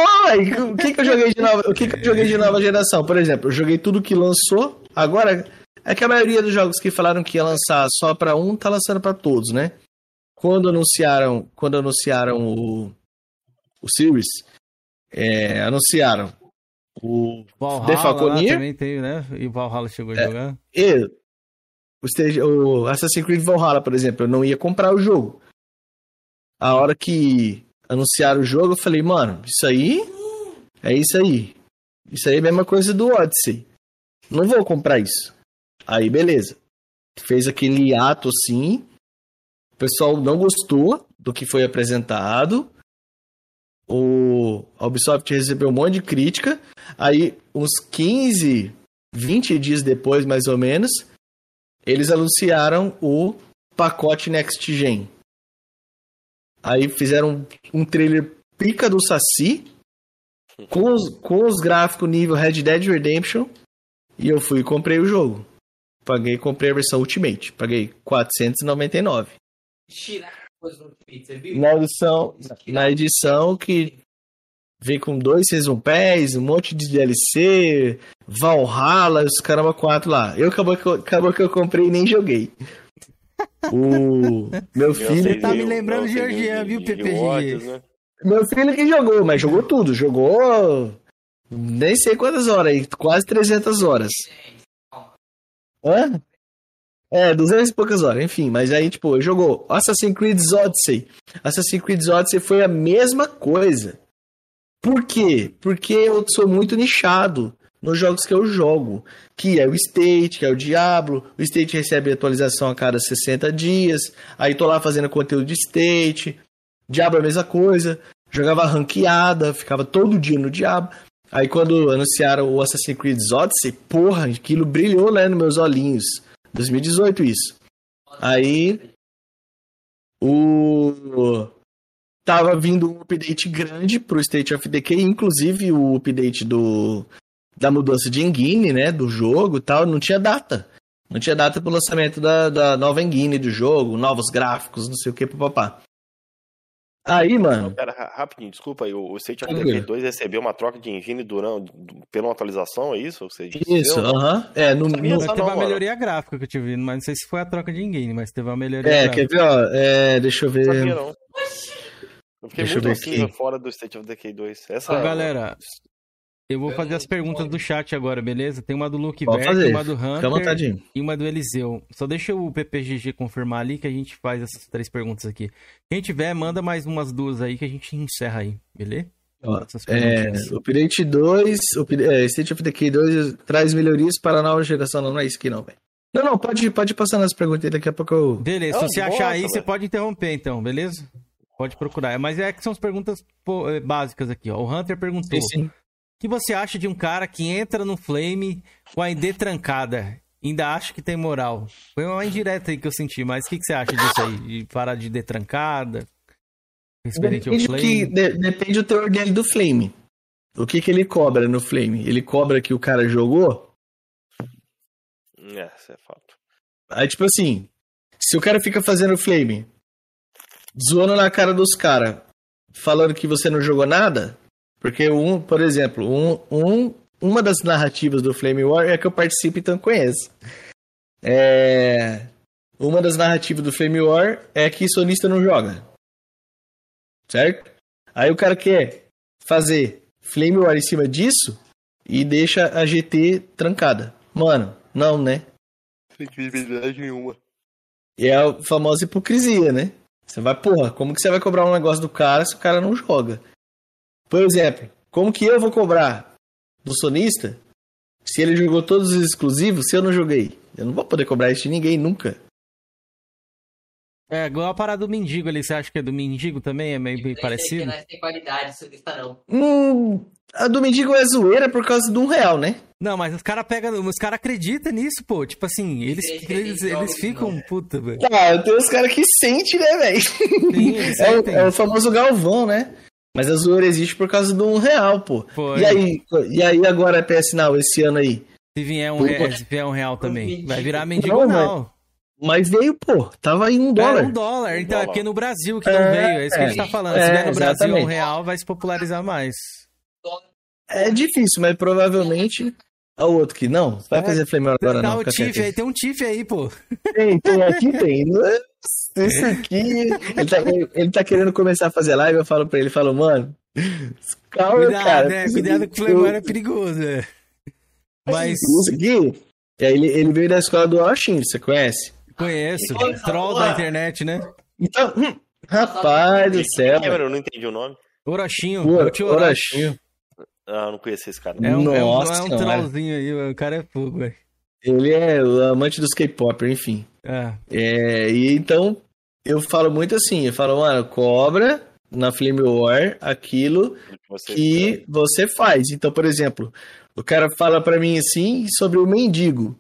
o que que eu joguei de nova, o que que eu joguei de nova geração? Por exemplo, eu joguei tudo que lançou. Agora, é que a maioria dos jogos que falaram que ia lançar só para um, tá lançando para todos, né? Quando anunciaram, quando anunciaram o o Series, é, anunciaram o Valhalla The Falconeer. também tem, né? E o Valhalla chegou a é, jogar. E o, stage, o Assassin's Creed Valhalla, por exemplo, eu não ia comprar o jogo. A hora que anunciaram o jogo, eu falei, mano, isso aí é isso aí. Isso aí é a mesma coisa do Odyssey. Não vou comprar isso. Aí, beleza. Fez aquele ato assim. O pessoal não gostou do que foi apresentado. o Ubisoft recebeu um monte de crítica. Aí, uns 15, 20 dias depois, mais ou menos, eles anunciaram o pacote Next Gen. Aí fizeram um, trailer pica do Saci, com os, com os gráficos nível Red Dead Redemption, e eu fui e comprei o jogo. Paguei, comprei a versão Ultimate. Paguei 499. Na edição, na edição que vem com dois Season Pass, um monte de DLC, Valhalla, os caramba quatro lá. Eu acabou que, acabou que eu comprei e nem joguei. O meu filho. Você tá me lembrando de Georgian, viu, PPG? Né? Meu filho que jogou, mas jogou tudo. Jogou. Nem sei quantas horas aí, quase 300 horas. Hã? É, 200 e poucas horas, enfim. Mas aí, tipo, jogou Assassin's Creed Odyssey. Assassin's Creed Odyssey foi a mesma coisa. Por quê? Porque eu sou muito nichado nos jogos que eu jogo, que é o State, que é o Diablo. O State recebe atualização a cada 60 dias. Aí tô lá fazendo conteúdo de State. Diablo é a mesma coisa. Jogava ranqueada, ficava todo dia no Diablo. Aí quando anunciaram o Assassin's Creed Odyssey, porra, aquilo brilhou, né, nos meus olhinhos. 2018 isso. Aí o tava vindo um update grande pro State of Decay, inclusive o update do da mudança de engine, né, do jogo e tal, não tinha data. Não tinha data pro lançamento da, da nova engine do jogo, novos gráficos, não sei o que, papapá. Aí, mano. Pera, rapidinho, desculpa aí. O State of Decay 2 recebeu uma troca de engine durante, pela atualização, é isso? Você isso, aham. Uh -huh. É, no, no... Teve uma melhoria gráfica que eu tive, mas não sei se foi a troca de engine, mas teve uma melhoria É, gráfica. quer ver, ó? É, deixa eu ver. Não sabia, não. Eu fiquei deixa muito assim fora do State of Decay 2. Essa... Então, galera, eu vou fazer as perguntas do chat agora, beleza? Tem uma do Luke Vert, uma do Hunter e uma do Eliseu. Só deixa o PPGG confirmar ali que a gente faz essas três perguntas aqui. Quem tiver, manda mais umas duas aí que a gente encerra aí, beleza? Ó, é, o Update 2, o é, State of Decay 2 traz melhorias para a nova geração. Não, não é isso aqui não, velho. Não, não, pode, pode passar nas perguntas aí, daqui a pouco eu... Beleza, se você achar aí, você pode interromper então, beleza? Pode procurar. Mas é que são as perguntas é, básicas aqui, ó. O Hunter perguntou... Sim, sim que você acha de um cara que entra no Flame com a ID trancada? Ainda acha que tem moral. Foi uma indireta aí que eu senti, mas o que, que você acha disso aí? De parar de ID trancada? Depende, que, de, depende do teor dele do Flame. O que, que ele cobra no Flame? Ele cobra que o cara jogou? É, isso é fato. Aí, tipo assim, se o cara fica fazendo Flame, zoando na cara dos caras, falando que você não jogou nada, porque, um, por exemplo, um, um, uma das narrativas do Flame War é que eu participo então conheço. É... Uma das narrativas do Flame War é que sonista não joga. Certo? Aí o cara quer fazer Flame War em cima disso e deixa a GT trancada. Mano, não, né? Sem credibilidade nenhuma. E é a famosa hipocrisia, né? Você vai, porra, como que você vai cobrar um negócio do cara se o cara não joga? Por exemplo, como que eu vou cobrar do sonista se ele jogou todos os exclusivos se eu não joguei? Eu não vou poder cobrar isso de ninguém nunca. É, igual a parada do mendigo ali, você acha que é do mendigo também? É meio parecido? Não tem qualidade, sonista não. Hum, a do mendigo é zoeira por causa de um real, né? Não, mas os caras pegam. Os caras acreditam nisso, pô. Tipo assim, eles, eles, eles ficam puta, velho. Ah, tem os caras que sentem, né, velho? É, é, o famoso Galvão, né? Mas a zoeira existe por causa do um real, pô. Foi. E aí, e aí agora é PS Now esse ano aí? Se vier um, real, se vier um real também. Vai virar mendigo não. Mas veio, pô. Tava aí um dólar. É um dólar. Então, um é porque no Brasil que não é, veio. É isso que a gente tá falando. É, se vier no Brasil um real, vai se popularizar mais. É difícil, mas provavelmente é o outro que não. Vai fazer Flame agora, tá não. O Tiff aí, tem um Tiff aí, pô. Tem, tem, aqui tem. Esse aqui, ele tá, ele tá querendo começar a fazer live, eu falo pra ele, falo, mano, calma, Cuidado, cara. Né? Cuidado que o Flamor é perigoso, né? Mas... Isso aqui, ele, ele veio da escola do Oshin, você conhece? Conheço, troll da internet, né? Então, hum, rapaz do céu. Eu não entendi o nome. Orochinho, Orochinho. Ah, não conheço esse cara. É um, Nossa, é um, é um trollzinho aí, o cara é fogo, velho. Ele é o amante dos K-pop, enfim. É. é. E então, eu falo muito assim, eu falo, mano, cobra na Flame War aquilo Você que você faz. Então, por exemplo, o cara fala pra mim assim sobre o mendigo.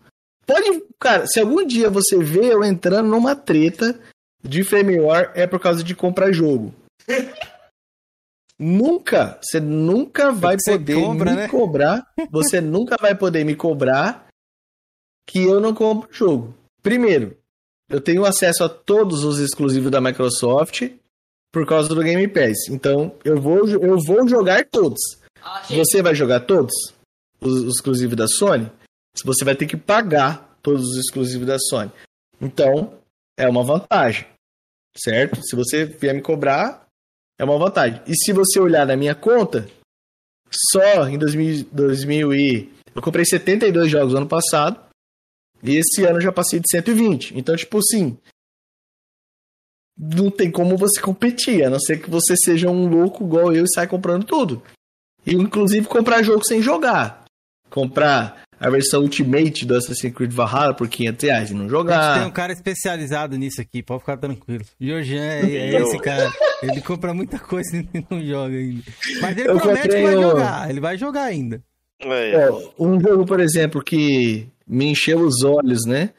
Pode, cara, se algum dia você vê eu entrando numa treta de War é por causa de comprar jogo. nunca, você nunca vai você poder compra, me né? cobrar. Você nunca vai poder me cobrar que eu não compro jogo. Primeiro, eu tenho acesso a todos os exclusivos da Microsoft por causa do Game Pass. Então, eu vou, eu vou jogar todos. Achei. Você vai jogar todos os, os exclusivos da Sony? Você vai ter que pagar todos os exclusivos da Sony. Então, é uma vantagem. Certo? Se você vier me cobrar, é uma vantagem. E se você olhar na minha conta, só em 2000, 2000 e... Eu comprei 72 jogos ano passado. E esse ano eu já passei de 120. Então, tipo assim. Não tem como você competir, a não ser que você seja um louco igual eu e saia comprando tudo. E inclusive comprar jogo sem jogar. Comprar a versão Ultimate do Assassin's Creed Valhalla por 500 reais e não A gente jogar. tem um cara especializado nisso aqui, pode ficar tranquilo. Georgian é, é esse cara. Ele compra muita coisa e não joga ainda. Mas ele Eu promete que vai jogar. Ele vai jogar ainda. É, Ó, um jogo, por exemplo, que me encheu os olhos, né?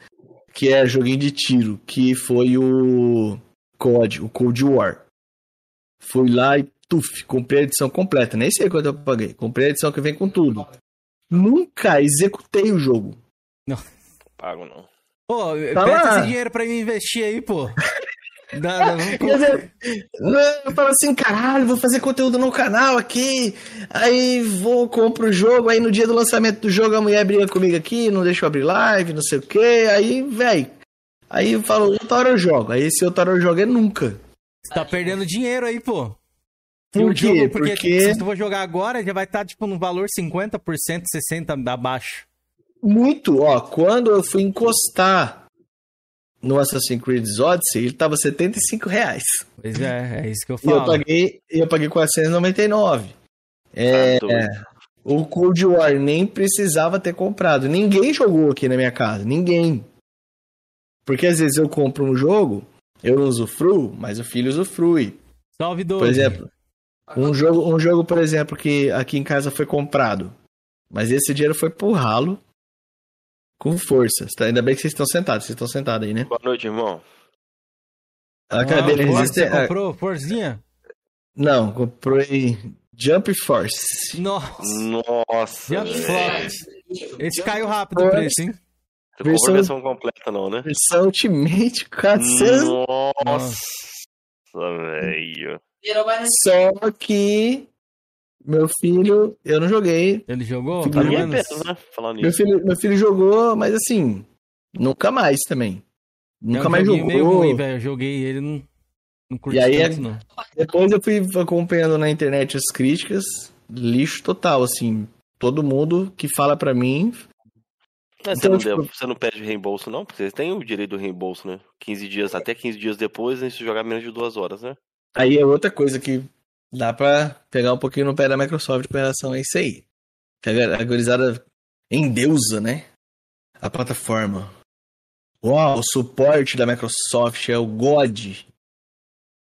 Que é joguinho de tiro, que foi o COD, o Cold War. Fui lá e tuf, comprei a edição completa. Nem sei quanto eu paguei. Comprei a edição que vem com tudo. Nunca executei o jogo. pago não. Pô, Tá pega lá. esse dinheiro pra mim investir aí, pô. Vamos Quer dizer, Eu falo assim, caralho, vou fazer conteúdo no canal aqui. Aí vou, compro o jogo. Aí no dia do lançamento do jogo a mulher briga comigo aqui, não deixa eu abrir live, não sei o que. Aí, velho. Aí eu falo, outra hora eu jogo. Aí esse outra hora eu jogo é nunca. Você tá perdendo dinheiro aí, pô. Por o quê? jogo, porque, Porque se tu for jogar agora, já vai estar, tipo, no valor 50%, 60% abaixo. muito, ó, quando eu fui encostar no Assassin's Creed Odyssey, ele tava 75 reais. Pois é, é isso que eu E eu falo. paguei, e eu paguei 499. É, Tá doido. O Cold War nem precisava ter comprado. Ninguém jogou aqui na minha casa. Ninguém. Porque às vezes eu compro um jogo, eu não usufruo, mas o filho usufrui. Salve, Doug. Por exemplo, um jogo, um jogo, por exemplo, que aqui em casa foi comprado. Mas esse dinheiro foi pro ralo com força. Tá? Ainda bem que vocês estão sentados. Vocês estão sentados aí, né? Boa noite, irmão. A Ah, cadeira resiste. Você comprou? Forzinha? Não, comprei Jump Force. Nossa. Nossa. Jump. Force. Esse caiu rápido o preço, hein? Você comprou Versão- a versão completa, não, né? Versão Ultimate 400. Nossa, velho. Só que meu filho, eu não joguei. Ele jogou? Pelo Ninguém menos. né? Falando Meu filho, meu filho jogou, mas assim, nunca mais também. É Nunca um mais joguinho meio jogou. ruim, velho. Eu joguei ele, não, não curti E aí é- tanto, não. Depois eu fui acompanhando na internet as críticas, lixo total, assim. Todo mundo que fala pra mim, É, você, Então, não tipo- você não pede reembolso, não? Porque vocês têm o direito do reembolso, né? 15 dias, até 15 dias depois, né, se jogar menos de duas horas, né? Aí é outra coisa que dá pra pegar um pouquinho no pé da Microsoft com relação a isso aí. Que a gurizada endeusa, né? A plataforma. Uau, o suporte da Microsoft é o God.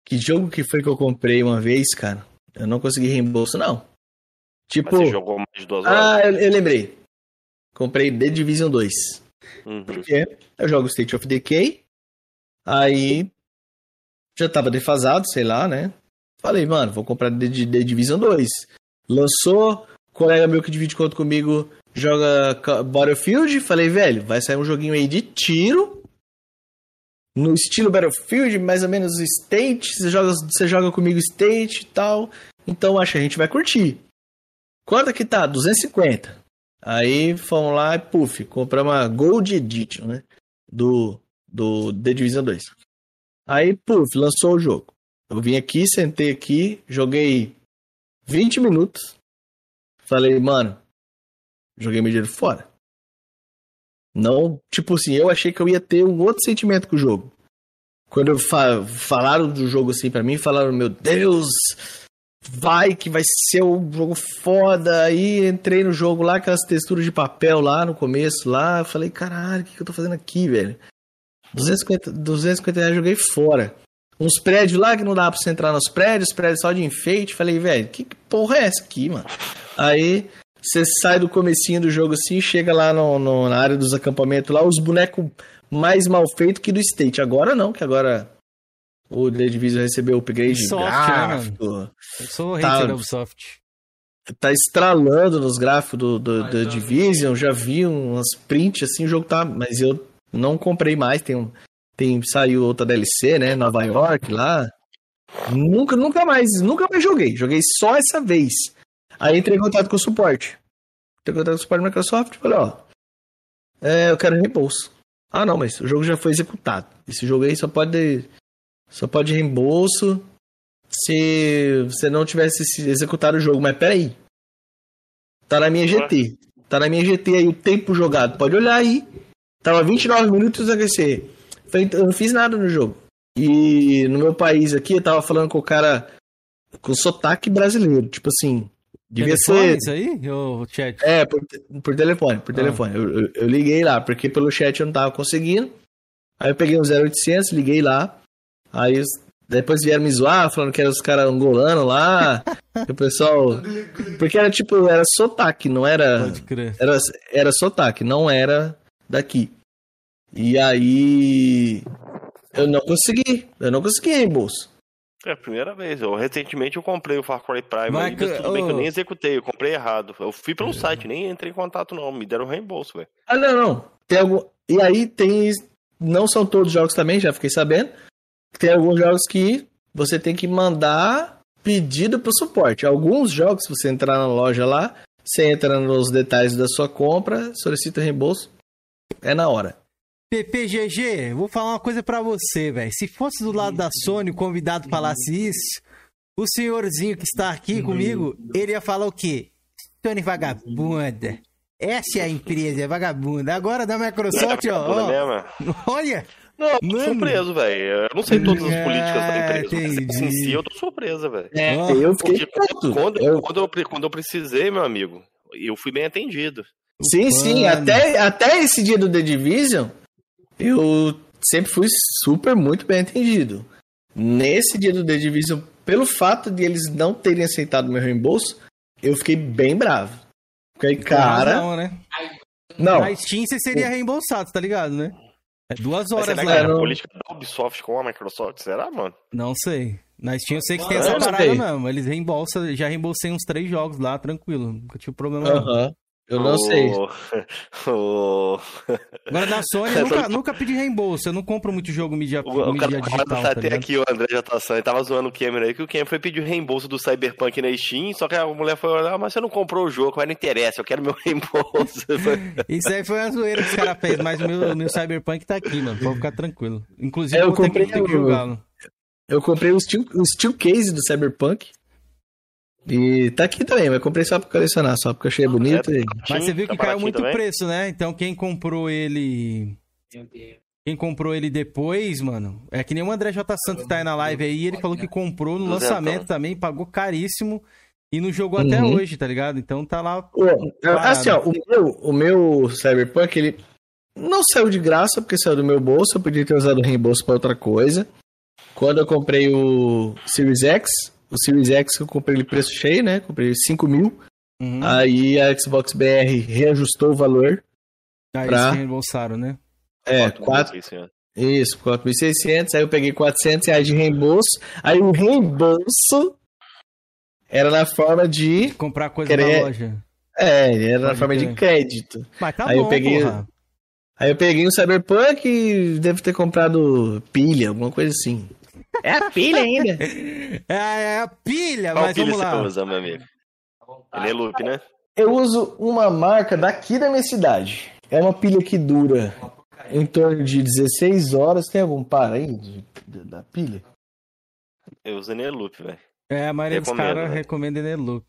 Que jogo que foi que eu comprei uma vez, cara? Eu não consegui reembolso, não. Mas Tipo, você jogou mais de duas horas. ah, eu, eu lembrei. Comprei The Division 2. Uhum. Porque eu jogo State of Decay. Aí já tava defasado, sei lá, né? Falei, mano, vou comprar The, The Division 2. Lançou, colega meu que divide conta comigo joga Battlefield. Falei, velho, vai sair um joguinho aí de tiro. No estilo Battlefield, mais ou menos State. Você joga, você joga comigo State e tal. Então acho que a gente vai curtir. Quanto que tá? 250. Aí fomos lá e, puf, compramos uma Gold Edition, né? Do, do The Division 2. Aí, puf, lançou o jogo. Eu vim aqui, sentei aqui, joguei 20 minutos. Falei, mano, joguei meu dinheiro fora. Não, tipo assim, eu achei que eu ia ter um outro sentimento com o jogo. Quando fa falaram do jogo assim pra mim, falaram, meu Deus, vai que vai ser um jogo foda. Aí entrei no jogo lá, aquelas texturas de papel lá no começo lá. Falei, caralho, o que, que eu tô fazendo aqui, velho? 250, 250 reais joguei fora. uns prédios lá que não dava pra você entrar nos prédios, prédios só de enfeite. Falei, velho, que porra é essa aqui, mano? Aí você sai do comecinho do jogo assim, chega lá no, no, na área dos acampamentos lá, os bonecos mais mal feitos que do State. Agora não, que agora o The Division recebeu o upgrade Soft, gráfico. Né, Eu sou Tá. hater da Ubisoft. Tá estralando nos gráficos do, do, do Division. Já vi umas prints assim, o jogo tá. Mas eu não comprei mais. Tem, um, tem saiu outra DLC, né? Nova York lá. Nunca, nunca mais, nunca mais joguei. Joguei só essa vez. Aí entrei em contato com o suporte. Entrei em contato com o suporte da Microsoft e falei, ó. É, eu quero reembolso. Ah, não, mas o jogo já foi executado. Esse jogo aí só pode. Só pode reembolso se você não tivesse se- executado o jogo. Mas peraí. Tá na minha GT. Tá na minha GT aí o tempo jogado. Pode olhar aí. Tava 29 minutos aquecer. Falei, Eu não fiz nada no jogo. E no meu país aqui, eu tava falando com o cara com sotaque brasileiro. Tipo assim, devia Telefone, ser. isso aí, ô chat? É, por, por telefone, por Ah. telefone. Eu, eu- eu liguei lá, porque pelo chat eu não tava conseguindo. Aí eu peguei um 0800, liguei lá. Aí os- depois vieram me zoar, falando que eram os caras angolanos lá. o pessoal. Porque era tipo, era sotaque, não era. Pode crer. Era, era sotaque, não era daqui. E aí. Eu não consegui. Eu não consegui reembolso. É a primeira vez. Eu, recentemente eu comprei o Far Cry Prime, Mas que- tudo bem que eu nem executei, eu comprei errado. Eu fui pelo site, nem entrei em contato não, me deram reembolso, velho. Ah, não, não. Tem algum... E aí tem. Não são todos os jogos também, já fiquei sabendo. Tem alguns jogos que você tem que mandar pedido pro suporte. Alguns jogos, se você entrar na loja lá, você entra nos detalhes da sua compra, solicita reembolso, é na hora. PPGG, vou falar uma coisa pra você, velho. Se fosse do lado da Sony, o convidado falasse isso, o senhorzinho que está aqui comigo, ele ia falar o quê? Sony vagabunda. Essa é a empresa, é vagabunda. Agora da Microsoft, ó, Vagabunda ó, mesmo. olha, Não, eu tô Mano. surpreso, velho. Eu não sei todas as É, políticas da empresa, mas entendi. em si eu tô surpresa, velho. Ó, eu fiquei Porque puto. quando, Eu- quando, eu, quando eu precisei, meu amigo, eu fui bem atendido. Sim, sim, Mano. até, até esse dia do The Division, eu sempre fui super muito bem atendido. Nesse dia do The Division, pelo fato de eles não terem aceitado meu reembolso, eu fiquei bem bravo. Fiquei, cara. Não, né? Não, Na Steam você seria reembolsado, tá ligado, né? É duas Mas horas será que lá. era a não. política da Ubisoft com a Microsoft? Será, mano? Não sei. Na Steam eu sei que tem Ah, essa parada sei. mesmo. Eles reembolsam, já reembolsei uns três jogos lá, tranquilo. Nunca tive problema aham, eu não sei. O, Agora na Sony eu nunca, nunca pedi reembolso. Eu não compro muito jogo mídia, o, o mídia cara digital, tá tá até ligado? aqui, o André já tá ele tava zoando o Cameron aí, que o Cameron foi pedir o reembolso do Cyberpunk na Steam, só que a mulher falou, ah, mas você não comprou o jogo, mas não interessa, eu quero meu reembolso. Isso aí foi uma zoeira que os caras fez, mas o meu, meu Cyberpunk tá aqui, mano. Pode ficar tranquilo. Inclusive É, eu eu vou ter que, comprei ter que o- jogá-lo. Eu comprei o Steel, o Steel Case do Cyberpunk. E tá aqui também, mas comprei só pra colecionar, só porque eu achei bonito. E... Mas você viu Tá que caiu baratinho muito também? preço, né? Então quem comprou ele. Quem comprou ele depois, mano, é que nem o André J. Santos que tá aí na live aí, ele falou que comprou no lançamento também, pagou caríssimo e não jogou até Uhum. hoje, tá ligado? Então tá lá. Ô, Assim, ó, o meu, o meu Cyberpunk, ele não saiu de graça porque saiu do meu bolso, eu podia ter usado o reembolso pra outra coisa. Quando eu comprei o Series X, o Series X eu comprei ele preço cheio, né? Comprei 5 mil. Uhum. Aí a Xbox BR reajustou o valor. aí pra- eles reembolsaram, né? É, 4, isso, 4.600. Aí eu peguei 400 reais de reembolso. Aí o reembolso era na forma de. Comprar coisa Querer- na loja. É, era na forma de crédito. Mas tá Aí eu bom, peguei- porra. Aí eu peguei um Cyberpunk e devo ter comprado pilha, alguma coisa assim. É a pilha ainda. É, é a pilha, Qual mas pilha vamos você lá. usa, meu amigo? Ele é loop, né? Eu uso uma marca daqui da minha cidade. É uma pilha que dura em torno de 16 horas. Tem algum par aí de- de- da pilha? Eu uso Eneloop, velho. É, a maioria dos caras né? recomenda Eneloop.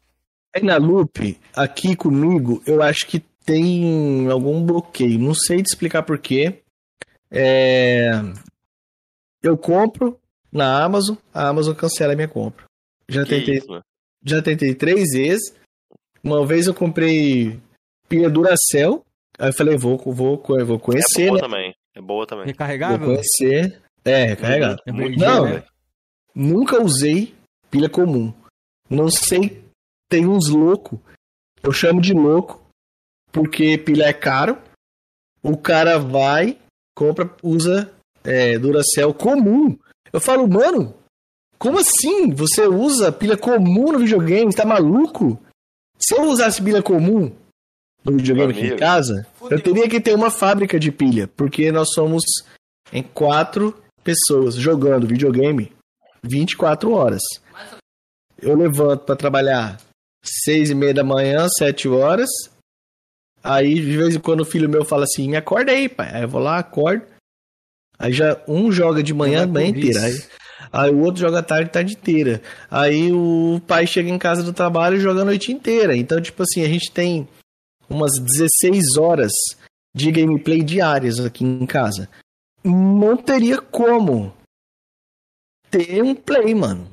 Aí na Loop, aqui comigo, eu acho que tem algum bloqueio. Não sei te explicar por quê. É... Eu compro na Amazon, a Amazon cancela a minha compra. Já Que tentei, isso, já tentei três vezes. Uma vez eu comprei pilha Duracell. Aí eu falei, vou, vou, vou É conhecer, boa né? também. É boa também. Vou Recarregável? conhecer. É, recarregado. É bem Não, né? Nunca usei pilha comum. Não sei, tem uns loucos. Eu chamo de louco porque pilha é caro. O cara vai, compra, usa é, Duracell comum. Eu falo, mano, como assim? Você usa pilha comum no videogame? Tá maluco? Se eu usasse pilha comum no videogame aqui em casa, eu teria que ter uma fábrica de pilha, porque nós somos em quatro pessoas jogando videogame 24 horas. Eu levanto para trabalhar seis e meia da manhã, sete horas. Aí, de vez em quando, o filho meu fala assim: me acorda aí, pai. Aí eu vou lá, acordo. Aí já um joga de manhã, a manhã inteira. Aí, aí, o outro joga tarde, tarde inteira. Aí o pai chega em casa do trabalho e joga a noite inteira. Então, tipo assim, a gente tem umas 16 horas de gameplay diárias aqui em casa. Não teria como ter um play, mano.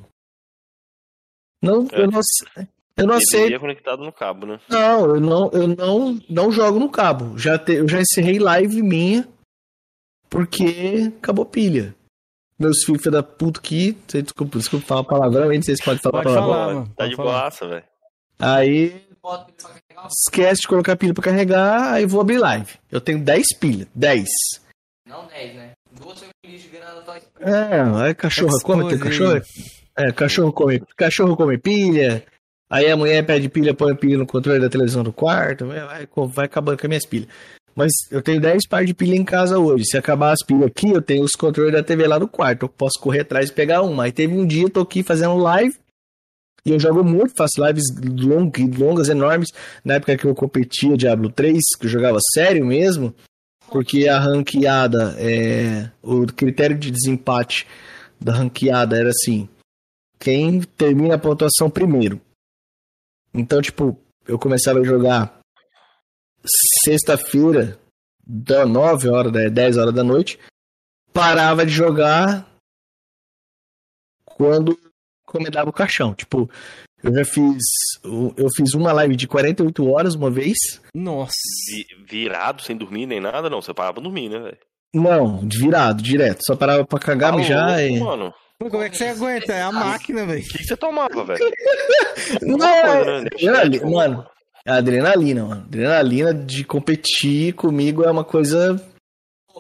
Não, é. eu não, eu não sei. conectado no cabo, né? Não, eu não, eu não, não jogo no cabo. Já te, eu já encerrei live minha porque acabou pilha. Meus filhos da puta aqui, desculpa, desculpa falar palavrão, nem sei se pode falar pode palavrão. Falar, mano. Tá de boaça, velho. Aí esquece de colocar pilha pra carregar, aí vou abrir live. Eu tenho 10 pilhas, 10. Não 10, né? Duas de grana É, aí cachorro come, tem cachorro. É, cachorro come, cachorro come pilha. Aí a mulher pede pilha, põe pilha no controle da televisão do quarto, vai, vai, vai acabando com as minhas pilhas. Mas eu tenho 10 pares de pilha em casa hoje. Se acabar as pilhas aqui, eu tenho os controles da TV lá no quarto. Eu posso correr atrás e pegar uma. Aí teve um dia, eu tô aqui fazendo live. E eu jogo muito, faço lives long, longas, enormes. Na época que eu competia Diablo 3, que eu jogava sério mesmo. Porque a ranqueada, é, o critério de desempate da ranqueada era assim: quem termina a pontuação primeiro. Então, tipo, eu começava a jogar sexta-feira, da 9 horas, 10 horas da noite, parava de jogar quando comendava o caixão. Tipo, eu já fiz. Eu fiz uma live de 48 horas uma vez. Nossa. Virado, sem dormir nem nada, não. Você parava pra dormir, né, velho? Não, virado, direto. Só parava pra cagar, tá mijar e. Mano. Pô, como é que você aguenta? É a máquina, velho. O que, você tomava, velho? Não, né? adrenalina, mano. É adrenalina, mano. Adrenalina de competir comigo é uma coisa.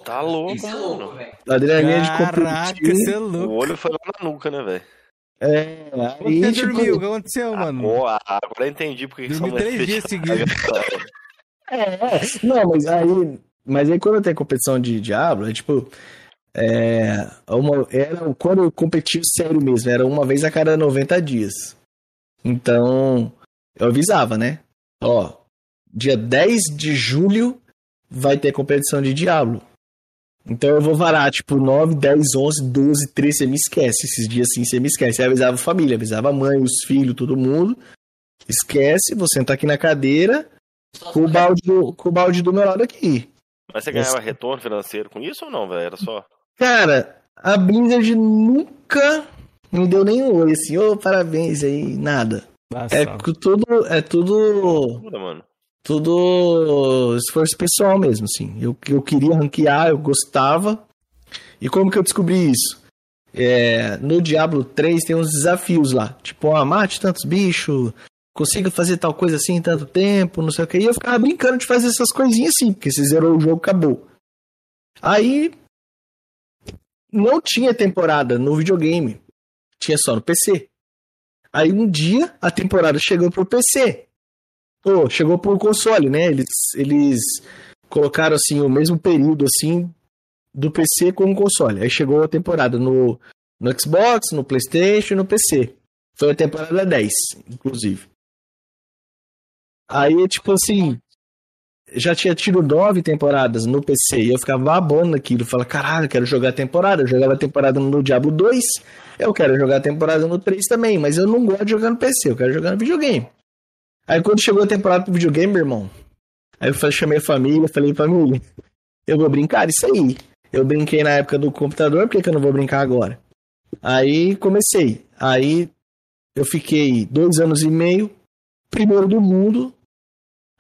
Tá louco, é mano. Adrenalina de competir. Caraca, você é louco. O olho foi lá na nuca, né, velho? É, aí, Você tipo... dormiu? O que aconteceu, mano? Agora, agora eu entendi porque Dormi que três dias seguidos. é, não, mas aí. Mas aí quando tem competição de Diablo, é tipo. É, uma, era, quando eu competi sério mesmo, era uma vez a cada 90 dias. Então, eu avisava, né? Ó, dia 10 de julho vai ter competição de Diablo. Então eu vou varar, tipo, 9, 10, 11, 12, 13, você me esquece. Esses dias assim, você me esquece. Você avisava a família, avisava a mãe, os filhos, todo mundo. Esquece, vou sentar aqui na cadeira com o balde do, com o balde do meu lado aqui. Mas você ganhava Esse... retorno financeiro com isso ou não, velho? Era só. Cara, a Blizzard nunca me deu nenhum oi, assim, ô, oh, parabéns aí, nada. Nossa. É tudo. É tudo. Mano tudo esforço pessoal mesmo, assim. Eu, eu queria ranquear, eu gostava. E como que eu descobri isso? É, no Diablo 3 tem uns desafios lá. Tipo, ó, mate tantos bichos, consiga fazer tal coisa assim em tanto tempo, não sei o que. E eu ficava brincando de fazer essas coisinhas assim, porque se zerou o jogo, acabou. Aí. Não tinha temporada no videogame. Tinha só no PC. Aí um dia a temporada chegou pro PC. Pô, chegou pro console, né? Eles, eles colocaram assim o mesmo período assim do PC com o console. Aí chegou a temporada no, no Xbox, no PlayStation no PC. Foi a temporada 10, inclusive. Aí, tipo assim, já tinha tido nove temporadas no PC e eu ficava babando naquilo. Falava, caralho, eu quero jogar a temporada. Eu jogava a temporada no Diablo 2, eu quero jogar a temporada no 3 também, mas eu não gosto de jogar no PC, eu quero jogar no videogame. Aí quando chegou a temporada do videogame, meu irmão, aí eu chamei a família, falei, família, eu vou brincar isso aí. Eu brinquei na época do computador, por que, que eu não vou brincar agora? Aí comecei. Aí eu fiquei dois anos e meio, primeiro do mundo,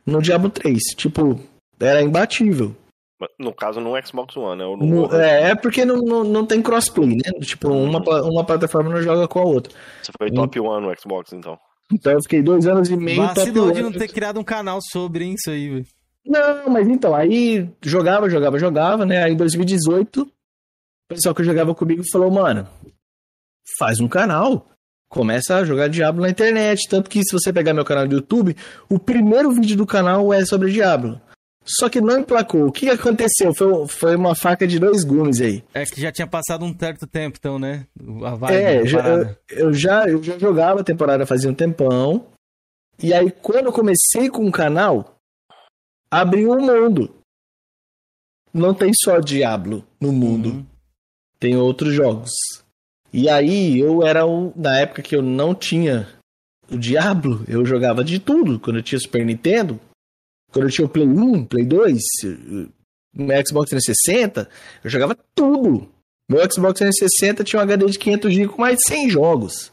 no Diablo 3. Tipo, era imbatível. No caso, no Xbox One, né? No, é, é porque não, não, não tem crossplay, né? Tipo, uma, uma plataforma não joga com a outra. Você foi top um... one no Xbox, então. Então eu fiquei dois anos e meio Vacilou top de não ter criado um canal sobre hein, isso aí, velho. Não, mas então, aí jogava, jogava, jogava, né? Aí em 2018, o pessoal que jogava comigo falou, mano, faz um canal. Começa a jogar Diablo na internet. Tanto que se você pegar meu canal do YouTube, o primeiro vídeo do canal é sobre Diablo. Só que não emplacou. O que aconteceu? Foi, foi uma faca de dois gumes aí. É que já tinha passado um certo tempo, então, né? A vibe, é, já, eu, eu, já, eu já jogava a temporada fazia um tempão. E aí, quando eu comecei com o canal, abriu um mundo. Não tem só Diablo no mundo. Uhum. Tem outros jogos. E aí, eu era um. Na época que eu não tinha o Diablo, eu jogava de tudo. Quando eu tinha Super Nintendo, quando eu tinha o Play 1, Play 2, meu Xbox 360, eu jogava tudo. Meu Xbox 360 tinha um HD de 500 GB com mais de 100 jogos.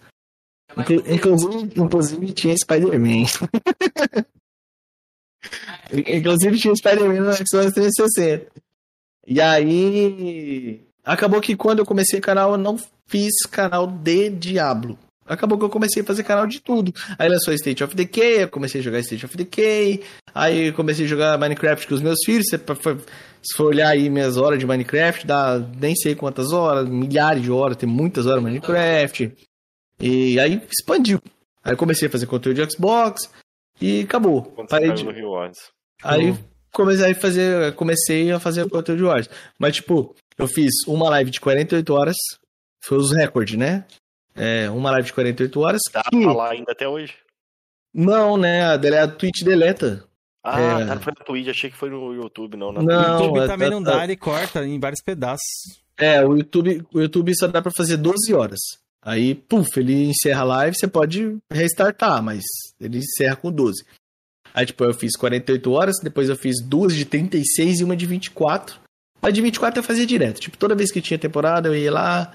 Inclu inclusive, inclusive tinha Spider-Man. inclusive tinha Spider-Man no Xbox 360. E aí. Acabou que quando eu comecei o canal, eu não fiz canal de Diablo. Acabou que eu comecei a fazer canal de tudo. Aí lançou State of Decay, eu comecei a jogar State of Decay. Aí eu comecei a jogar Minecraft com os meus filhos. Se for olhar aí minhas horas de Minecraft, dá nem sei quantas horas, milhares de horas, tem muitas horas de Minecraft. E aí expandiu. Aí eu comecei a fazer conteúdo de Xbox e acabou. Parei de... Aí comecei a fazer, comecei a fazer conteúdo de Wars. Mas tipo, eu fiz uma live de 48 horas, foi os recordes, né? É, uma live de 48 horas. Tá que... lá ainda até hoje? Não, né? A, a Twitch deleta. Ah, é... tá, não foi na Twitch, achei que foi no YouTube, não. Na não, YouTube é, também tá, não dá, ele corta em vários pedaços. É, o YouTube, o YouTube só dá pra fazer 12 horas. Aí, puf, ele encerra a live, você pode restartar, mas ele encerra com 12. Aí, tipo, eu fiz 48 horas, depois eu fiz duas de 36 e uma de 24. A de 24 eu fazia direto. Tipo, toda vez que tinha temporada, eu ia lá,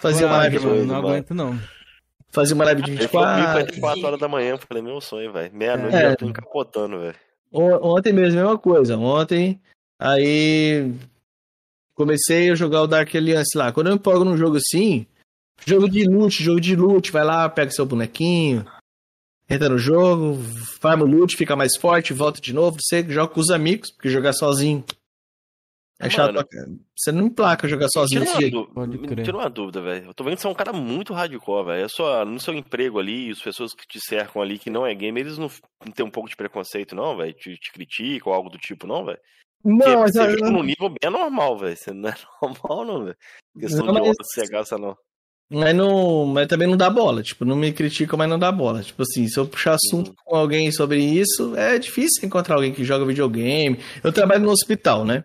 Fazia uma live. Mano, não aguento, não. Fazia uma live de 24. 24 horas da manhã, falei, meu sonho, velho. Meia-noite é. já tô encapotando, velho. Ontem mesmo, mesma coisa. Ontem, aí. Comecei a jogar o Dark Alliance lá. Quando eu empolgo num jogo assim, jogo de loot, jogo de loot, vai lá, pega seu bonequinho, entra no jogo, farma o loot, fica mais forte, volta de novo. Você joga com os amigos, porque jogar sozinho é chato Mano, Você não emplaca jogar sozinho desse jeito. Tira uma dúvida, velho. Eu tô vendo que você é um cara muito hardcore, velho. É só no seu emprego ali, as pessoas que te cercam ali, que não é game, eles não, não têm um pouco de preconceito, não, velho? Te, te criticam ou algo do tipo, não, velho? Não, mas você joga num nível bem normal, velho. Você não é normal, não, velho. Questão não, de mas... você gasta, não. Mas, não, mas também não dá bola. Tipo, não me critica, mas não dá bola. Tipo assim, se eu puxar assunto uhum. com alguém sobre isso, é difícil encontrar alguém que joga videogame. Eu trabalho no hospital, né?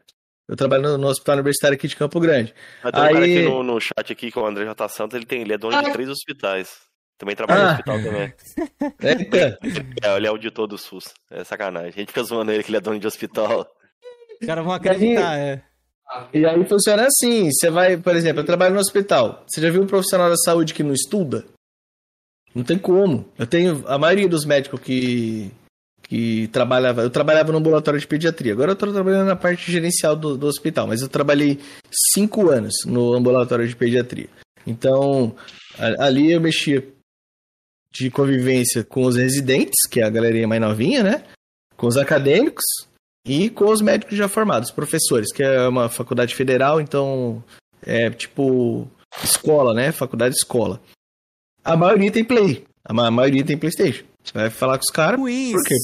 Eu trabalho no, no, hospital universitário aqui de Campo Grande. Mas tem Aí... um cara aqui no, no chat aqui, que é o André J. Santos, ele, tem, ele é dono ah. de três hospitais. Também trabalha ah. no hospital também. Eita. É, ele é auditor do SUS. É sacanagem. A gente fica zoando ele que ele é dono de hospital. Os caras vão acreditar, é. E aí funciona assim, você vai, por exemplo, eu trabalho no hospital. Você já viu um profissional da saúde que não estuda? Não tem como. Eu tenho a maioria dos médicos que que trabalhava. Eu trabalhava no ambulatório de pediatria. Agora eu estou trabalhando na parte gerencial do, do, hospital, mas eu trabalhei cinco anos no ambulatório de pediatria. Então, ali eu mexia de convivência com os residentes, que é a galerinha mais novinha, né? Com os acadêmicos e com os médicos já formados, professores, que é uma faculdade federal, então é tipo escola, né? Faculdade escola. A maioria tem Play, a maioria tem PlayStation. Você vai falar com os caras. Por quê?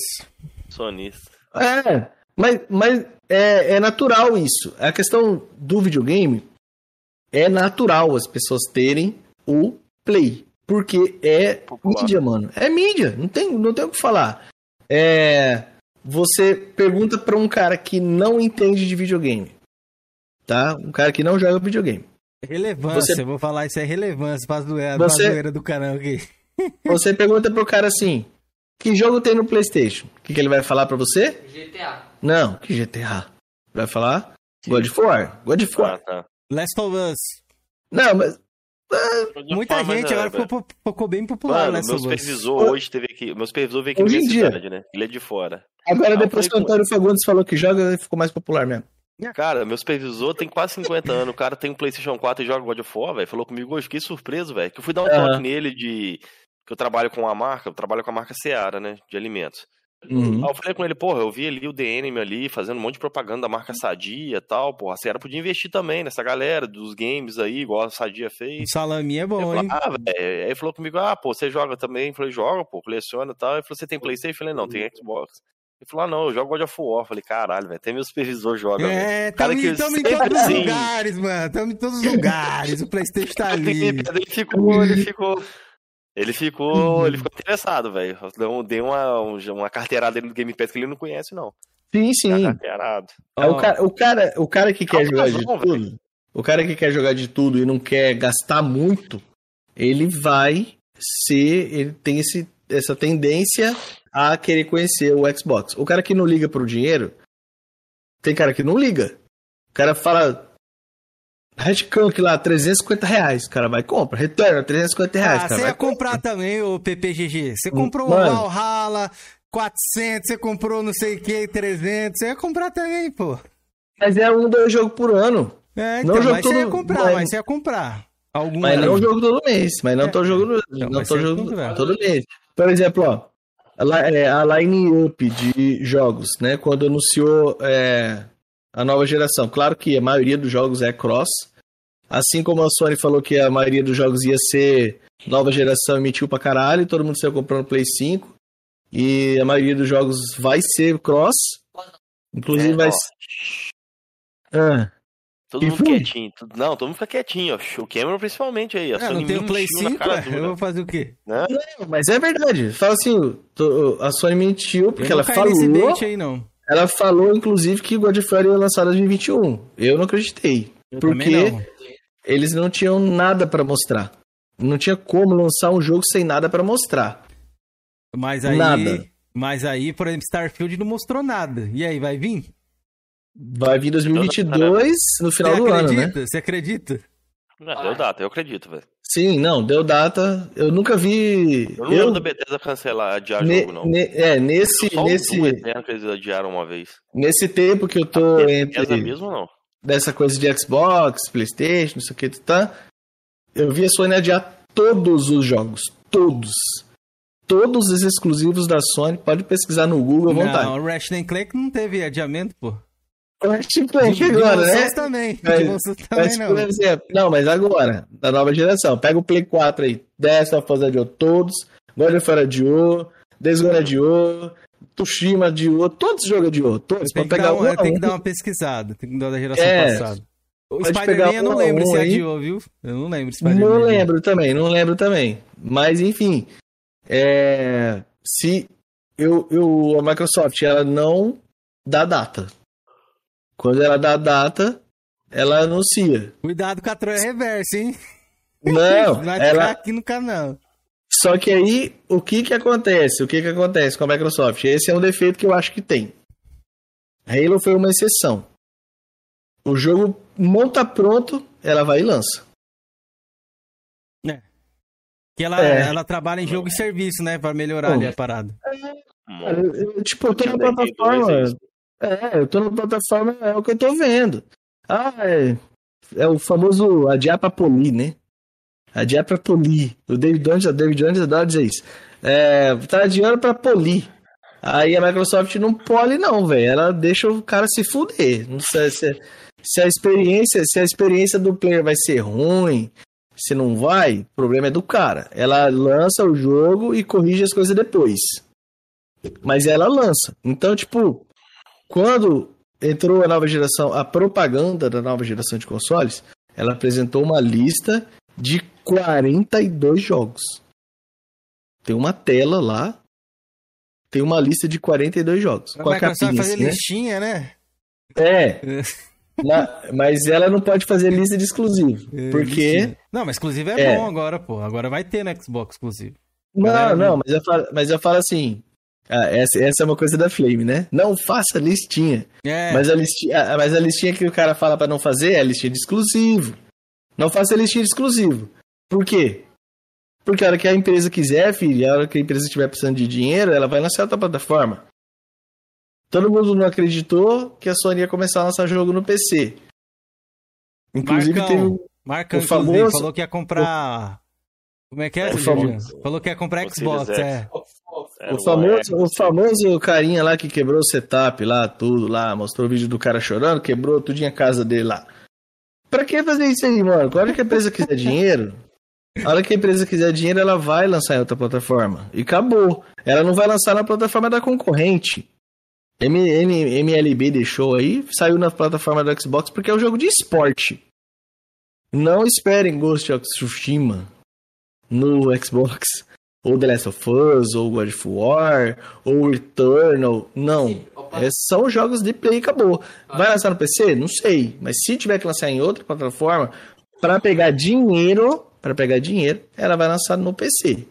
Sonista. É, mas, mas é, é natural isso. A questão do videogame é natural as pessoas terem o Play. Porque é Popular. mídia, mano. É mídia. Não tem, não tem o que falar. É, você pergunta pra um cara que não entende de videogame. Tá? Um cara que não joga videogame. Relevância, você... vou falar isso é relevância, faz doer, você... do canal aqui. Você pergunta pro cara assim: que jogo tem no PlayStation? O que, que ele vai falar pra você? GTA. Não, que GTA? Vai falar God of War. God of War. Ah, tá. Last of Us. Não, mas. Muita gente agora é, ficou, ficou, bem popular, Mano, meu supervisor hoje teve aqui. Meu supervisor veio aqui hoje na minha cidade, né? Ele é de fora. Agora, ah, depois que o Antônio Fagundes falou que joga, ele ficou mais popular mesmo. Cara, meu supervisor tem quase 50 anos, o cara tem um PlayStation 4 e joga God of War, velho. Falou comigo, eu fiquei surpreso, velho. Que eu fui dar um toque nele de. Que eu trabalho com a marca, eu trabalho com a marca Seara, né? De alimentos. Uhum. Aí eu falei com ele, porra, eu vi ali o DNM ali fazendo um monte de propaganda da marca Sadia e tal, porra, a Seara podia investir também nessa galera dos games aí, igual a Sadia fez. O salame é bom, falei, hein? Ah, velho. Aí ele falou comigo, ah, pô, você joga também? Eu falei, joga, pô, coleciona e tal. Ele falou, você tem Playstation? Eu falei, não, tem Xbox. Ele falou, ah, não, eu jogo God of War. Eu falei, caralho, velho, até meu supervisor joga. É, estamos em todos os lugares, mano. Estamos em todos os lugares. o Playstation tá ali. ele ficou, ele ficou. Ele ficou, uhum. ele ficou interessado, velho. Dei uma, uma carteirada no Game Pass que ele não conhece, não. Sim, sim. Carteirado. É o, cara, o, cara, o cara que quer jogar de tudo, véio. o cara que quer jogar de tudo e não quer gastar muito, ele vai ser, ele tem esse, essa tendência a querer conhecer o Xbox. O cara que não liga pro dinheiro, tem cara que não liga. O cara fala, Redcunk lá, 350 reais. O cara vai compra. Retorno, 350 reais. Ah, você ia comprar também, o PPGG. Você comprou Mano. um Valhalla, 400, você comprou não sei o que, 300. Você ia comprar também, pô. Mas é um, dois jogos por ano. É, então, não jogo mas todo... você ia comprar, mas, mas você ia comprar. Algum mas não jogo todo mês. Mas não é. tô jogando, não, não tô jogando todo mês. Por exemplo, ó. A, é, a line-up de jogos, né? Quando anunciou é, a nova geração. Claro que a maioria dos jogos é cross. Assim como a Sony falou que a maioria dos jogos ia ser nova geração e mentiu pra caralho, todo mundo saiu comprando Play 5. E a maioria dos jogos vai ser cross. Inclusive é, vai ser. Ah. Todo mundo quietinho. Não, todo mundo fica quietinho. Ó. O Cameron principalmente aí. A é, não tem o Play 5, eu vou fazer o quê? Não, não mas é verdade. Fala assim, a Sony mentiu porque ela falou... Aí, não. Ela falou, inclusive, que God of War ia lançar em 2021. Eu não acreditei. Eu porque não. eles não tinham nada para mostrar. Não tinha como lançar um jogo sem nada para mostrar. Mas aí, nada. mas aí, por exemplo, Starfield não mostrou nada. E aí, vai vir? Vai vir 2022 no final do ano, né? Você acredita? Não, deu data, eu acredito, velho. Sim, não, deu data. Eu nunca vi. Eu não lembro da Bethesda cancelar, adiar ne, jogo, não. Ne, é, nesse. Só nesse Eterno que eles adiaram uma vez. Nesse tempo que eu tô a entre. mesmo não? Dessa coisa de Xbox, PlayStation, não sei o que, tá? Eu vi a Sony adiar todos os jogos. Todos. Todos os exclusivos da Sony. Pode pesquisar no Google à vontade. Não, o Ratchet Clank não teve adiamento, pô. Tipo, agora, né? também. Mas, também não. Exemplo, não, mas agora, da nova geração. Pega o Play 4 aí. Dessa, Us adiou todos. God of War adiou. Days Gone adiou. Tushima adiou. Todos os jogos adiou. Todos. Tem, que, pegar um, um, tem que dar uma pesquisada. Tem que dar da geração é, passada. O Spider-Man eu não lembro um se adiou, viu? Eu não lembro. Não lembro também, não lembro também. Mas, enfim. É... Se eu, eu, a Microsoft ela não dá data quando ela dá a data, ela anuncia. Cuidado com a troia reversa, hein? Não, Vai ela... aqui no canal. Só que aí, o que que acontece? O que que acontece com a Microsoft? Esse é um defeito que eu acho que tem. Halo foi uma exceção. O jogo não tá pronto, ela vai e lança. É. Que ela, é. ela trabalha em jogo e serviço, né? Pra melhorar ali a parada. É, tipo, eu tô na plataforma. É, eu tô na plataforma, é o que eu tô vendo. Ah, é, é o famoso adiar pra polir, né? Adiar pra polir. O David Jones, o David Jones adora dizer isso. É, tá adiando pra polir. Aí a Microsoft não pole não, velho. Ela deixa o cara se fuder. Não sei se, se a experiência, se a experiência do player vai ser ruim, se não vai, o problema é do cara. Ela lança o jogo e corrige as coisas depois. Mas ela lança. Então, tipo, quando entrou a nova geração, a propaganda da nova geração de consoles, ela apresentou uma lista de 42 jogos. Tem uma tela lá, tem uma lista de 42 jogos. com a capinha, fazer né? listinha, né? É. Na, mas ela não pode fazer lista de exclusivo. É, porque. Não, mas exclusivo é, é, bom agora, pô. Agora vai ter no Xbox exclusivo. Não, não, mas eu, falo, mas eu falo assim: ah, essa, essa é uma coisa da Flame, né? Não faça listinha. É. Mas, a listinha mas a listinha que o cara fala para não fazer é a listinha de exclusivo. Não faça listinha de exclusivo. Por quê? Porque a hora que a empresa quiser, filho, a hora que a empresa estiver precisando de dinheiro, ela vai lançar outra plataforma. todo mundo não acreditou que a Sony ia começar a lançar jogo no PC. Inclusive Marcão, teve Marcão, o famoso- falou que ia comprar. Como é que é, O famoso- Falou que ia comprar o Xbox, é. X. É, o famoso, o famoso carinha lá que quebrou o setup lá, tudo lá, mostrou o vídeo do cara chorando, quebrou tudo em casa dele lá. Pra que fazer isso aí, mano? A hora que a empresa quiser dinheiro, a hora que a empresa quiser dinheiro, ela vai lançar em outra plataforma. E acabou. Ela não vai lançar na plataforma da concorrente. MLB deixou aí, saiu na plataforma do Xbox porque é um jogo de esporte. Não esperem Ghost of Tsushima no Xbox, ou The Last of Us, ou God of War, ou Returnal. Não. É, são jogos de play e acabou. Vai lançar no PC? Não sei. Mas se tiver que lançar em outra plataforma, para pegar dinheiro, para pegar dinheiro, ela vai lançar no PC.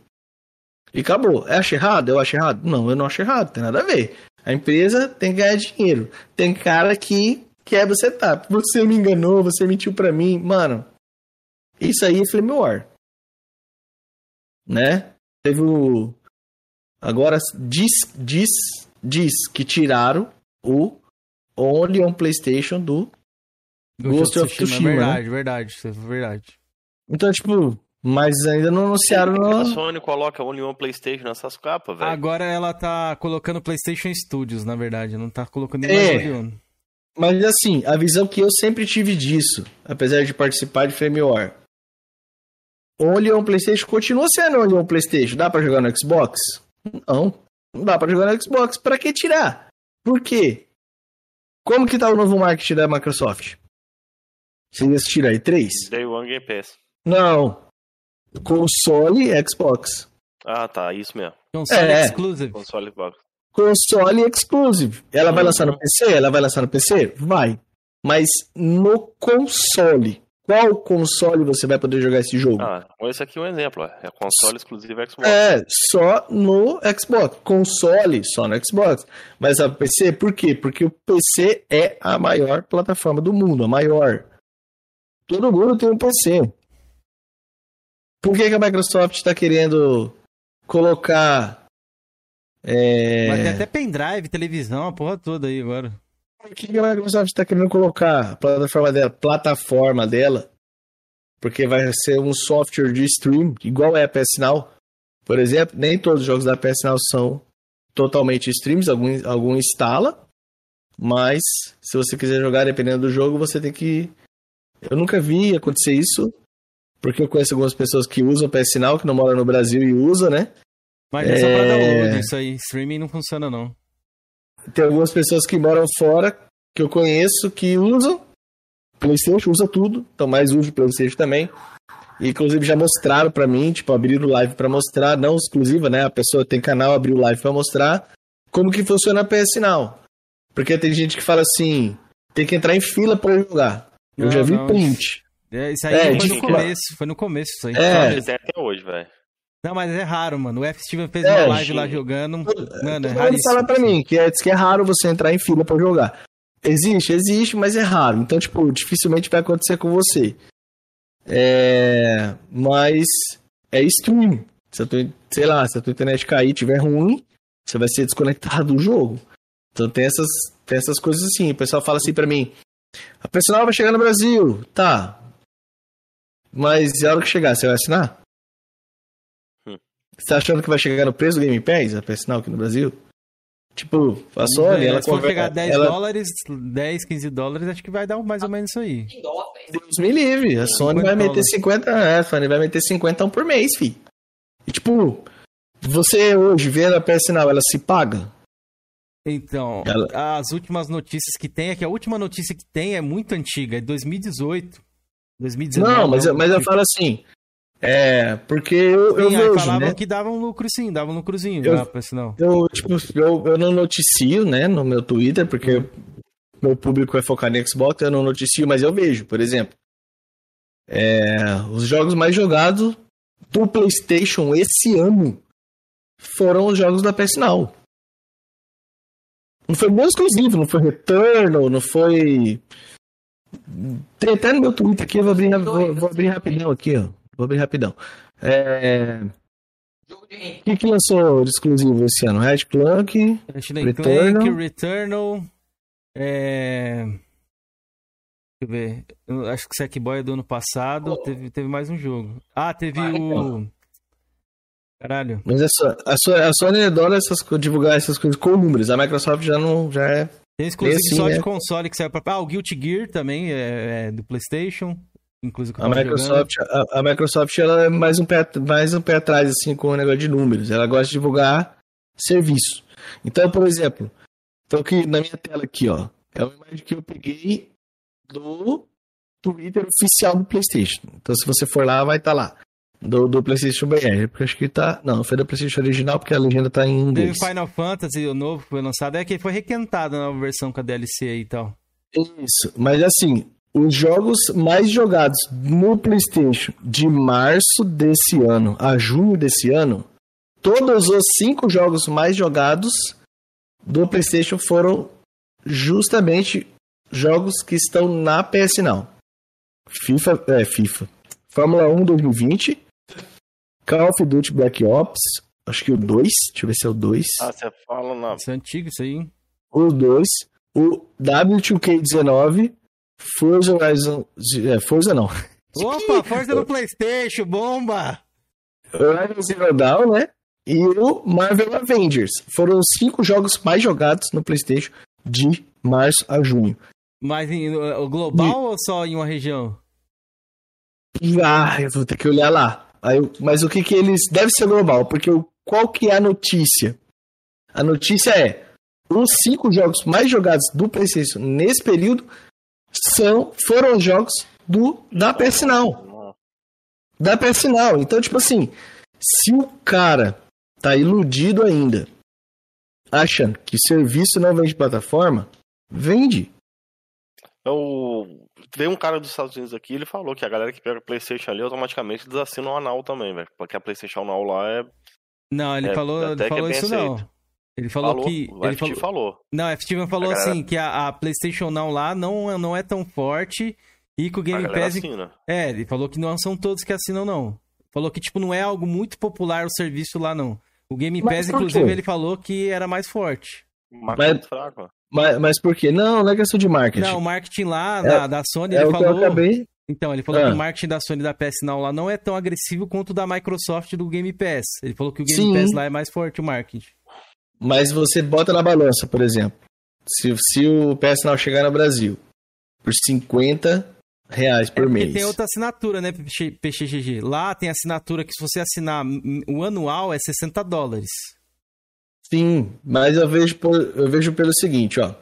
E acabou. Eu acho errado? Eu acho errado? Não, eu não acho errado. Tem nada a ver. A empresa tem que ganhar dinheiro. Tem cara que quebra o setup. Você me enganou, você mentiu pra mim. Mano, isso aí é Flame War. Né? Teve o... Agora diz, diz, diz que tiraram o Only on PlayStation do. Ghost of Tsushima, É né? verdade, verdade, é verdade. Então, tipo, mas ainda não anunciaram. Por a. Sony coloca Only One PlayStation nessas capas, velho. Agora ela tá colocando PlayStation Studios, na verdade, não tá colocando É. Mas assim, a visão que eu sempre tive disso, apesar de participar de Flame War. Only on PlayStation continua sendo Only on PlayStation. Dá pra jogar no Xbox? Não. Não dá pra jogar no Xbox. Pra que tirar? Por quê? Como que tá o novo marketing da Microsoft? Você ia assistir aí três? Day One Game Pass. Não. Console e Xbox. Ah, tá, isso mesmo. Console É. exclusive. Console Xbox. Console exclusive. Ela vai Uhum. lançar no PC? Ela vai lançar no PC? Vai. Mas no console. Qual console você vai poder jogar esse jogo? Ah, esse aqui é um exemplo, ó. É console exclusivo Xbox. É, só no Xbox. Console, só no Xbox. Mas a PC, por quê? Porque o PC é a maior plataforma do mundo, a maior. Todo mundo tem um PC. Por que, que a Microsoft está querendo colocar. É... Mas tem até pendrive, televisão, a porra toda aí agora. Por que que a Microsoft está querendo colocar a plataforma dela, plataforma dela? Porque vai ser um software de stream, igual é a PS Now. Por exemplo, nem todos os jogos da PS Now são totalmente streams, algum, algum instala. Mas se você quiser jogar, dependendo do jogo, você tem que. Eu nunca vi acontecer isso. Porque eu conheço algumas pessoas que usam PS Now, que não moram no Brasil e usam, né? Mas é só pra É. download isso aí. Streaming não funciona, não. Tem algumas pessoas que moram fora, que eu conheço, que usam PlayStation, usa tudo. Então, mais uso PlayStation também. E, inclusive, já mostraram pra mim, tipo, abriram o live pra mostrar, não exclusiva, né? A pessoa tem canal, abriu o live pra mostrar como que funciona a PS Now. Porque tem gente que fala assim, tem que entrar em fila pra jogar. Eu Não, já vi não. print. É, isso aí É, foi no começo, foi no começo isso aí. É. Tem até hoje, velho. Não, mas é raro, mano. O F. Steven fez É, uma live lá jogando. Mano, é Todo mundo raríssimo. fala pra mim que é, diz que é raro você entrar em fila pra jogar. Existe, existe, mas é raro. Então, tipo, dificilmente vai acontecer com você. É, mas é stream. Se a tua, sei lá, se a tua internet cair e tiver ruim, você vai ser desconectado do jogo. Então tem essas, tem essas coisas assim. O pessoal fala assim pra mim: a personal vai chegar no Brasil. Tá. Mas a hora que chegar, você vai assinar? Você tá achando que vai chegar no preço do Game Pass, a personal aqui no Brasil? Tipo, a Sony, É, ela Se for pegar 10 ela- dólares, 10, 15 dólares, acho que vai dar mais ou menos isso aí. Deus me livre. A Sony 50 vai meter dólares. 50, é, a Sony vai meter 50 por mês, fi. E tipo, você hoje vendo a PS Now, ela se paga? Então, Ela- as últimas notícias que tem é que a última notícia que tem é muito antiga, é 2018. 2019. Não, mas, eu- mas eu falo assim, é, porque eu, eu Sim, vejo, falavam né? que dava um lucro sim, dava um lucrozinho Eu- pra sinal. Eu, tipo, eu, eu não noticio, né, no meu Twitter, porque Uhum. meu público é focado em Xbox, eu não noticio, mas eu vejo, por exemplo. É, os jogos mais jogados do PlayStation esse ano foram os jogos da PS Now. Não foi nem exclusivo, não foi Returnal, não foi. Tem até no meu Twitter aqui, eu vou abrir, vou, vou abrir rapidão aqui, ó. Vou abrir rapidão. É, O que, que lançou de exclusivo esse ano? Red Clank, Returnal, Clank, Returnal é... Deixa eu ver. Eu acho que Sackboy é do ano passado. Oh. Teve, teve mais um jogo. Ah, teve o. Então. Caralho. Mas a, sua, a, sua, a Sony adora essas, divulgar essas coisas com números. A Microsoft já não. Já é. Tem exclusivo assim, só né? de console que saiu pra. Ah, o Guilty Gear também é, é do PlayStation. Inclusive a Microsoft, a, a, Microsoft ela é mais um, pé, mais um pé atrás assim, com o negócio de números. Ela gosta de divulgar serviço. Então, por exemplo, então aqui na minha tela aqui, ó, é uma imagem que eu peguei do Twitter oficial do PlayStation. Então, se você for lá, vai estar tá lá. Do, do PlayStation BR, porque acho que tá. Não, foi do PlayStation original, porque a legenda tá em inglês. Teve Final Fantasy, o novo que foi lançado, é que foi requentado na versão com a DLC aí e tal. Isso, mas assim, os jogos mais jogados no PlayStation de março desse ano a junho desse ano, todos os cinco jogos mais jogados do PlayStation foram justamente jogos que estão na PS Now. FIFA, é, FIFA. Fórmula 1 2020, Call of Duty Black Ops, acho que o 2, deixa eu ver se é o 2. Ah, você fala na... Isso é antigo isso aí, hein? O 2, o W2K19, Forza Horizon. É, Forza não. Opa, Forza no PlayStation, bomba! Horizon Zero Dawn, né? E o Marvel Avengers. Foram os cinco jogos mais jogados no PlayStation de março a junho. Mas em, o global ou só em uma região? Ah, eu vou ter que olhar lá. Aí, mas o que que eles. Deve ser global, porque qual que é a notícia? A notícia é: os cinco jogos mais jogados do PlayStation nesse período são, foram os jogos do, da PS Now. Da PS Now. Então, tipo assim, se o cara tá iludido ainda, achando que serviço não vende plataforma, vende. Eu... Veio um cara dos Estados Unidos aqui, ele falou que a galera que pega PlayStation ali automaticamente desassina o anal também, velho. Porque a PlayStation Now lá é. Não, ele é, falou, ele falou é isso aceito. não. Ele falou, falou que. O ele falou, falou. Não, a Steven falou a assim que a, a, PlayStation Now lá não, não é tão forte e que o Game Pass. Assina. É, ele falou que não são todos que assinam, não. Falou que, tipo, não é algo muito popular o serviço lá, não. O Game Pass, inclusive, ele falou que era mais forte. Mas, fraco. Mas, mas por quê? Não, não é questão de marketing. Não, o marketing lá é, da, da Sony, é ele falou. acabei... Então, ele falou ah. que o marketing da Sony da PS Now lá não é tão agressivo quanto o da Microsoft do Game Pass. Ele falou que o Game Sim. Pass lá é mais forte o marketing. Mas você bota na balança, por exemplo. Se, se o Now chegar no Brasil por 50 reais por é mês. tem outra assinatura, né, PXGG? Lá tem assinatura que se você assinar o anual é 60 dólares. Sim, mas eu vejo, eu vejo pelo seguinte, ó.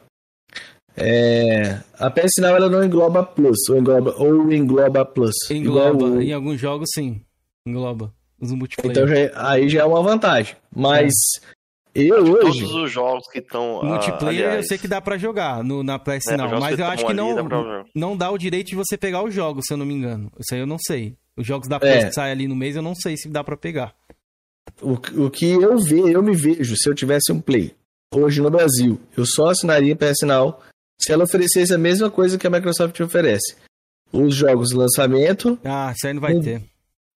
É, a PS Now ela não engloba Plus, ou engloba, ou engloba Plus. Engloba, o... em alguns jogos sim, engloba. Os multiplayer. Então já, aí já é uma vantagem. Mas é. Eu hoje. Todos os jogos que estão. Ah, multiplayer aliás, eu sei que dá para jogar no, na PS é, não, mas eu acho que não, não dá o direito de você pegar os jogos, se eu não me engano. Isso aí eu não sei. Os jogos da PS é. que saem ali no mês eu não sei se dá para pegar. O, o que eu vejo, eu me vejo, se eu tivesse um Play hoje no Brasil, eu só assinaria PS Now se ela oferecesse a mesma coisa que a Microsoft oferece. Os jogos de lançamento. Ah, isso aí não vai um, ter.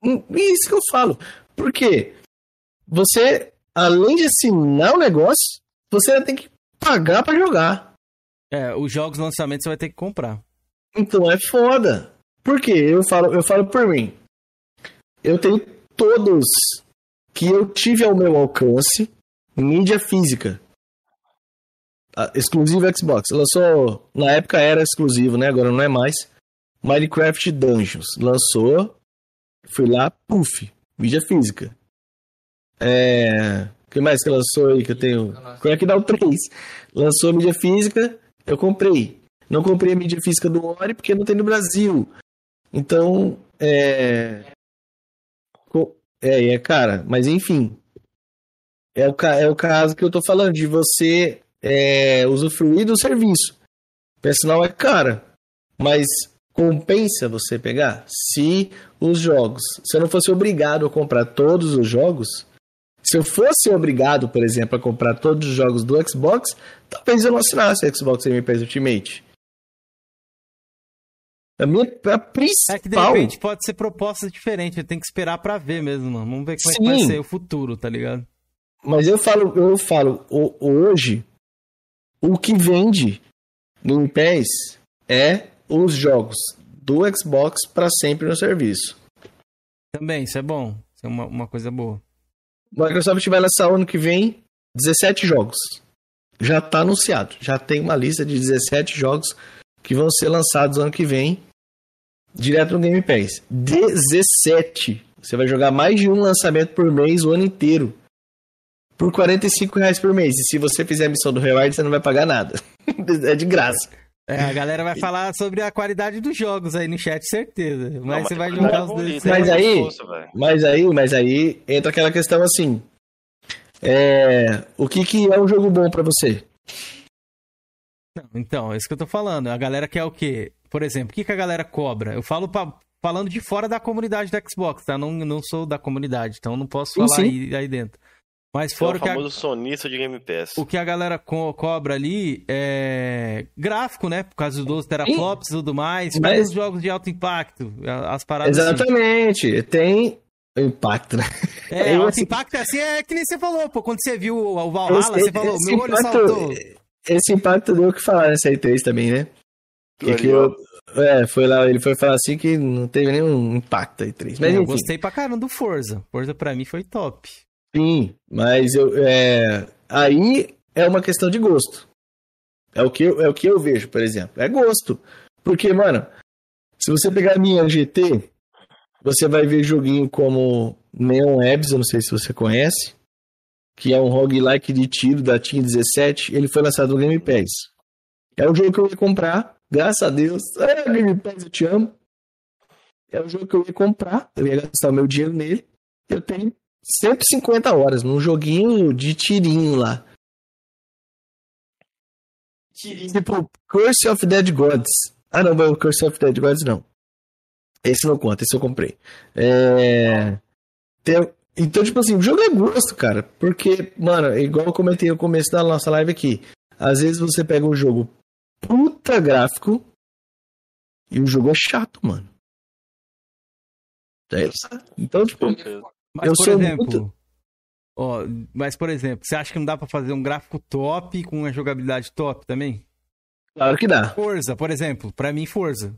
Um, isso que eu falo. Por quê? Você além de assinar o negócio, você tem que pagar para jogar. É, os jogos lançamento você vai ter que comprar. Então é foda. Por quê? Eu falo, eu falo por mim. Eu tenho todos que eu tive ao meu alcance mídia física. Exclusivo Xbox. Lançou. Na época era exclusivo, né? Agora não é mais. Minecraft Dungeons. Lançou. Fui lá, puf. Mídia física. É. O que mais que lançou aí que eu tenho? Crackdown 3. Lançou a mídia física, eu comprei. Não comprei a mídia física do Ori porque não tem no Brasil. Então, é. É, é cara, mas enfim. É o, é o caso que eu tô falando, de você é, usufruir do serviço. O personal é cara, mas compensa você pegar? Se os jogos, se eu não fosse obrigado a comprar todos os jogos, se eu fosse obrigado, por exemplo, a comprar todos os jogos do Xbox, talvez eu não assinasse o Xbox Game Pass Ultimate. A minha a principal. É que de repente pode ser proposta diferente, tem que esperar para ver mesmo, mano. Vamos ver como Sim. é que vai ser o futuro, tá ligado? Mas eu falo, eu falo, hoje, o que vende no PES é os jogos do Xbox para sempre no serviço. Também, isso é bom. Isso é uma, uma coisa boa. Microsoft vai lançar ano que vem 17 jogos. Já tá anunciado. Já tem uma lista de 17 jogos que vão ser lançados ano que vem direto no Game Pass. 17. Você vai jogar mais de um lançamento por mês o ano inteiro. Por 45 reais por mês. E se você fizer a missão do Reward, você não vai pagar nada. é de graça. É, a galera vai falar sobre a qualidade dos jogos aí no chat, certeza. Mas, não, você vai jogar os dois. Mas aí, mas aí, mas aí entra aquela questão assim. É, o que, que é um jogo bom para você? Não, então, é isso que eu tô falando. A galera quer o quê? Por exemplo, o que, que a galera cobra? Eu falo pra, falando de fora da comunidade da Xbox, tá? Não, não sou da comunidade, então não posso falar aí, aí dentro. Mas fora é o famoso a... sonista de Game Pass. O que a galera co cobra ali é gráfico, né? Por causa dos 12 teraflops e tudo mais. Mas... os jogos de alto impacto, as paradas assim. Exatamente. Assim. Tem impacto, né? É, alto assim... impacto é assim, é que nem você falou, pô. Quando você viu o Valhalla, esse, você falou, meu olho impacto, saltou. Esse impacto deu o que falar nessa E3 também, né? Que, que eu, é, foi lá, ele foi falar assim que não teve nenhum impacto aí, três. Mas, eu enfim. gostei pra caramba do Forza. Forza pra mim foi top. Sim, mas eu, é, aí é uma questão de gosto. É o, que eu, é o que eu vejo, por exemplo. É gosto. Porque, mano, se você pegar a minha GT, você vai ver joguinho como Neon Ebs, eu não sei se você conhece, que é um roguelike de tiro da Team 17. Ele foi lançado no Game Pass. É um jogo que eu ia comprar, graças a Deus. É, Game Pass, eu te amo. É um jogo que eu ia comprar, eu ia gastar o meu dinheiro nele. Eu tenho 150 horas num joguinho de tirinho lá. Tirinho. Tipo, Curse of Dead Gods. Ah, não, o Curse of Dead Gods não. Esse não conta, esse eu comprei. É... Tem... Então, tipo assim, o jogo é gosto, cara. Porque, mano, igual eu comentei no começo da nossa live aqui. Às vezes você pega um jogo puta gráfico e o jogo é chato, mano. É então, tipo, mas, eu por exemplo, muito... ó, mas, por exemplo, você acha que não dá para fazer um gráfico top com uma jogabilidade top também? Claro que dá. Forza, por exemplo, para mim, Forza.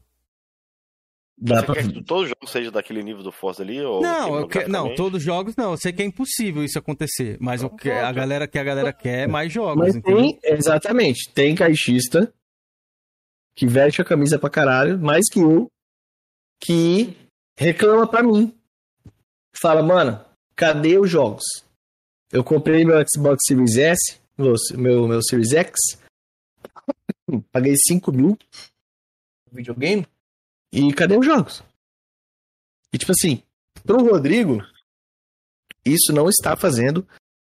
Dá pra... quer que todos os jogos sejam daquele nível do Forza ali? Ou não, que... não, todos os jogos não. Eu sei que é impossível isso acontecer. Mas o que a galera que a galera quer é mais jogos. Mas tem, exatamente, tem caixista que veste a camisa pra caralho, mais que eu, que reclama pra mim fala, mano, cadê os jogos? Eu comprei meu Xbox Series S, meu, meu Series X, paguei 5 mil no videogame, e cadê os jogos? E tipo assim, pro Rodrigo, isso não está fazendo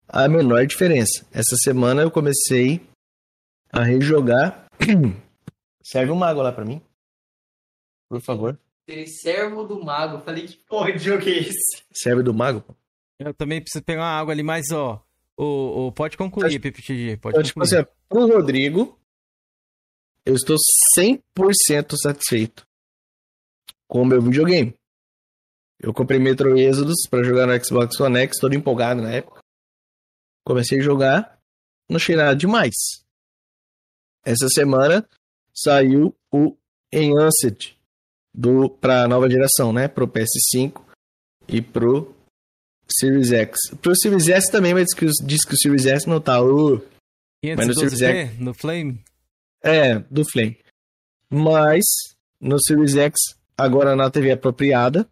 a menor diferença. Essa semana eu comecei a rejogar. Serve uma água lá pra mim. Por favor. Servo do mago. Falei, que porra de jogo é esse? Servo do mago? Eu também preciso pegar uma água ali, mas ó. O, o, pode concluir, PPTG. Pode tipo concluir. Tipo assim, pro Rodrigo, eu estou 100% satisfeito com o meu videogame. Eu comprei Metro Exodus para jogar no Xbox One X, todo empolgado na época. Comecei a jogar, não achei nada demais. Essa semana saiu o Enhanced, do para a nova geração, né? Pro PS5 e pro Series X. Pro Series S também, mas diz que, diz que o Series S não tá. Uh, mas no Series X. No Flame? É, do Flame. Mas no Series X, agora na TV apropriada,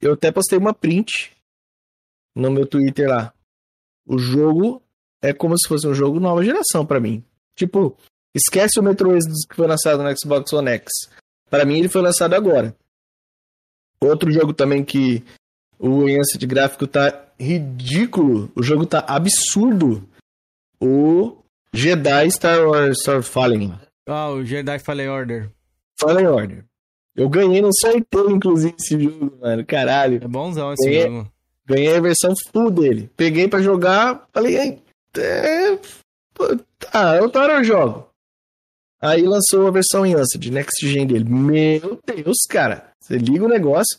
eu até postei uma print no meu Twitter lá. O jogo é como se fosse um jogo nova geração para mim. Tipo, esquece o Metro Exodus que foi lançado no Xbox One X. Para mim, ele foi lançado agora. Outro jogo também que o de gráfico tá ridículo. O jogo tá absurdo. O Jedi Star Wars Star Fallen. Ah, o Jedi Fallen Order. Fallen Order. Eu ganhei no sorteio, inclusive, esse jogo, mano. Caralho. É bonzão esse ganhei, jogo. Ganhei a versão full dele. Peguei pra jogar, falei, é, tá, outra hora eu jogo. Aí lançou a versão de Next Gen dele. Meu Deus, cara. Você liga o negócio.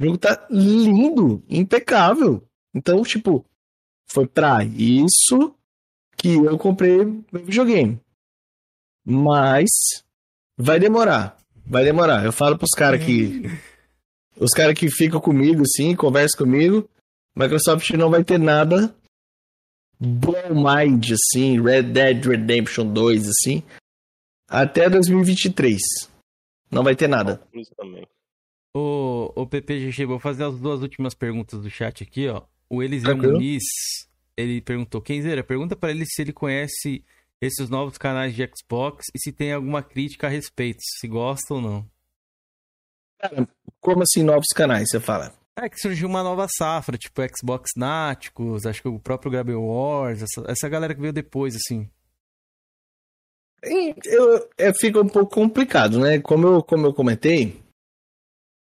O jogo tá lindo, impecável. Então, tipo, foi pra isso que eu comprei meu videogame. Mas vai demorar. Vai demorar. Eu falo pros caras que. Os caras que ficam comigo, sim, conversam comigo. Microsoft não vai ter nada Blow Mind, assim, Red Dead Redemption 2, assim, até 2023. Não vai ter nada. Ô, ô PPGG, vou fazer as duas últimas perguntas do chat aqui, ó. O Eliseu Muniz, ele perguntou, Kenzeira, pergunta para ele se ele conhece esses novos canais de Xbox e se tem alguma crítica a respeito, se gosta ou não. Cara, como assim novos canais, você fala? É que surgiu uma nova safra, tipo Xbox Náticos, acho que o próprio Grabber Wars, essa, essa galera que veio depois, assim. Eu, eu, fica um pouco complicado, né? Como eu, como eu comentei,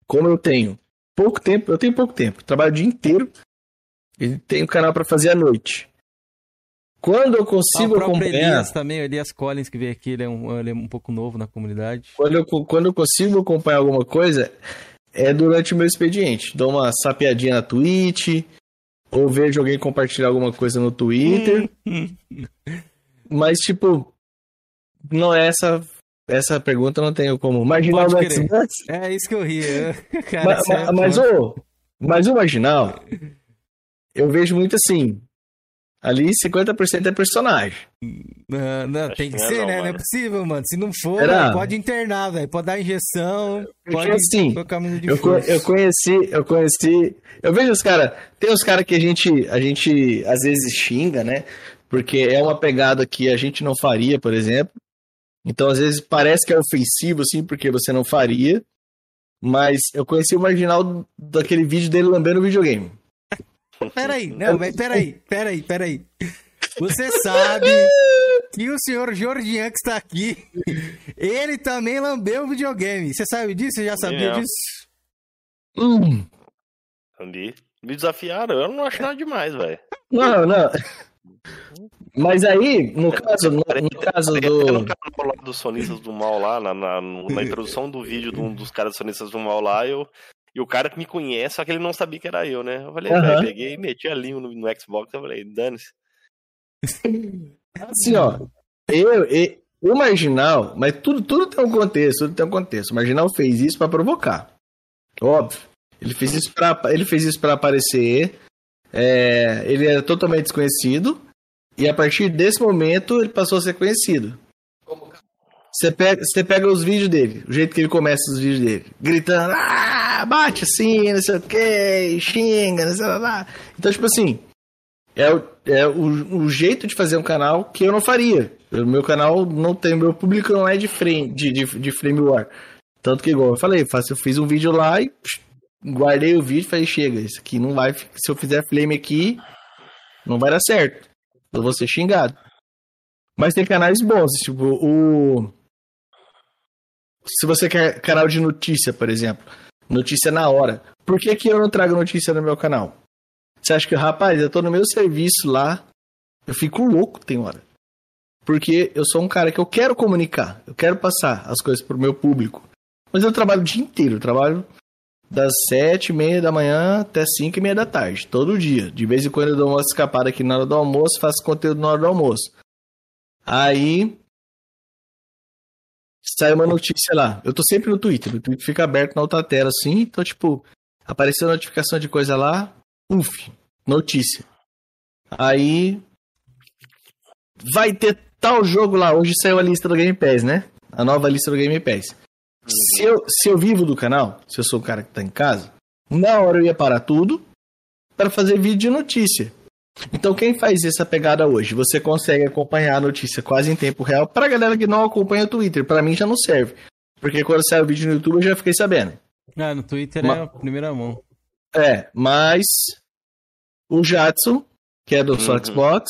como eu tenho pouco tempo, eu tenho pouco tempo, trabalho o dia inteiro e tenho canal para fazer à noite. Quando eu consigo ah, acompanhar. Elias também, o Elias Collins que veio aqui, ele é, um, ele é um pouco novo na comunidade. Quando eu, quando eu consigo acompanhar alguma coisa, é durante o meu expediente. Dou uma sapeadinha na Twitch, ou vejo alguém compartilhar alguma coisa no Twitter. Mas, tipo, não é essa. Essa pergunta não tenho como. Marginal Xbox. É isso que eu ria. Cara, mas, é mas, o marginal, eu vejo muito assim. Ali 50% é personagem. Não, não tem que ser, né? Não é possível, mano. Se não for, pode internar, velho. Pode dar injeção, pode assim, de eu, eu conheci, eu conheci. Eu vejo os caras. Tem os caras que a gente, a gente às vezes xinga, né? Porque é uma pegada que a gente não faria, por exemplo. Então, às vezes, parece que é ofensivo, assim, porque você não faria. Mas eu conheci o marginal daquele vídeo dele lambendo o videogame. Peraí, não, mas peraí, peraí, peraí. Você sabe que o senhor Jordian que está aqui, ele também lambeu o videogame. Você sabe disso? Você já sabia é. disso? Hum. Me desafiaram, eu não acho nada demais, velho. Não, não. Mas aí, no caso, no, no caso do. Lá dos Sonistas do Mal lá, na, na, na introdução do vídeo de um dos caras dos Sonistas do Mal lá, eu, e o cara que me conhece, só que ele não sabia que era eu, né? Eu falei, uhum. peguei e meti a língua no, no Xbox, eu falei, dane-se. Assim, ó, eu, eu, o Marginal, mas tudo, tudo tem um contexto, tudo tem um contexto. O Marginal fez isso para provocar. Óbvio. Ele fez isso pra, ele fez isso para aparecer. É, ele era totalmente desconhecido. E a partir desse momento ele passou a ser conhecido. Você pega, você pega os vídeos dele, o jeito que ele começa os vídeos dele, gritando, ah, bate assim, não sei o que, xinga, não sei lá. Então, tipo assim, é, o, é o, o, jeito de fazer um canal que eu não faria. O meu canal não tem, meu público não é de frame, de, de, de frame war. Tanto que, igual eu falei, eu fiz um vídeo lá e guardei o vídeo e falei, chega, isso aqui não vai, se eu fizer flame aqui, não vai dar certo. Eu vou ser xingado. Mas tem canais bons, tipo, o se você quer canal de notícia, por exemplo, notícia na hora, por que, que eu não trago notícia no meu canal? Você acha que, rapaz, eu tô no meu serviço lá, eu fico louco, tem hora. Porque eu sou um cara que eu quero comunicar, eu quero passar as coisas pro meu público. Mas eu trabalho o dia inteiro, eu trabalho das sete e meia da manhã até cinco e meia da tarde, todo dia. De vez em quando eu dou uma escapada aqui na hora do almoço, faço conteúdo na hora do almoço. Aí sai uma notícia lá. Eu tô sempre no Twitter, o Twitter fica aberto na outra tela assim, então, tipo, apareceu notificação de coisa lá, uf, notícia. Aí. Vai ter tal jogo lá. Hoje saiu a lista do Game Pass, né? A nova lista do Game Pass. Se eu, se eu vivo do canal, se eu sou o cara que tá em casa, na hora eu ia parar tudo para fazer vídeo de notícia. Então, quem faz essa pegada hoje? Você consegue acompanhar a notícia quase em tempo real. Para a galera que não acompanha o Twitter, para mim já não serve. Porque quando sai o vídeo no YouTube eu já fiquei sabendo. Ah, no Twitter é a primeira mão. É, mas o Jadson, que é do uhum. Xbox,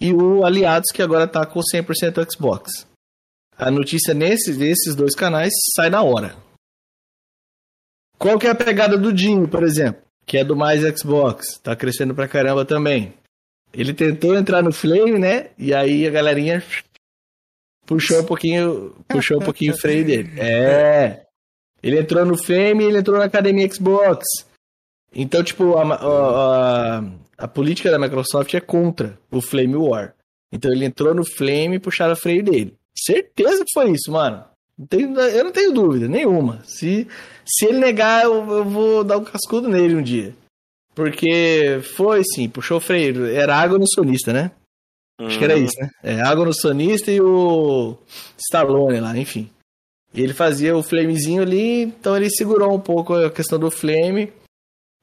e o Aliados, que agora tá com 100% Xbox. A notícia nesses, nesses dois canais sai na hora. Qual que é a pegada do Dinho, por exemplo? que é do mais Xbox, tá crescendo pra caramba também. Ele tentou entrar no Flame, né? E aí a galerinha puxou um pouquinho, puxou um pouquinho o freio dele. É. Ele entrou no Flame ele entrou na Academia Xbox. Então, tipo, a, a, a, política da Microsoft é contra o Flame War. Então ele entrou no Flame e puxaram o freio dele. Certeza que foi isso, mano. Não tenho, eu não tenho dúvida nenhuma. Se, se ele negar, eu, eu vou dar um cascudo nele um dia. Porque foi sim, puxou o freio. Era água no sonista, né? Acho que era uhum. isso, né? É, água no sonista e o Stallone lá, enfim. E ele fazia o flamezinho ali, então ele segurou um pouco a questão do flame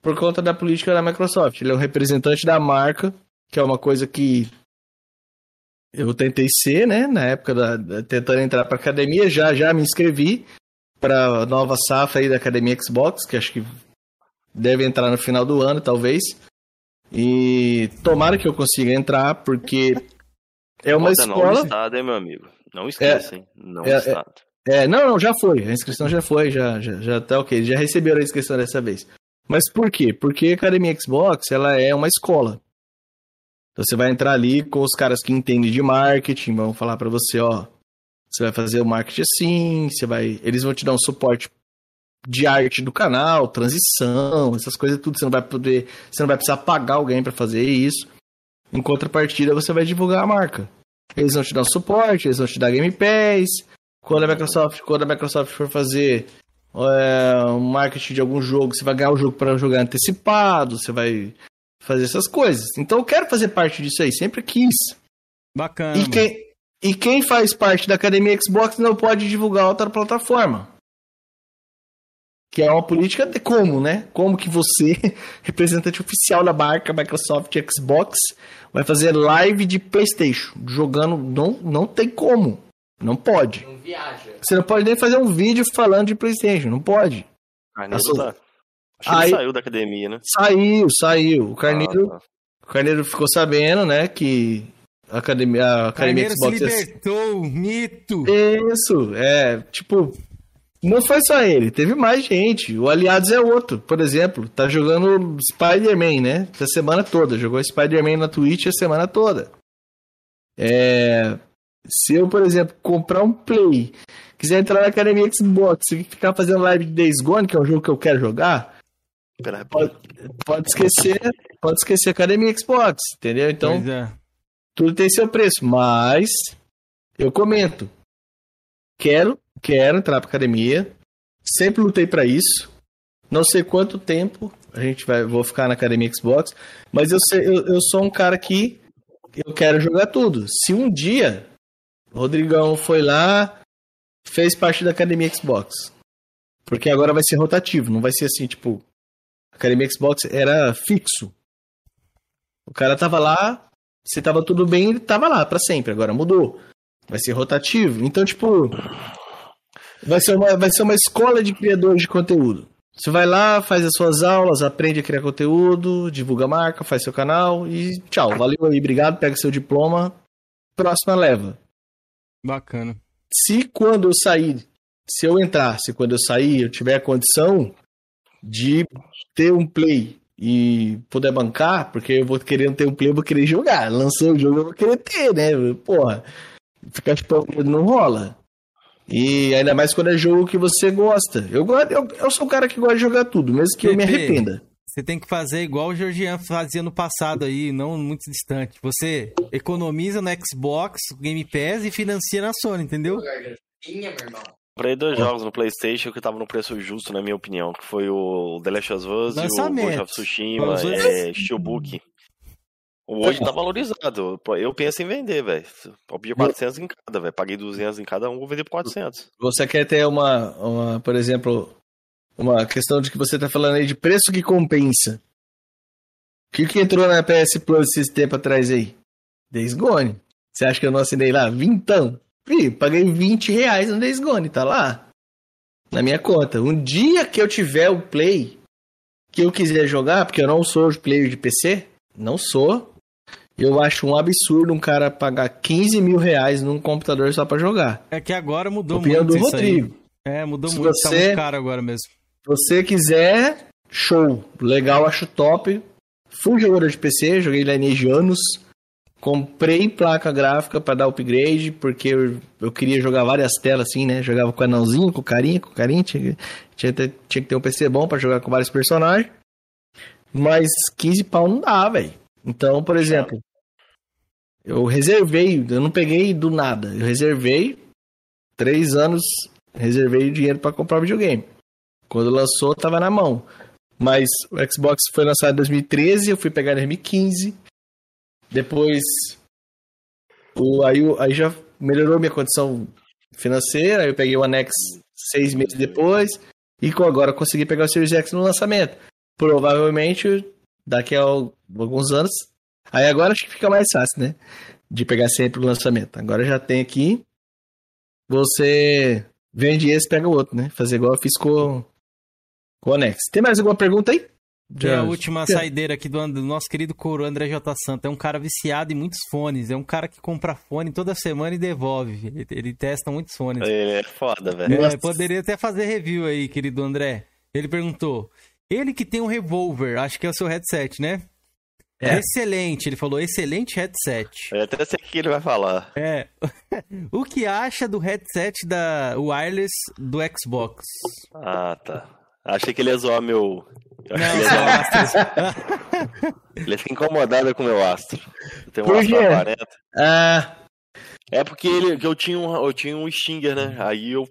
por conta da política da Microsoft. Ele é o representante da marca, que é uma coisa que eu tentei ser, né? Na época da, da tentando entrar para academia, já já me inscrevi para nova safra aí da academia Xbox, que acho que deve entrar no final do ano, talvez. E tomara que eu consiga entrar, porque é uma Bota escola. Não estado, hein, meu amigo? Não esqueça, é, hein? Não é, estado. É, não, não, já foi. A inscrição já foi, já, já, já tá ok. Já receberam a inscrição dessa vez. Mas por quê? Porque a Academia Xbox, ela é uma escola. Então você vai entrar ali com os caras que entendem de marketing, vão falar para você, ó, você vai fazer o marketing assim, você vai, eles vão te dar um suporte de arte do canal, transição, essas coisas tudo, você não vai poder, você não vai precisar pagar alguém para fazer isso. Em contrapartida, você vai divulgar a marca. Eles vão te dar um suporte, eles vão te dar Game Pass. Quando a Microsoft, quando a Microsoft for fazer é, um marketing de algum jogo, você vai ganhar o jogo para jogar antecipado, você vai fazer essas coisas. Então eu quero fazer parte disso aí, sempre quis. Bacana. E quem, e quem faz parte da academia Xbox não pode divulgar outra plataforma. Que é uma política de como, né? Como que você, representante oficial da marca Microsoft Xbox, vai fazer live de PlayStation jogando? Não, não tem como. Não pode. Não viaja. Você não pode nem fazer um vídeo falando de PlayStation. Não pode. Carneiro tá. Acho Aí, saiu da academia, né? Saiu, saiu. O Carneiro, ah, tá. o Carneiro ficou sabendo, né, que a academia, a academia Carneiro Xbox se libertou, mito. Isso, é, tipo, não foi só ele, teve mais gente. O Aliados é outro, por exemplo. Tá jogando Spider-Man, né? A semana toda. Jogou Spider-Man na Twitch a semana toda. É... Se eu, por exemplo, comprar um Play, quiser entrar na academia Xbox e ficar fazendo live de Days Gone, que é um jogo que eu quero jogar, pode, pode esquecer, pode esquecer a academia Xbox, entendeu? Então, é. tudo tem seu preço, mas eu comento. Quero Quero entrar pra academia. Sempre lutei para isso. Não sei quanto tempo a gente vai, vou ficar na academia Xbox, mas eu, sei, eu, eu sou um cara que eu quero jogar tudo. Se um dia o Rodrigão foi lá, fez parte da academia Xbox, porque agora vai ser rotativo, não vai ser assim, tipo, academia Xbox era fixo. O cara tava lá, se tava tudo bem, ele tava lá para sempre, agora mudou. Vai ser rotativo. Então, tipo, Vai ser, uma, vai ser uma escola de criadores de conteúdo. Você vai lá, faz as suas aulas, aprende a criar conteúdo, divulga a marca, faz seu canal e tchau. Valeu aí, obrigado, pega seu diploma. Próxima leva. Bacana. Se quando eu sair, se eu entrar, se quando eu sair eu tiver a condição de ter um play e puder bancar, porque eu vou querendo ter um play, eu vou querer jogar. Lançou o jogo, eu vou querer ter, né? Porra, ficar tipo, não rola. E ainda mais quando é jogo que você gosta. Eu, eu, eu sou o cara que gosta de jogar tudo, mesmo que Pepe, eu me arrependa. Você tem que fazer igual o Georgian fazia no passado aí, não muito distante. Você economiza no Xbox, Game Pass e financia na Sony, entendeu? Comprei dois jogos no PlayStation que estavam no preço justo, na minha opinião. Que foi o The Last of Us e o Ghost of Tsushima, é, Steelbook. Hoje tá valorizado. Eu penso em vender, velho. Eu pedir 400 em cada, velho. Paguei 200 em cada um, vou vender por 400. Você quer ter uma, uma, por exemplo, uma questão de que você tá falando aí de preço que compensa. O que, que entrou na PS Plus esse tempo atrás aí? Days Gone. Você acha que eu não assinei lá? Vintão. Ih, paguei 20 reais no Days Gone, tá lá. Na minha conta. Um dia que eu tiver o Play que eu quiser jogar, porque eu não sou player de PC, não sou, eu acho um absurdo um cara pagar 15 mil reais num computador só para jogar. É que agora mudou Opinião muito do Rodrigo. Aí. É, mudou Se muito, você, tá muito caro agora mesmo. Se você quiser, show. Legal, acho top. Fui jogador de PC, joguei Lineage anos. Comprei placa gráfica para dar upgrade, porque eu, eu, queria jogar várias telas assim, né? Jogava com o anãozinho, com carinha, com carinha. Tinha, tinha, tinha que ter um PC bom para jogar com vários personagens. Mas 15 pau não dá, velho. Então, por exemplo, eu reservei, eu não peguei do nada. Eu reservei três anos, reservei dinheiro para comprar videogame. Quando lançou, tava na mão. Mas o Xbox foi lançado em 2013, eu fui pegar em 2015. Depois, o, aí, aí já melhorou minha condição financeira. Eu peguei o Anex seis meses depois. E agora consegui pegar o Series X no lançamento. Provavelmente daqui a alguns anos. Aí agora acho que fica mais fácil, né? De pegar sempre o lançamento. Agora já tem aqui. Você vende esse, pega o outro, né? Fazer igual eu fiz com, com o Anex. Tem mais alguma pergunta aí? Tem a última saideira aqui do, do, nosso querido coro André J. Santos. É um cara viciado em muitos fones. É um cara que compra fone toda semana e devolve. Ele, ele testa muitos fones. Ele é foda, velho. É, poderia até fazer review aí, querido André. Ele perguntou: ele que tem um revólver, acho que é o seu headset, né? É. Excelente, ele falou excelente headset. Eu até sei o que ele vai falar. É. o que acha do headset da wireless do Xbox? Ah, tá. Achei que ele ia zoar meu. Não, seu astro. ele fica incomodado com o meu astro. Eu tenho um astro 40. Ah. É porque ele, que eu tinha um, eu tinha um Stinger, né? Aí eu.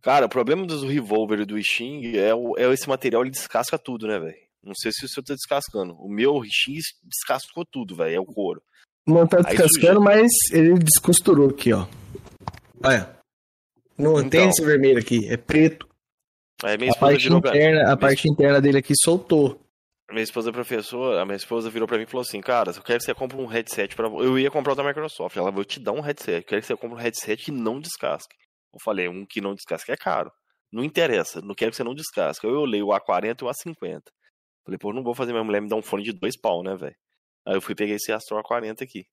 Cara, o problema dos Revolver e do Sting é, o, é esse material, ele descasca tudo, né, velho? Não sei se o seu tá descascando. O meu Sting descascou tudo, velho. É o couro. Não tá descascando, mas ele descosturou aqui, ó. Olha. Não então, tem esse vermelho aqui, é preto. Aí minha esposa a parte, virou interna, pra... a parte interna dele aqui soltou. Minha esposa é professora, a minha esposa virou pra mim e falou assim, cara, eu quero que você compre um headset para Eu ia comprar o da Microsoft. Ela, vou te dar um headset. Eu quero que você compre um headset que não descasque. Eu falei, um que não descasque é caro. Não interessa, não quero que você não descasque. Eu olhei o A40 e o A50. Falei, pô, não vou fazer minha mulher me dar um fone de dois pau, né, velho? Aí eu fui pegar esse Astro A40 aqui.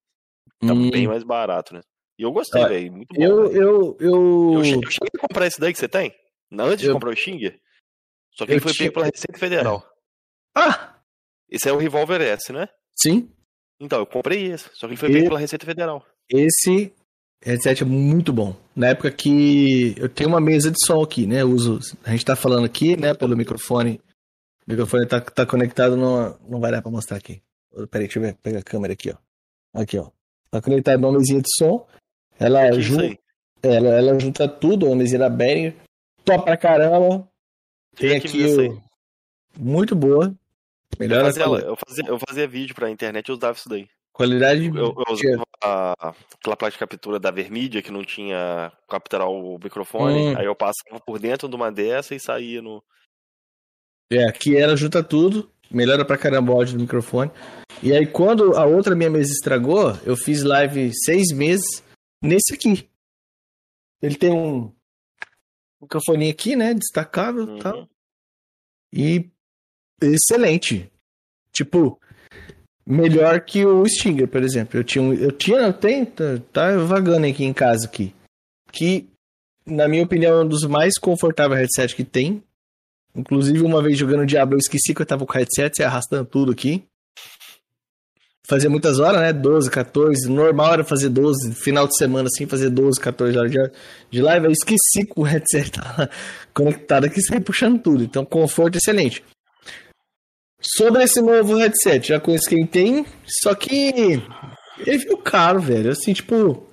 Tá hum. bem mais barato, né? E eu gostei, velho. Muito bom. Eu, eu, eu... eu, cheguei, eu cheguei a comprar esse daí que você tem? Antes de comprar o Stinger? Só que ele foi tinha... pego pela Receita Federal. É. Ah! Esse é o Revolver S, né? Sim. Então, eu comprei esse. Só que ele foi e... pego pela Receita Federal. Esse headset é muito bom. Na época que eu tenho uma mesa de som aqui, né? Eu uso, a gente tá falando aqui, né, pelo microfone. O microfone tá, tá conectado, não, não vai dar pra mostrar aqui. Peraí, deixa eu ver, pegar a câmera aqui, ó. Aqui, ó. Tá conectado numa mesinha de som. Ela, junta, ela, ela junta tudo, uma mesinha da Behringer. Top pra caramba. Tem aqui, o... muito boa. Melhor eu fazia, eu, fazia, eu fazia vídeo pra internet e usava isso daí. Qualidade. Eu, eu usava a, aquela placa de captura da Vermídia que não tinha capturar o microfone. Hum. Aí eu passava por dentro de uma dessa e saía no. É, aqui ela junta tudo. Melhora pra caramba o áudio do microfone. E aí, quando a outra minha mesa estragou, eu fiz live seis meses nesse aqui. Ele tem um, microfone aqui, né? Destacável e uhum. tal. E excelente. Tipo, melhor que o Stinger, por exemplo. Eu tinha, eu tinha, eu tenho, tá, tá vagando aqui em casa aqui. Que, na minha opinião, é um dos mais confortáveis headset que tem. Inclusive, uma vez jogando Diablo, eu esqueci que eu tava com o headset, arrastando tudo aqui fazia muitas horas, né? 12, 14. Normal era fazer 12, final de semana assim, fazer 12, 14 horas de, de live. Eu esqueci que o headset tava conectado aqui, saí puxando tudo. Então, conforto excelente. Sobre esse novo headset, já conheço quem tem, só que ele ficou caro, velho. Assim, tipo,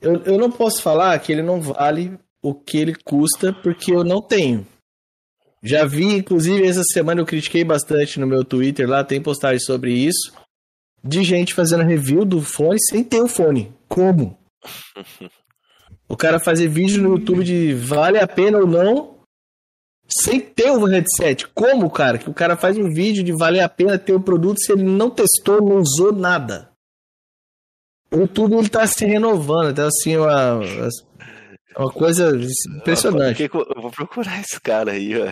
eu, eu não posso falar que ele não vale o que ele custa, porque eu não tenho. Já vi, inclusive, essa semana eu critiquei bastante no meu Twitter lá, tem postagem sobre isso de gente fazendo review do fone sem ter o fone. Como? o cara fazer vídeo no YouTube de vale a pena ou não sem ter o headset. Como, cara? Que o cara faz um vídeo de vale a pena ter o produto se ele não testou, não usou nada. O YouTube ele tá se renovando, então assim, uma, uma coisa impressionante. Eu vou procurar esse cara aí, ó.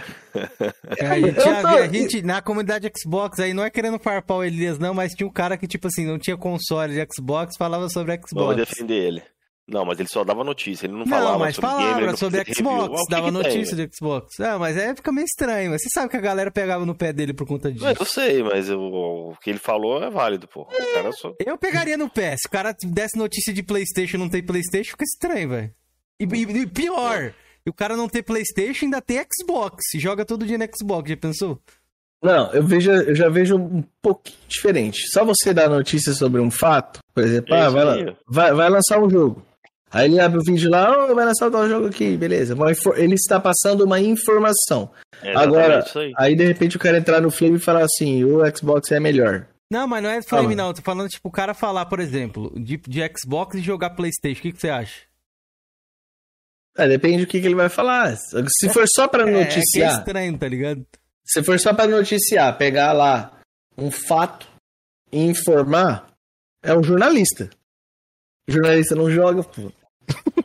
É, a, gente, tô... a, gente, na comunidade Xbox aí, não é querendo farpar o Elias, não, mas tinha um cara que, tipo assim, não tinha console de Xbox, falava sobre Xbox. Vou defender ele. Não, mas ele só dava notícia, ele não, não falava mas sobre falava game, sobre Xbox, dava notícia de Xbox. Ah, mas aí fica meio estranho. Mas você sabe que a galera pegava no pé dele por conta disso. Eu sei, mas eu, o que ele falou é válido, pô. Só... Eu pegaria no pé. Se o cara desse notícia de Playstation e não tem Playstation, fica estranho, velho. E, e, e, pior, o cara não ter Playstation ainda tem Xbox. Joga todo dia no Xbox, já pensou? Não, eu, vejo, eu já vejo um pouquinho diferente. Só você dar notícia sobre um fato, por exemplo, ah, vai, vai, vai lançar um jogo. Aí ele abre o vídeo lá, oh, vai lançar o jogo aqui, beleza. Ele está passando uma informação. É Agora, aí. aí. de repente o cara entrar no Flame e falar assim, o Xbox é melhor. Não, mas não é Flame não, tô falando tipo o cara falar, por exemplo, de, de Xbox e jogar Playstation, o que, que você acha? É, depende do que, que ele vai falar. Se for só pra noticiar... É, é, é estranho, tá ligado? Se for só pra noticiar, pegar lá um fato e informar, é um jornalista. O jornalista não joga, pô.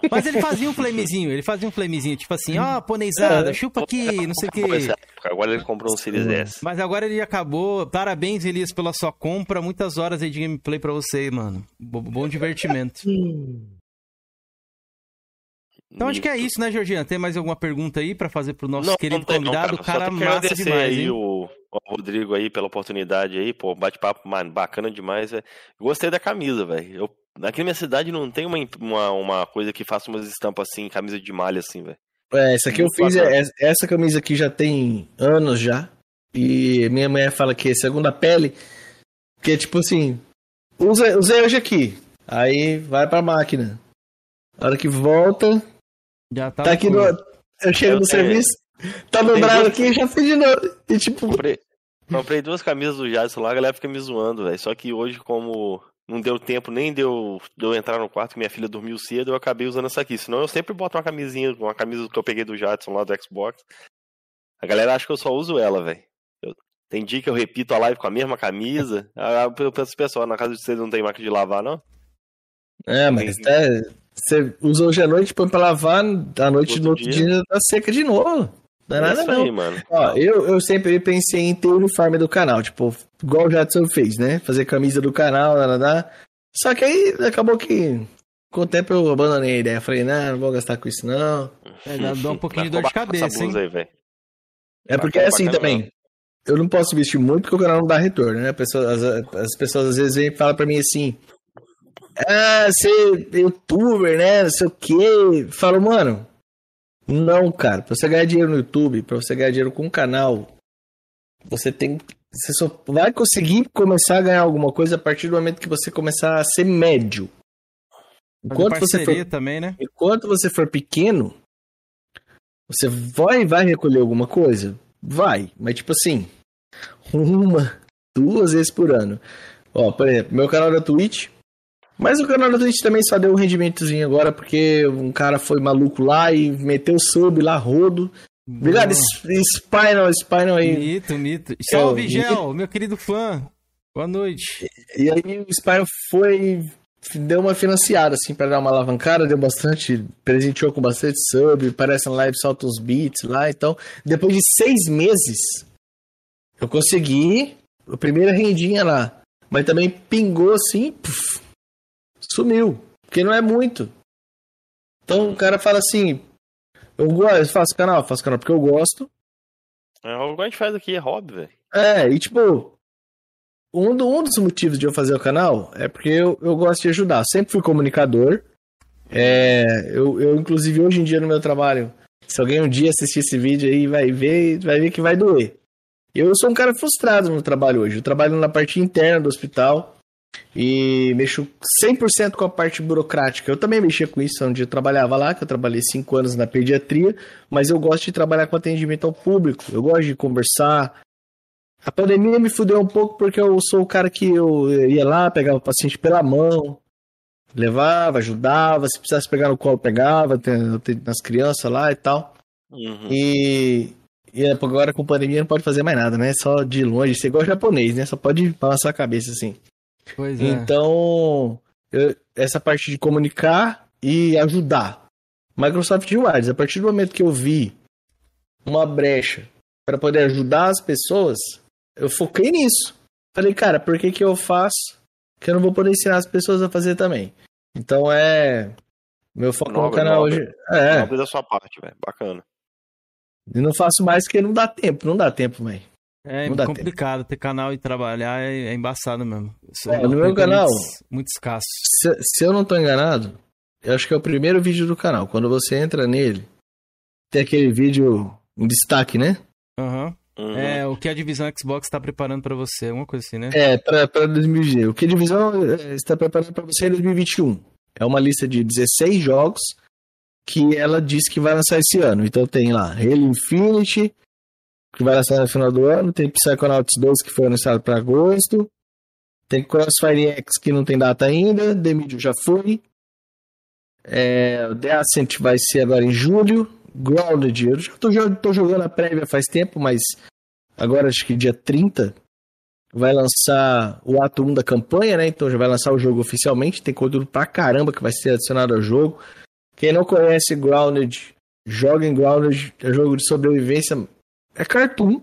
Mas ele fazia um flamezinho, ele fazia um flamezinho, tipo assim, ó, oh, poneizada, é. chupa aqui, não sei o quê. Agora ele comprou um Series S. Mas agora ele acabou. Parabéns, Elias, pela sua compra. Muitas horas aí de gameplay pra você, mano. Bom divertimento. Então acho que é isso, né, Georgiana? Tem mais alguma pergunta aí para fazer pro nosso não, querido não tem, convidado? Não, cara, cara massa demais, aí o, o, Rodrigo aí pela oportunidade aí, pô, bate-papo bacana demais, velho. Gostei da camisa, velho. Aqui na minha cidade não tem uma, uma, uma, coisa que faça umas estampas assim, camisa de malha assim, velho. É, essa aqui eu fiz, é, essa camisa aqui já tem anos já. E minha mãe fala que é segunda pele, que é tipo assim, usei hoje aqui, aí vai pra máquina. A hora que volta, já tá. Tá aqui no. Eu chego no serviço, tá dobrado aqui e já fiz de novo. E tipo. Comprei, comprei duas camisas do Jadson lá, a galera fica me zoando, velho. Só que hoje, como não deu tempo nem de eu, de eu entrar no quarto que minha filha dormiu cedo, eu acabei usando essa aqui. Senão eu sempre boto uma camisinha, uma camisa que eu peguei do Jadson lá do Xbox. A galera acha que eu só uso ela, velho. Tem dia que eu repito a live com a mesma camisa. Eu penso, pessoal, na casa de vocês não tem máquina de lavar, não? É, mas até você usa hoje à noite, põe pra lavar, à noite outro no outro dia, dia tá seca de novo. Não é, é nada não. Aí, mano. Ó, eu, eu sempre pensei em ter o uniforme do canal, tipo, igual o Jadson fez, né? Fazer camisa do canal, nada, Só que aí acabou que com o tempo eu abandonei a ideia. Falei, não, não vou gastar com isso não. É, dá um pouquinho de dor de cabeça, hein? Aí, é porque é assim também. Eu não posso vestir muito porque o canal não dá retorno, né? Pessoas, as, as pessoas às vezes vêm e falam pra mim assim: ah, ser youtuber, né? Não sei o quê. Falo, mano, não, cara. Pra você ganhar dinheiro no YouTube, pra você ganhar dinheiro com um canal, você tem. Você só vai conseguir começar a ganhar alguma coisa a partir do momento que você começar a ser médio. Enquanto você for, também, né? Enquanto você for pequeno, você vai vai recolher alguma coisa? Vai, mas tipo assim, uma, duas vezes por ano. Ó, por exemplo, meu canal da Twitch, mas o canal da Twitch também só deu um rendimentozinho agora, porque um cara foi maluco lá e meteu sub lá, rodo. Obrigado, Spinal, Spinal aí. Mito, mito. Salve, Gel, meu querido fã. Boa noite. E, e aí o Spinal foi. Deu uma financiada, assim, para dar uma alavancada, deu bastante. Presenteou com bastante sub, parece na live, solta uns beats lá. Então, depois de seis meses, eu consegui a primeira rendinha lá. Mas também pingou assim, puf, sumiu. Porque não é muito. Então o cara fala assim: eu gosto, faço canal, faço canal porque eu gosto. É o que a gente faz aqui, é hobby, velho. É, e tipo, um, do, um dos motivos de eu fazer o canal é porque eu, eu gosto de ajudar. Sempre fui comunicador. É, eu, eu, inclusive, hoje em dia no meu trabalho, se alguém um dia assistir esse vídeo aí, vai ver, vai ver que vai doer. Eu sou um cara frustrado no trabalho hoje. Eu trabalho na parte interna do hospital e mexo 100% com a parte burocrática. Eu também mexia com isso onde eu trabalhava lá, que eu trabalhei 5 anos na pediatria, mas eu gosto de trabalhar com atendimento ao público. Eu gosto de conversar. A pandemia me fudeu um pouco porque eu sou o cara que eu ia lá, pegava o paciente pela mão, levava, ajudava, se precisasse pegar no colo, pegava, nas crianças lá e tal. Uhum. E, e agora com pandemia não pode fazer mais nada, né? Só de longe, ser igual japonês, né? Só pode balançar a cabeça assim. Pois é. Então, eu, essa parte de comunicar e ajudar. Microsoft Rewards, a partir do momento que eu vi uma brecha para poder ajudar as pessoas, eu foquei nisso. Falei, cara, por que, que eu faço que eu não vou poder ensinar as pessoas a fazer também? Então é. Meu foco no canal nobre, hoje. É. Nobre da sua parte, velho. Bacana. E não faço mais porque não dá tempo, não dá tempo, velho. É não complicado ter canal e trabalhar, é, é embaçado mesmo. É, no meu canal, muito, muito escasso. Se, se, eu não tô enganado, eu acho que é o primeiro vídeo do canal. Quando você entra nele, tem aquele vídeo em destaque, né? Aham. Uhum. Uhum. É, o que a divisão Xbox está preparando para você, uma coisa assim, né? É, para 2020. O que a divisão é, está preparando para você em 2021. É uma lista de 16 jogos que ela diz que vai lançar esse ano. Então tem lá Halo Infinite, que vai lançar no final do ano, tem Psychonauts 2 que foi anunciado para agosto, tem Crossfire X que não tem data ainda, The Medium já foi, é, The Ascent vai ser agora em julho, Grounded, eu já tô, tô jogando a prévia faz tempo, mas agora acho que dia 30 vai lançar o ato 1 da campanha, né? Então já vai lançar o jogo oficialmente, tem conteúdo pra caramba que vai ser adicionado ao jogo. Quem não conhece Grounded, joga em Grounded, é jogo de sobrevivência, é cartoon.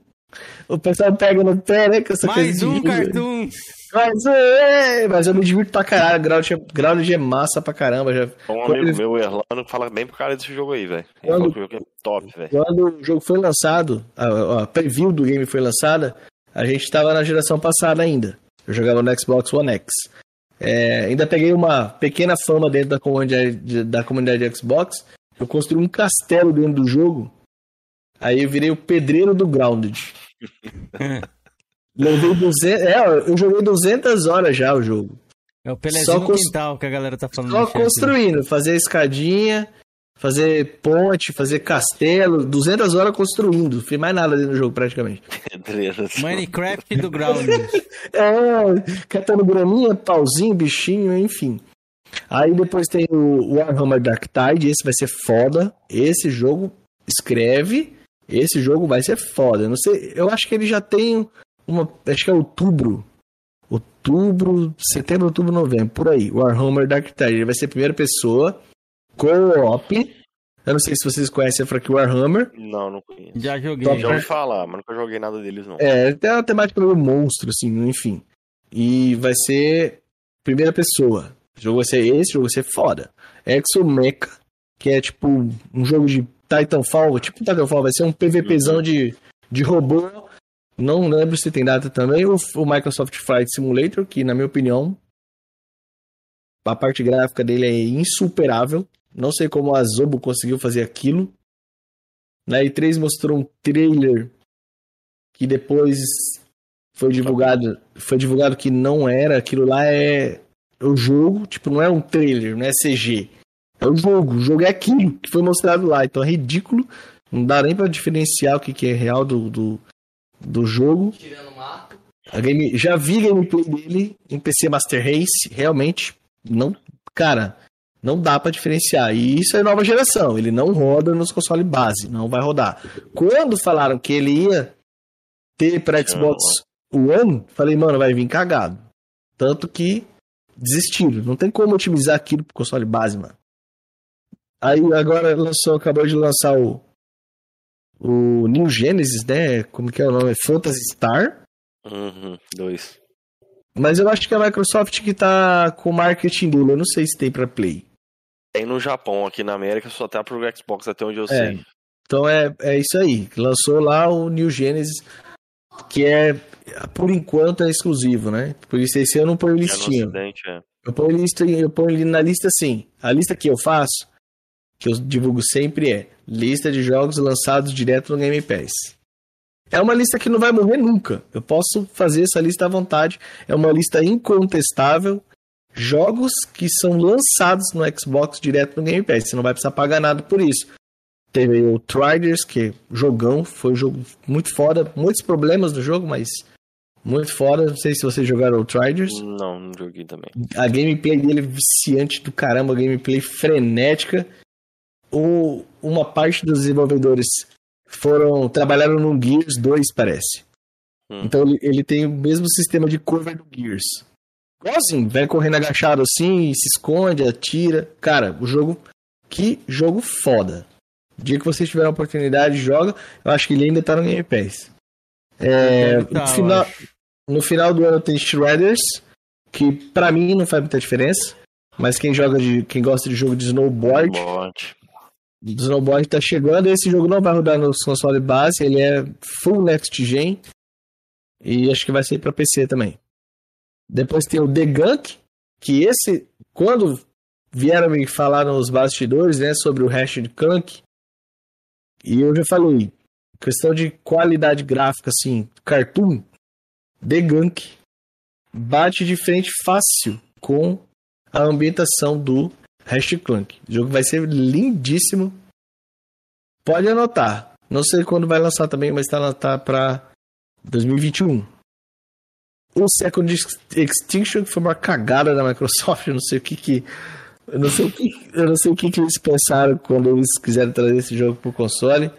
O pessoal pega no pé, né? Com essa Mais um cartoon! Mas, é, mas eu me divirto pra caralho. Ground, Ground é massa pra caramba. Já... Um amigo ele... meu, Erlano, fala bem pro cara desse jogo aí, velho. Quando... O jogo é top, velho. Quando o jogo foi lançado, a, a, preview do game foi lançada, a gente tava na geração passada ainda. Eu jogava no Xbox One X. É, ainda peguei uma pequena fama dentro da comunidade, da comunidade de Xbox. Eu construí um castelo dentro do jogo. Aí eu virei o pedreiro do Grounded. Levei 200. É, eu joguei 200 horas já o jogo. É o Pelezinho só no quintal que a galera tá falando. Só construindo, fazer escadinha, fazer ponte, fazer castelo. 200 horas construindo. Fiz mais nada dentro do jogo praticamente. Minecraft do Ground. é, catando graminha, pauzinho, bichinho, enfim. Aí depois tem o Warhammer Dark Tide, esse vai ser foda. Esse jogo escreve, esse jogo vai ser foda. Eu não sei, eu acho que ele já tem uma. Acho que é outubro. Outubro, setembro, outubro, novembro, por aí. Warhammer Dark Tide. Ele vai ser primeira pessoa, co-op. Eu não sei se vocês conhecem a franquia Warhammer. Não, não conheço. Já joguei. Já ouvi falar, mas nunca joguei nada deles, não. É, tem uma temática do monstro, assim, enfim. E vai ser primeira pessoa. O jogo vai ser esse, o jogo vai ser foda. Exo Mecha, que é tipo um jogo de Titanfall, tipo Titanfall, vai ser um PVPzão uhum. de, de robô não lembro se tem data também. O, o Microsoft Flight Simulator, que na minha opinião, a parte gráfica dele é insuperável. Não sei como a Zobo conseguiu fazer aquilo. Na E3 mostrou um trailer que depois foi divulgado, foi divulgado que não era, aquilo lá é o jogo, tipo, não é um trailer, não é CG. É o jogo, o jogo é aquilo que foi mostrado lá, então é ridículo, não dá nem para diferenciar o que, que é real do, do, do jogo. A game, já vi gameplay dele em PC Master Race, realmente não, cara, não dá para diferenciar. E isso é nova geração, ele não roda nos consoles base, não vai rodar. Quando falaram que ele ia ter para Xbox One, falei, mano, vai vir cagado. Tanto que desistiram, não tem como otimizar aquilo pro console base, mano. Aí agora lançou, acabou de lançar o o New Genesis, né? Como que é o nome? Phantasy Star. Uhum, dois. Mas eu acho que é a Microsoft que tá com o marketing dele. Eu não sei se tem pra Play. Tem no Japão, aqui na América só tá pro Xbox, até onde eu é. sei. Então é, é isso aí. Lançou lá o New Genesis, que é, por enquanto, é exclusivo, né? Por isso esse eu não ponho listinha. É é. Eu ponho lista, eu ponho na lista assim. A lista que eu faço, que eu divulgo sempre é Lista de jogos lançados direto no Game Pass. É uma lista que não vai morrer nunca. Eu posso fazer essa lista à vontade. É uma lista incontestável. Jogos que são lançados no Xbox direto no Game Pass. Você não vai precisar pagar nada por isso. Teve o Triders, que é jogão, foi um jogo muito foda. Muitos problemas no jogo, mas muito foda. Não sei se vocês jogaram o Triders. Não, não joguei também. A gameplay dele é viciante do caramba, gameplay frenética o, uma parte dos desenvolvedores foram trabalharam no Gears 2, parece. Hum. Então ele, ele, tem o mesmo sistema de cover do Gears. Igualzinho, vai correndo agachado assim, se esconde, atira. Cara, o jogo. Que jogo foda. O dia que vocês tiverem a oportunidade, joga. Eu acho que ele ainda tá no Game Pass. É, tá, no, final, no final do ano tem Shredders, que para mim não faz muita diferença. Mas quem joga de. quem gosta de jogo de snowboard. Snowboard. Snowboard tá chegando. Esse jogo não vai rodar nos consoles base, ele é full next gen. E acho que vai sair para PC também. Depois tem o The Gunk, que esse, quando vieram me falar nos bastidores, né, sobre o hash de Gunk, e eu já falei, questão de qualidade gráfica, assim, cartoon, The Gunk bate de frente fácil com a ambientação do Hash Clank. O jogo vai ser lindíssimo. Pode anotar. Não sei quando vai lançar também, mas está tá para 2021. O Second Extinction foi uma cagada da Microsoft, eu não sei o que que eu não sei o que, eu não sei o que, que eles pensaram quando eles quiseram trazer esse jogo pro console.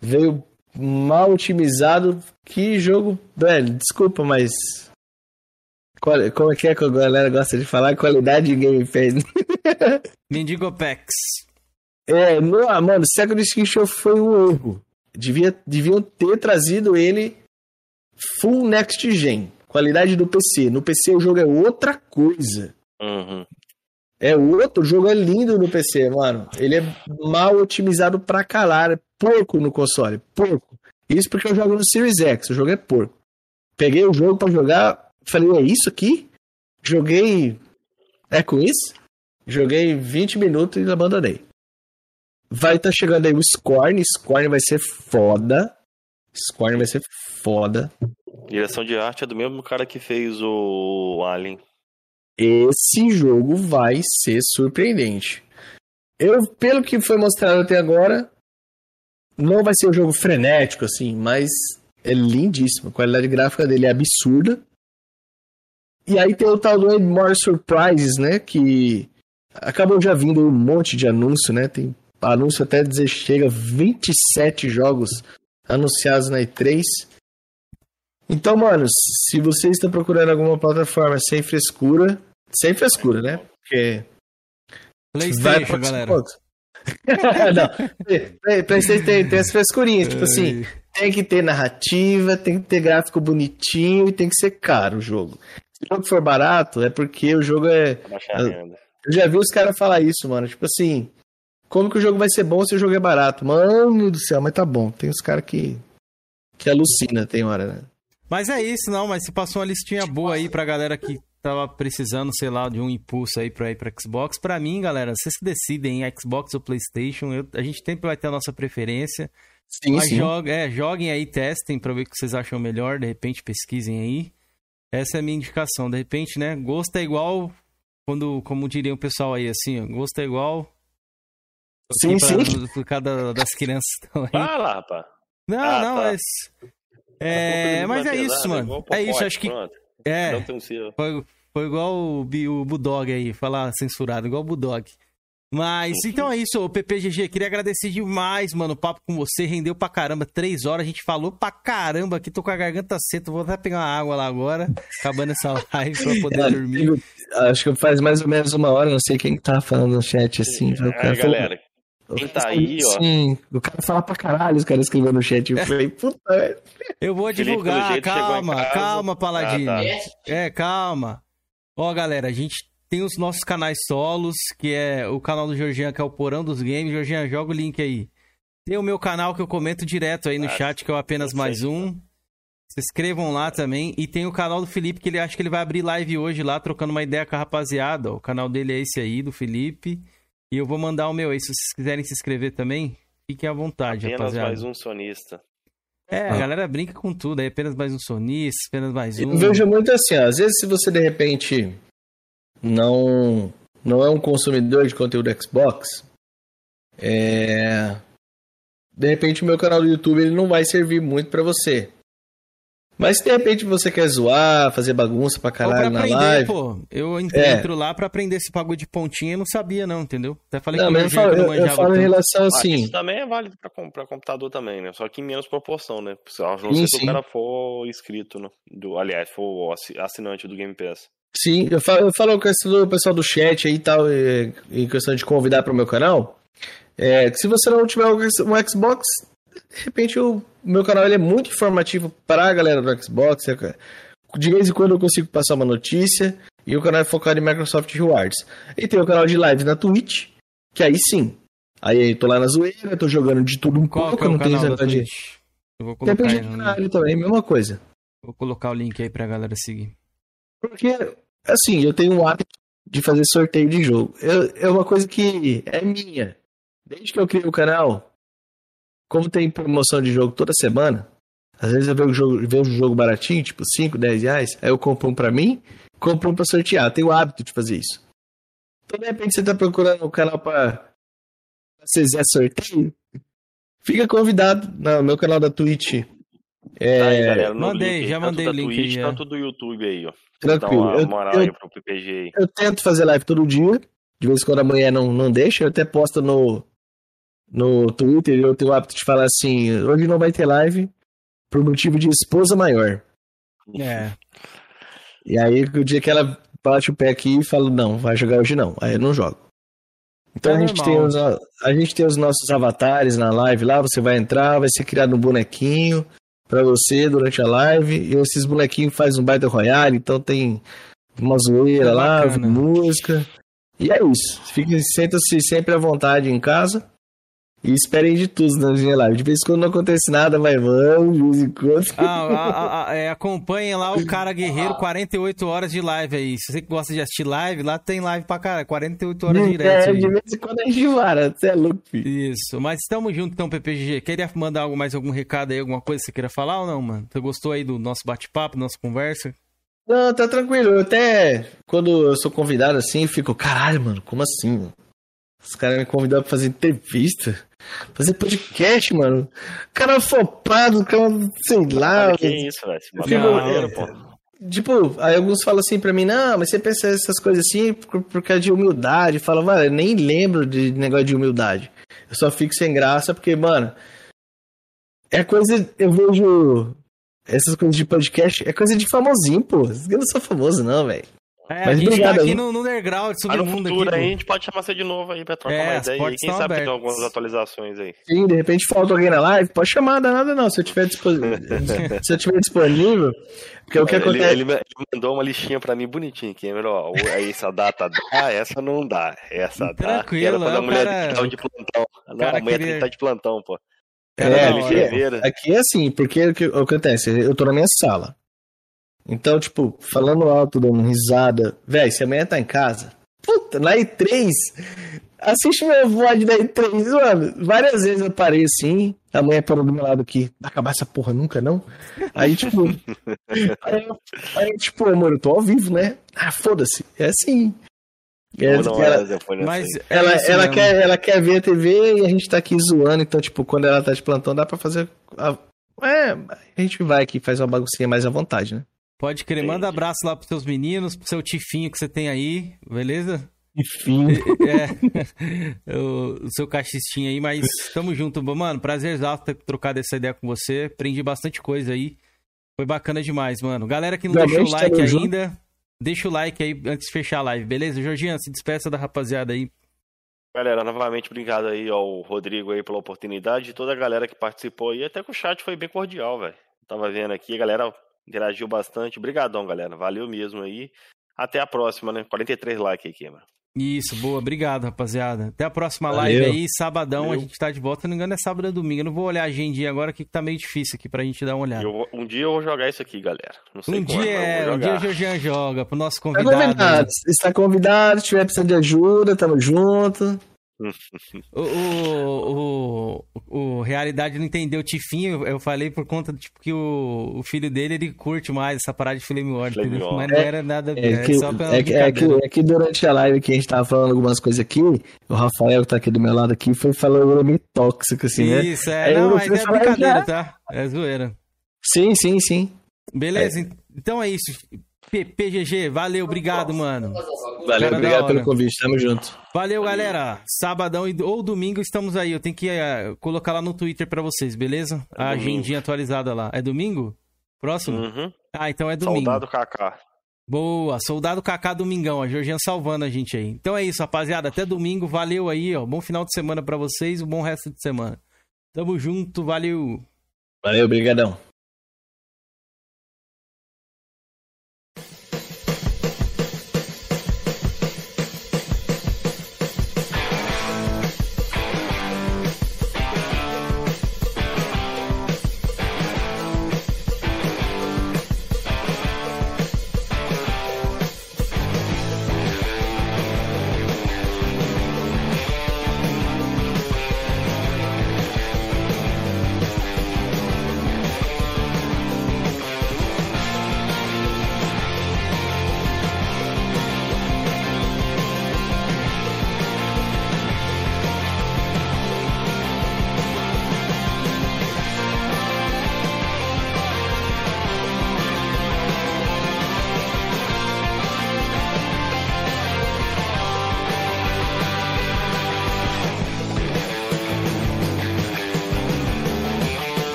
Veio mal otimizado. Que jogo, velho, desculpa, mas como é que é que a galera gosta de falar? Qualidade de gameplay. Mendigo Pex. É, não, ah, mano, Second Extinction foi um erro. Devia, deviam ter trazido ele full next gen. Qualidade do PC. No PC o jogo é outra coisa. Uhum. É outro, o jogo é lindo no PC, mano. Ele é mal otimizado pra caralho. É porco no console, porco. Isso porque eu jogo no Series X, o jogo é porco. Peguei o jogo para jogar, falei, é isso aqui? Joguei. É com isso? Joguei 20 minutos e abandonei. Vai estar tá chegando aí o Scorn. Scorn vai ser foda. Scorn vai ser foda. Direção de arte é do mesmo cara que fez o Alien. Esse jogo vai ser surpreendente. Eu, pelo que foi mostrado até agora, não vai ser um jogo frenético, assim, mas é lindíssimo. A qualidade gráfica dele é absurda. E aí tem o tal do More Surprises, né? Que acabou já vindo um monte de anúncio, né? Tem anúncio até dizer chega 27 jogos anunciados na E3. Então, mano, se você está procurando alguma plataforma sem frescura, sem frescura, né? Porque. PlayStation, galera. não, PlayStation tem, tem as frescurinhas, tipo assim, tem que ter narrativa, tem que ter gráfico bonitinho e tem que ser caro o jogo. Se o jogo for barato, é porque o jogo é. Eu já vi os caras falar isso, mano. Tipo assim, como que o jogo vai ser bom se o jogo é barato? Mano do céu, mas tá bom. Tem os caras que. que alucina, tem hora, né? Mas é isso, não, mas se passou uma listinha boa aí pra galera que tava precisando, sei lá, de um impulso aí pra ir pra Xbox. Pra mim, galera, vocês que decidem, Xbox ou Playstation, eu, a gente sempre vai ter a nossa preferência. Sim, Mas sim. Joga, é, joguem aí, testem pra ver o que vocês acham melhor, de repente pesquisem aí. Essa é a minha indicação. De repente, né, gosto é igual, quando, como diria o pessoal aí, assim, ó, gosto é igual... Sim, pra, sim. Por causa das crianças estão aí. Ah lá, rapaz. Não, ah, não, tá. mas... É, mas é isso, mano. É isso, acho que. É. Foi, foi igual o, o Budog aí, falar censurado, igual o Budog. Mas então é isso, o PPGG. Queria agradecer demais, mano. O papo com você rendeu pra caramba. Três horas, a gente falou pra caramba aqui. Tô com a garganta seca. Vou até pegar uma água lá agora, acabando essa live pra poder é, dormir. Acho que faz mais ou menos uma hora, não sei quem tá falando no chat assim. É, galera, quem tá aí, ó. Sim, o cara fala pra caralho, os caras escrevendo no chat. Eu falei, puta, velho. Eu vou divulgar, calma, calma, Paladino. Ah, tá. É, calma. Ó, galera, a gente tem os nossos canais solos, que é o canal do Georgian, que é o Porão dos Games. Georgian, joga o link aí. Tem o meu canal que eu comento direto aí no ah, chat, que é o Apenas Mais Um. Se inscrevam lá também. E tem o canal do Felipe, que ele acha que ele vai abrir live hoje lá, trocando uma ideia com a rapaziada. O canal dele é esse aí, do Felipe. E eu vou mandar o meu aí. Se vocês quiserem se inscrever também, fiquem à vontade, apenas rapaziada. mais um sonista. É, ah. a galera brinca com tudo. Aí apenas mais um sonista, apenas mais um. Eu vejo muito assim, ó, às vezes se você de repente não não é um consumidor de conteúdo Xbox, é... de repente o meu canal do YouTube ele não vai servir muito para você. Mas se de repente você quer zoar, fazer bagunça pra caralho pra aprender, na live. Pô, eu é. entro é. lá pra aprender esse bagulho de pontinha e não sabia, não, entendeu? Até falei não, mas eu falo, eu, eu falo em relação assim. Ah, isso também é válido pra, pra computador também, né? Só que em menos proporção, né? Não sei se o cara for inscrito, né? Do, aliás, for assinante do Game Pass. Sim, eu falo, eu falo com o pessoal do chat aí e tal, em questão de convidar para o meu canal. É, se você não tiver um Xbox, de repente o meu canal ele é muito informativo para a galera do Xbox. De vez em quando eu consigo passar uma notícia. E o canal é focado em Microsoft Rewards. E tem o canal de live na Twitch, que aí sim. Aí eu tô lá na zoeira, tô jogando de tudo um Qual pouco, é não da essa de. Eu vou colocar Depende do canal também, mesma coisa. Vou colocar o link aí pra galera seguir. Porque, assim, eu tenho um hábito de fazer sorteio de jogo. Eu- é uma coisa que é minha. Desde que eu criei o canal, como tem promoção de jogo toda semana, às vezes eu vejo o jogo, vejo o jogo baratinho, tipo 5, 10 reais, aí eu compro um pra mim, compro um pra sortear. Eu tenho o hábito de fazer isso. Então, de repente, você tá procurando um canal pra, fizer sorteio, fica convidado no meu canal da Twitch. É, Tá aí, galera, no mandei, link, já mandei o link Twitch, aí. Tanto do YouTube aí, ó. tranquilo. Dá uma Eu- moral eu aí pro PPG aí. Eu tento fazer live todo dia. De vez em quando a mulher não, não deixa. Eu até posto no, no Twitter. Eu tenho o hábito de falar assim: hoje não vai ter live por motivo de esposa maior. É. E aí, o dia que ela bate o pé aqui e fala: não, vai jogar hoje não. Aí eu não jogo. Então É a, gente normal. tem os, a gente tem os nossos avatares na live lá. Você vai entrar, vai ser criado um bonequinho pra você durante a live. E esses bonequinhos fazem um baita royale. Então tem uma zoeira É lá, música. E é isso. Fiquem, sentam-se sempre à vontade em casa. E esperem de tudo na minha live. De vez em quando não acontece nada, vai vamos, de vez em quando. Ah, a- a- a- é, acompanhem lá o cara guerreiro 48 horas de live aí. Se você gosta de assistir live, lá tem live pra caralho. 48 horas direto. é, de vez em quando a gente vara. Você é louco, filho. Isso, mas estamos juntos então, PPG. Queria mandar algo, mais algum recado aí, alguma coisa que você queira falar ou não, mano? Você gostou aí do nosso bate-papo, nossa conversa? Não, tá tranquilo. Eu até, quando eu sou convidado assim, fico, caralho, mano, como assim? Mano? Os caras me convidaram pra fazer entrevista, fazer podcast, mano. Cara flopado, cara, sei lá. Que isso, velho. Botar maneiro, pô. Tipo, aí alguns falam assim pra mim, não, mas você pensa essas coisas assim por, por causa de humildade. Fala, mano, eu nem lembro de negócio de humildade. Eu só fico sem graça porque, mano, é coisa. Eu vejo essas coisas de podcast, é coisa de famosinho, pô. Eu não sou famoso, não, velho. É, Mas a gente obrigado tá aqui aí. no, no underground, no submundo futuro aqui. aí, a gente pode chamar você de novo aí pra trocar É, uma ideia. E portas quem sabe tem abertas. algumas atualizações aí. Sim, de repente falta alguém na live, pode chamar, dá nada não. Se eu tiver, dispo... Se eu tiver disponível. Porque o que ele, acontece. ele ele mandou uma listinha pra mim bonitinha aqui, ó. Aí essa data dá, essa não dá. Essa dá. Tranquilo, Que era quando é, a o mulher cara- tem que estar de plantão. Não, cara a mulher tem queria- que estar de plantão, pô. É, da aqui, é assim, porque que, o que acontece? Eu tô na minha sala. Então, tipo, falando alto, dando risada. Véi, se amanhã tá em casa, puta, na E3, assiste meu VOD da E3, mano. Várias vezes eu parei assim, a mulher parou do meu lado aqui, vai acabar essa porra nunca, não? Aí, tipo, aí, aí, tipo, amor, eu tô ao vivo, né? Ah, foda-se, é assim. É, ela, Mas aí. é ela, mesmo. quer, ela quer ver a TV e a gente tá aqui zoando, então, tipo, quando ela tá de plantão, dá pra fazer. A... É, a gente vai aqui e faz uma baguncinha mais à vontade, né? Pode crer, manda abraço lá pros seus meninos, pro seu tifinho que você tem aí, beleza? Enfim. É, o, o seu cachistinho aí, mas tamo junto, mano. Prazer ter trocado essa ideia com você. Aprendi bastante coisa aí. Foi bacana demais, mano. Galera que não Realmente, deixou o like tamo junto. ainda, deixa o like aí antes de fechar a live, beleza? Jorginho, se despeça da rapaziada aí. Galera, novamente obrigado aí ao Rodrigo aí pela oportunidade e toda a galera que participou aí. Até que o chat foi bem cordial, velho. Tava vendo aqui, a galera interagiu bastante. Obrigadão, galera. Valeu mesmo aí. Até a próxima, né? 43 likes aqui, mano. Isso, boa. Obrigado, rapaziada. Até a próxima Valeu. live aí, sabadão. Valeu. A gente tá de volta. Se não me engano, é sábado ou domingo. Eu não vou olhar a agendinha agora, que tá meio difícil aqui pra gente dar uma olhada. Eu um dia eu vou jogar isso aqui, galera. Não sei Um dia, é, um dia o. Jorginho joga pro nosso Tá convidado. convidado. Está convidado, se tiver precisando de ajuda, tamo junto. O, o, o, o Realidade não entendeu o Tifinho, eu falei por conta, tipo, que o, o filho dele, ele curte mais essa parada de Flame War, Flame entendeu? War. Mas não era nada, É é, que, só pela é, que, é, que, é que durante a live que a gente tava falando algumas coisas aqui, o Rafael que tá aqui do meu lado aqui foi falando meio tóxico, assim, né? Isso, é, Aí não, eu mas é falar, brincadeira, já. tá? É zoeira. Sim, sim, sim. Beleza, então é isso. P- PGG, valeu, obrigado, mano. Valeu, Cara, obrigado pelo convite, tamo junto. Valeu, galera. Sabadão ou domingo estamos aí. Eu tenho que eh, colocar lá no Twitter pra vocês, beleza? É A domingo. agendinha atualizada lá. É domingo? Próximo? Uhum. Ah, então é domingo. Soldado Kaká. Boa, Soldado Kaká Domingão, a Georgiana salvando a gente aí. Então é isso, rapaziada. Até domingo, valeu aí, ó. Bom final de semana pra vocês, um bom resto de semana. Tamo junto, valeu. Valeu, brigadão.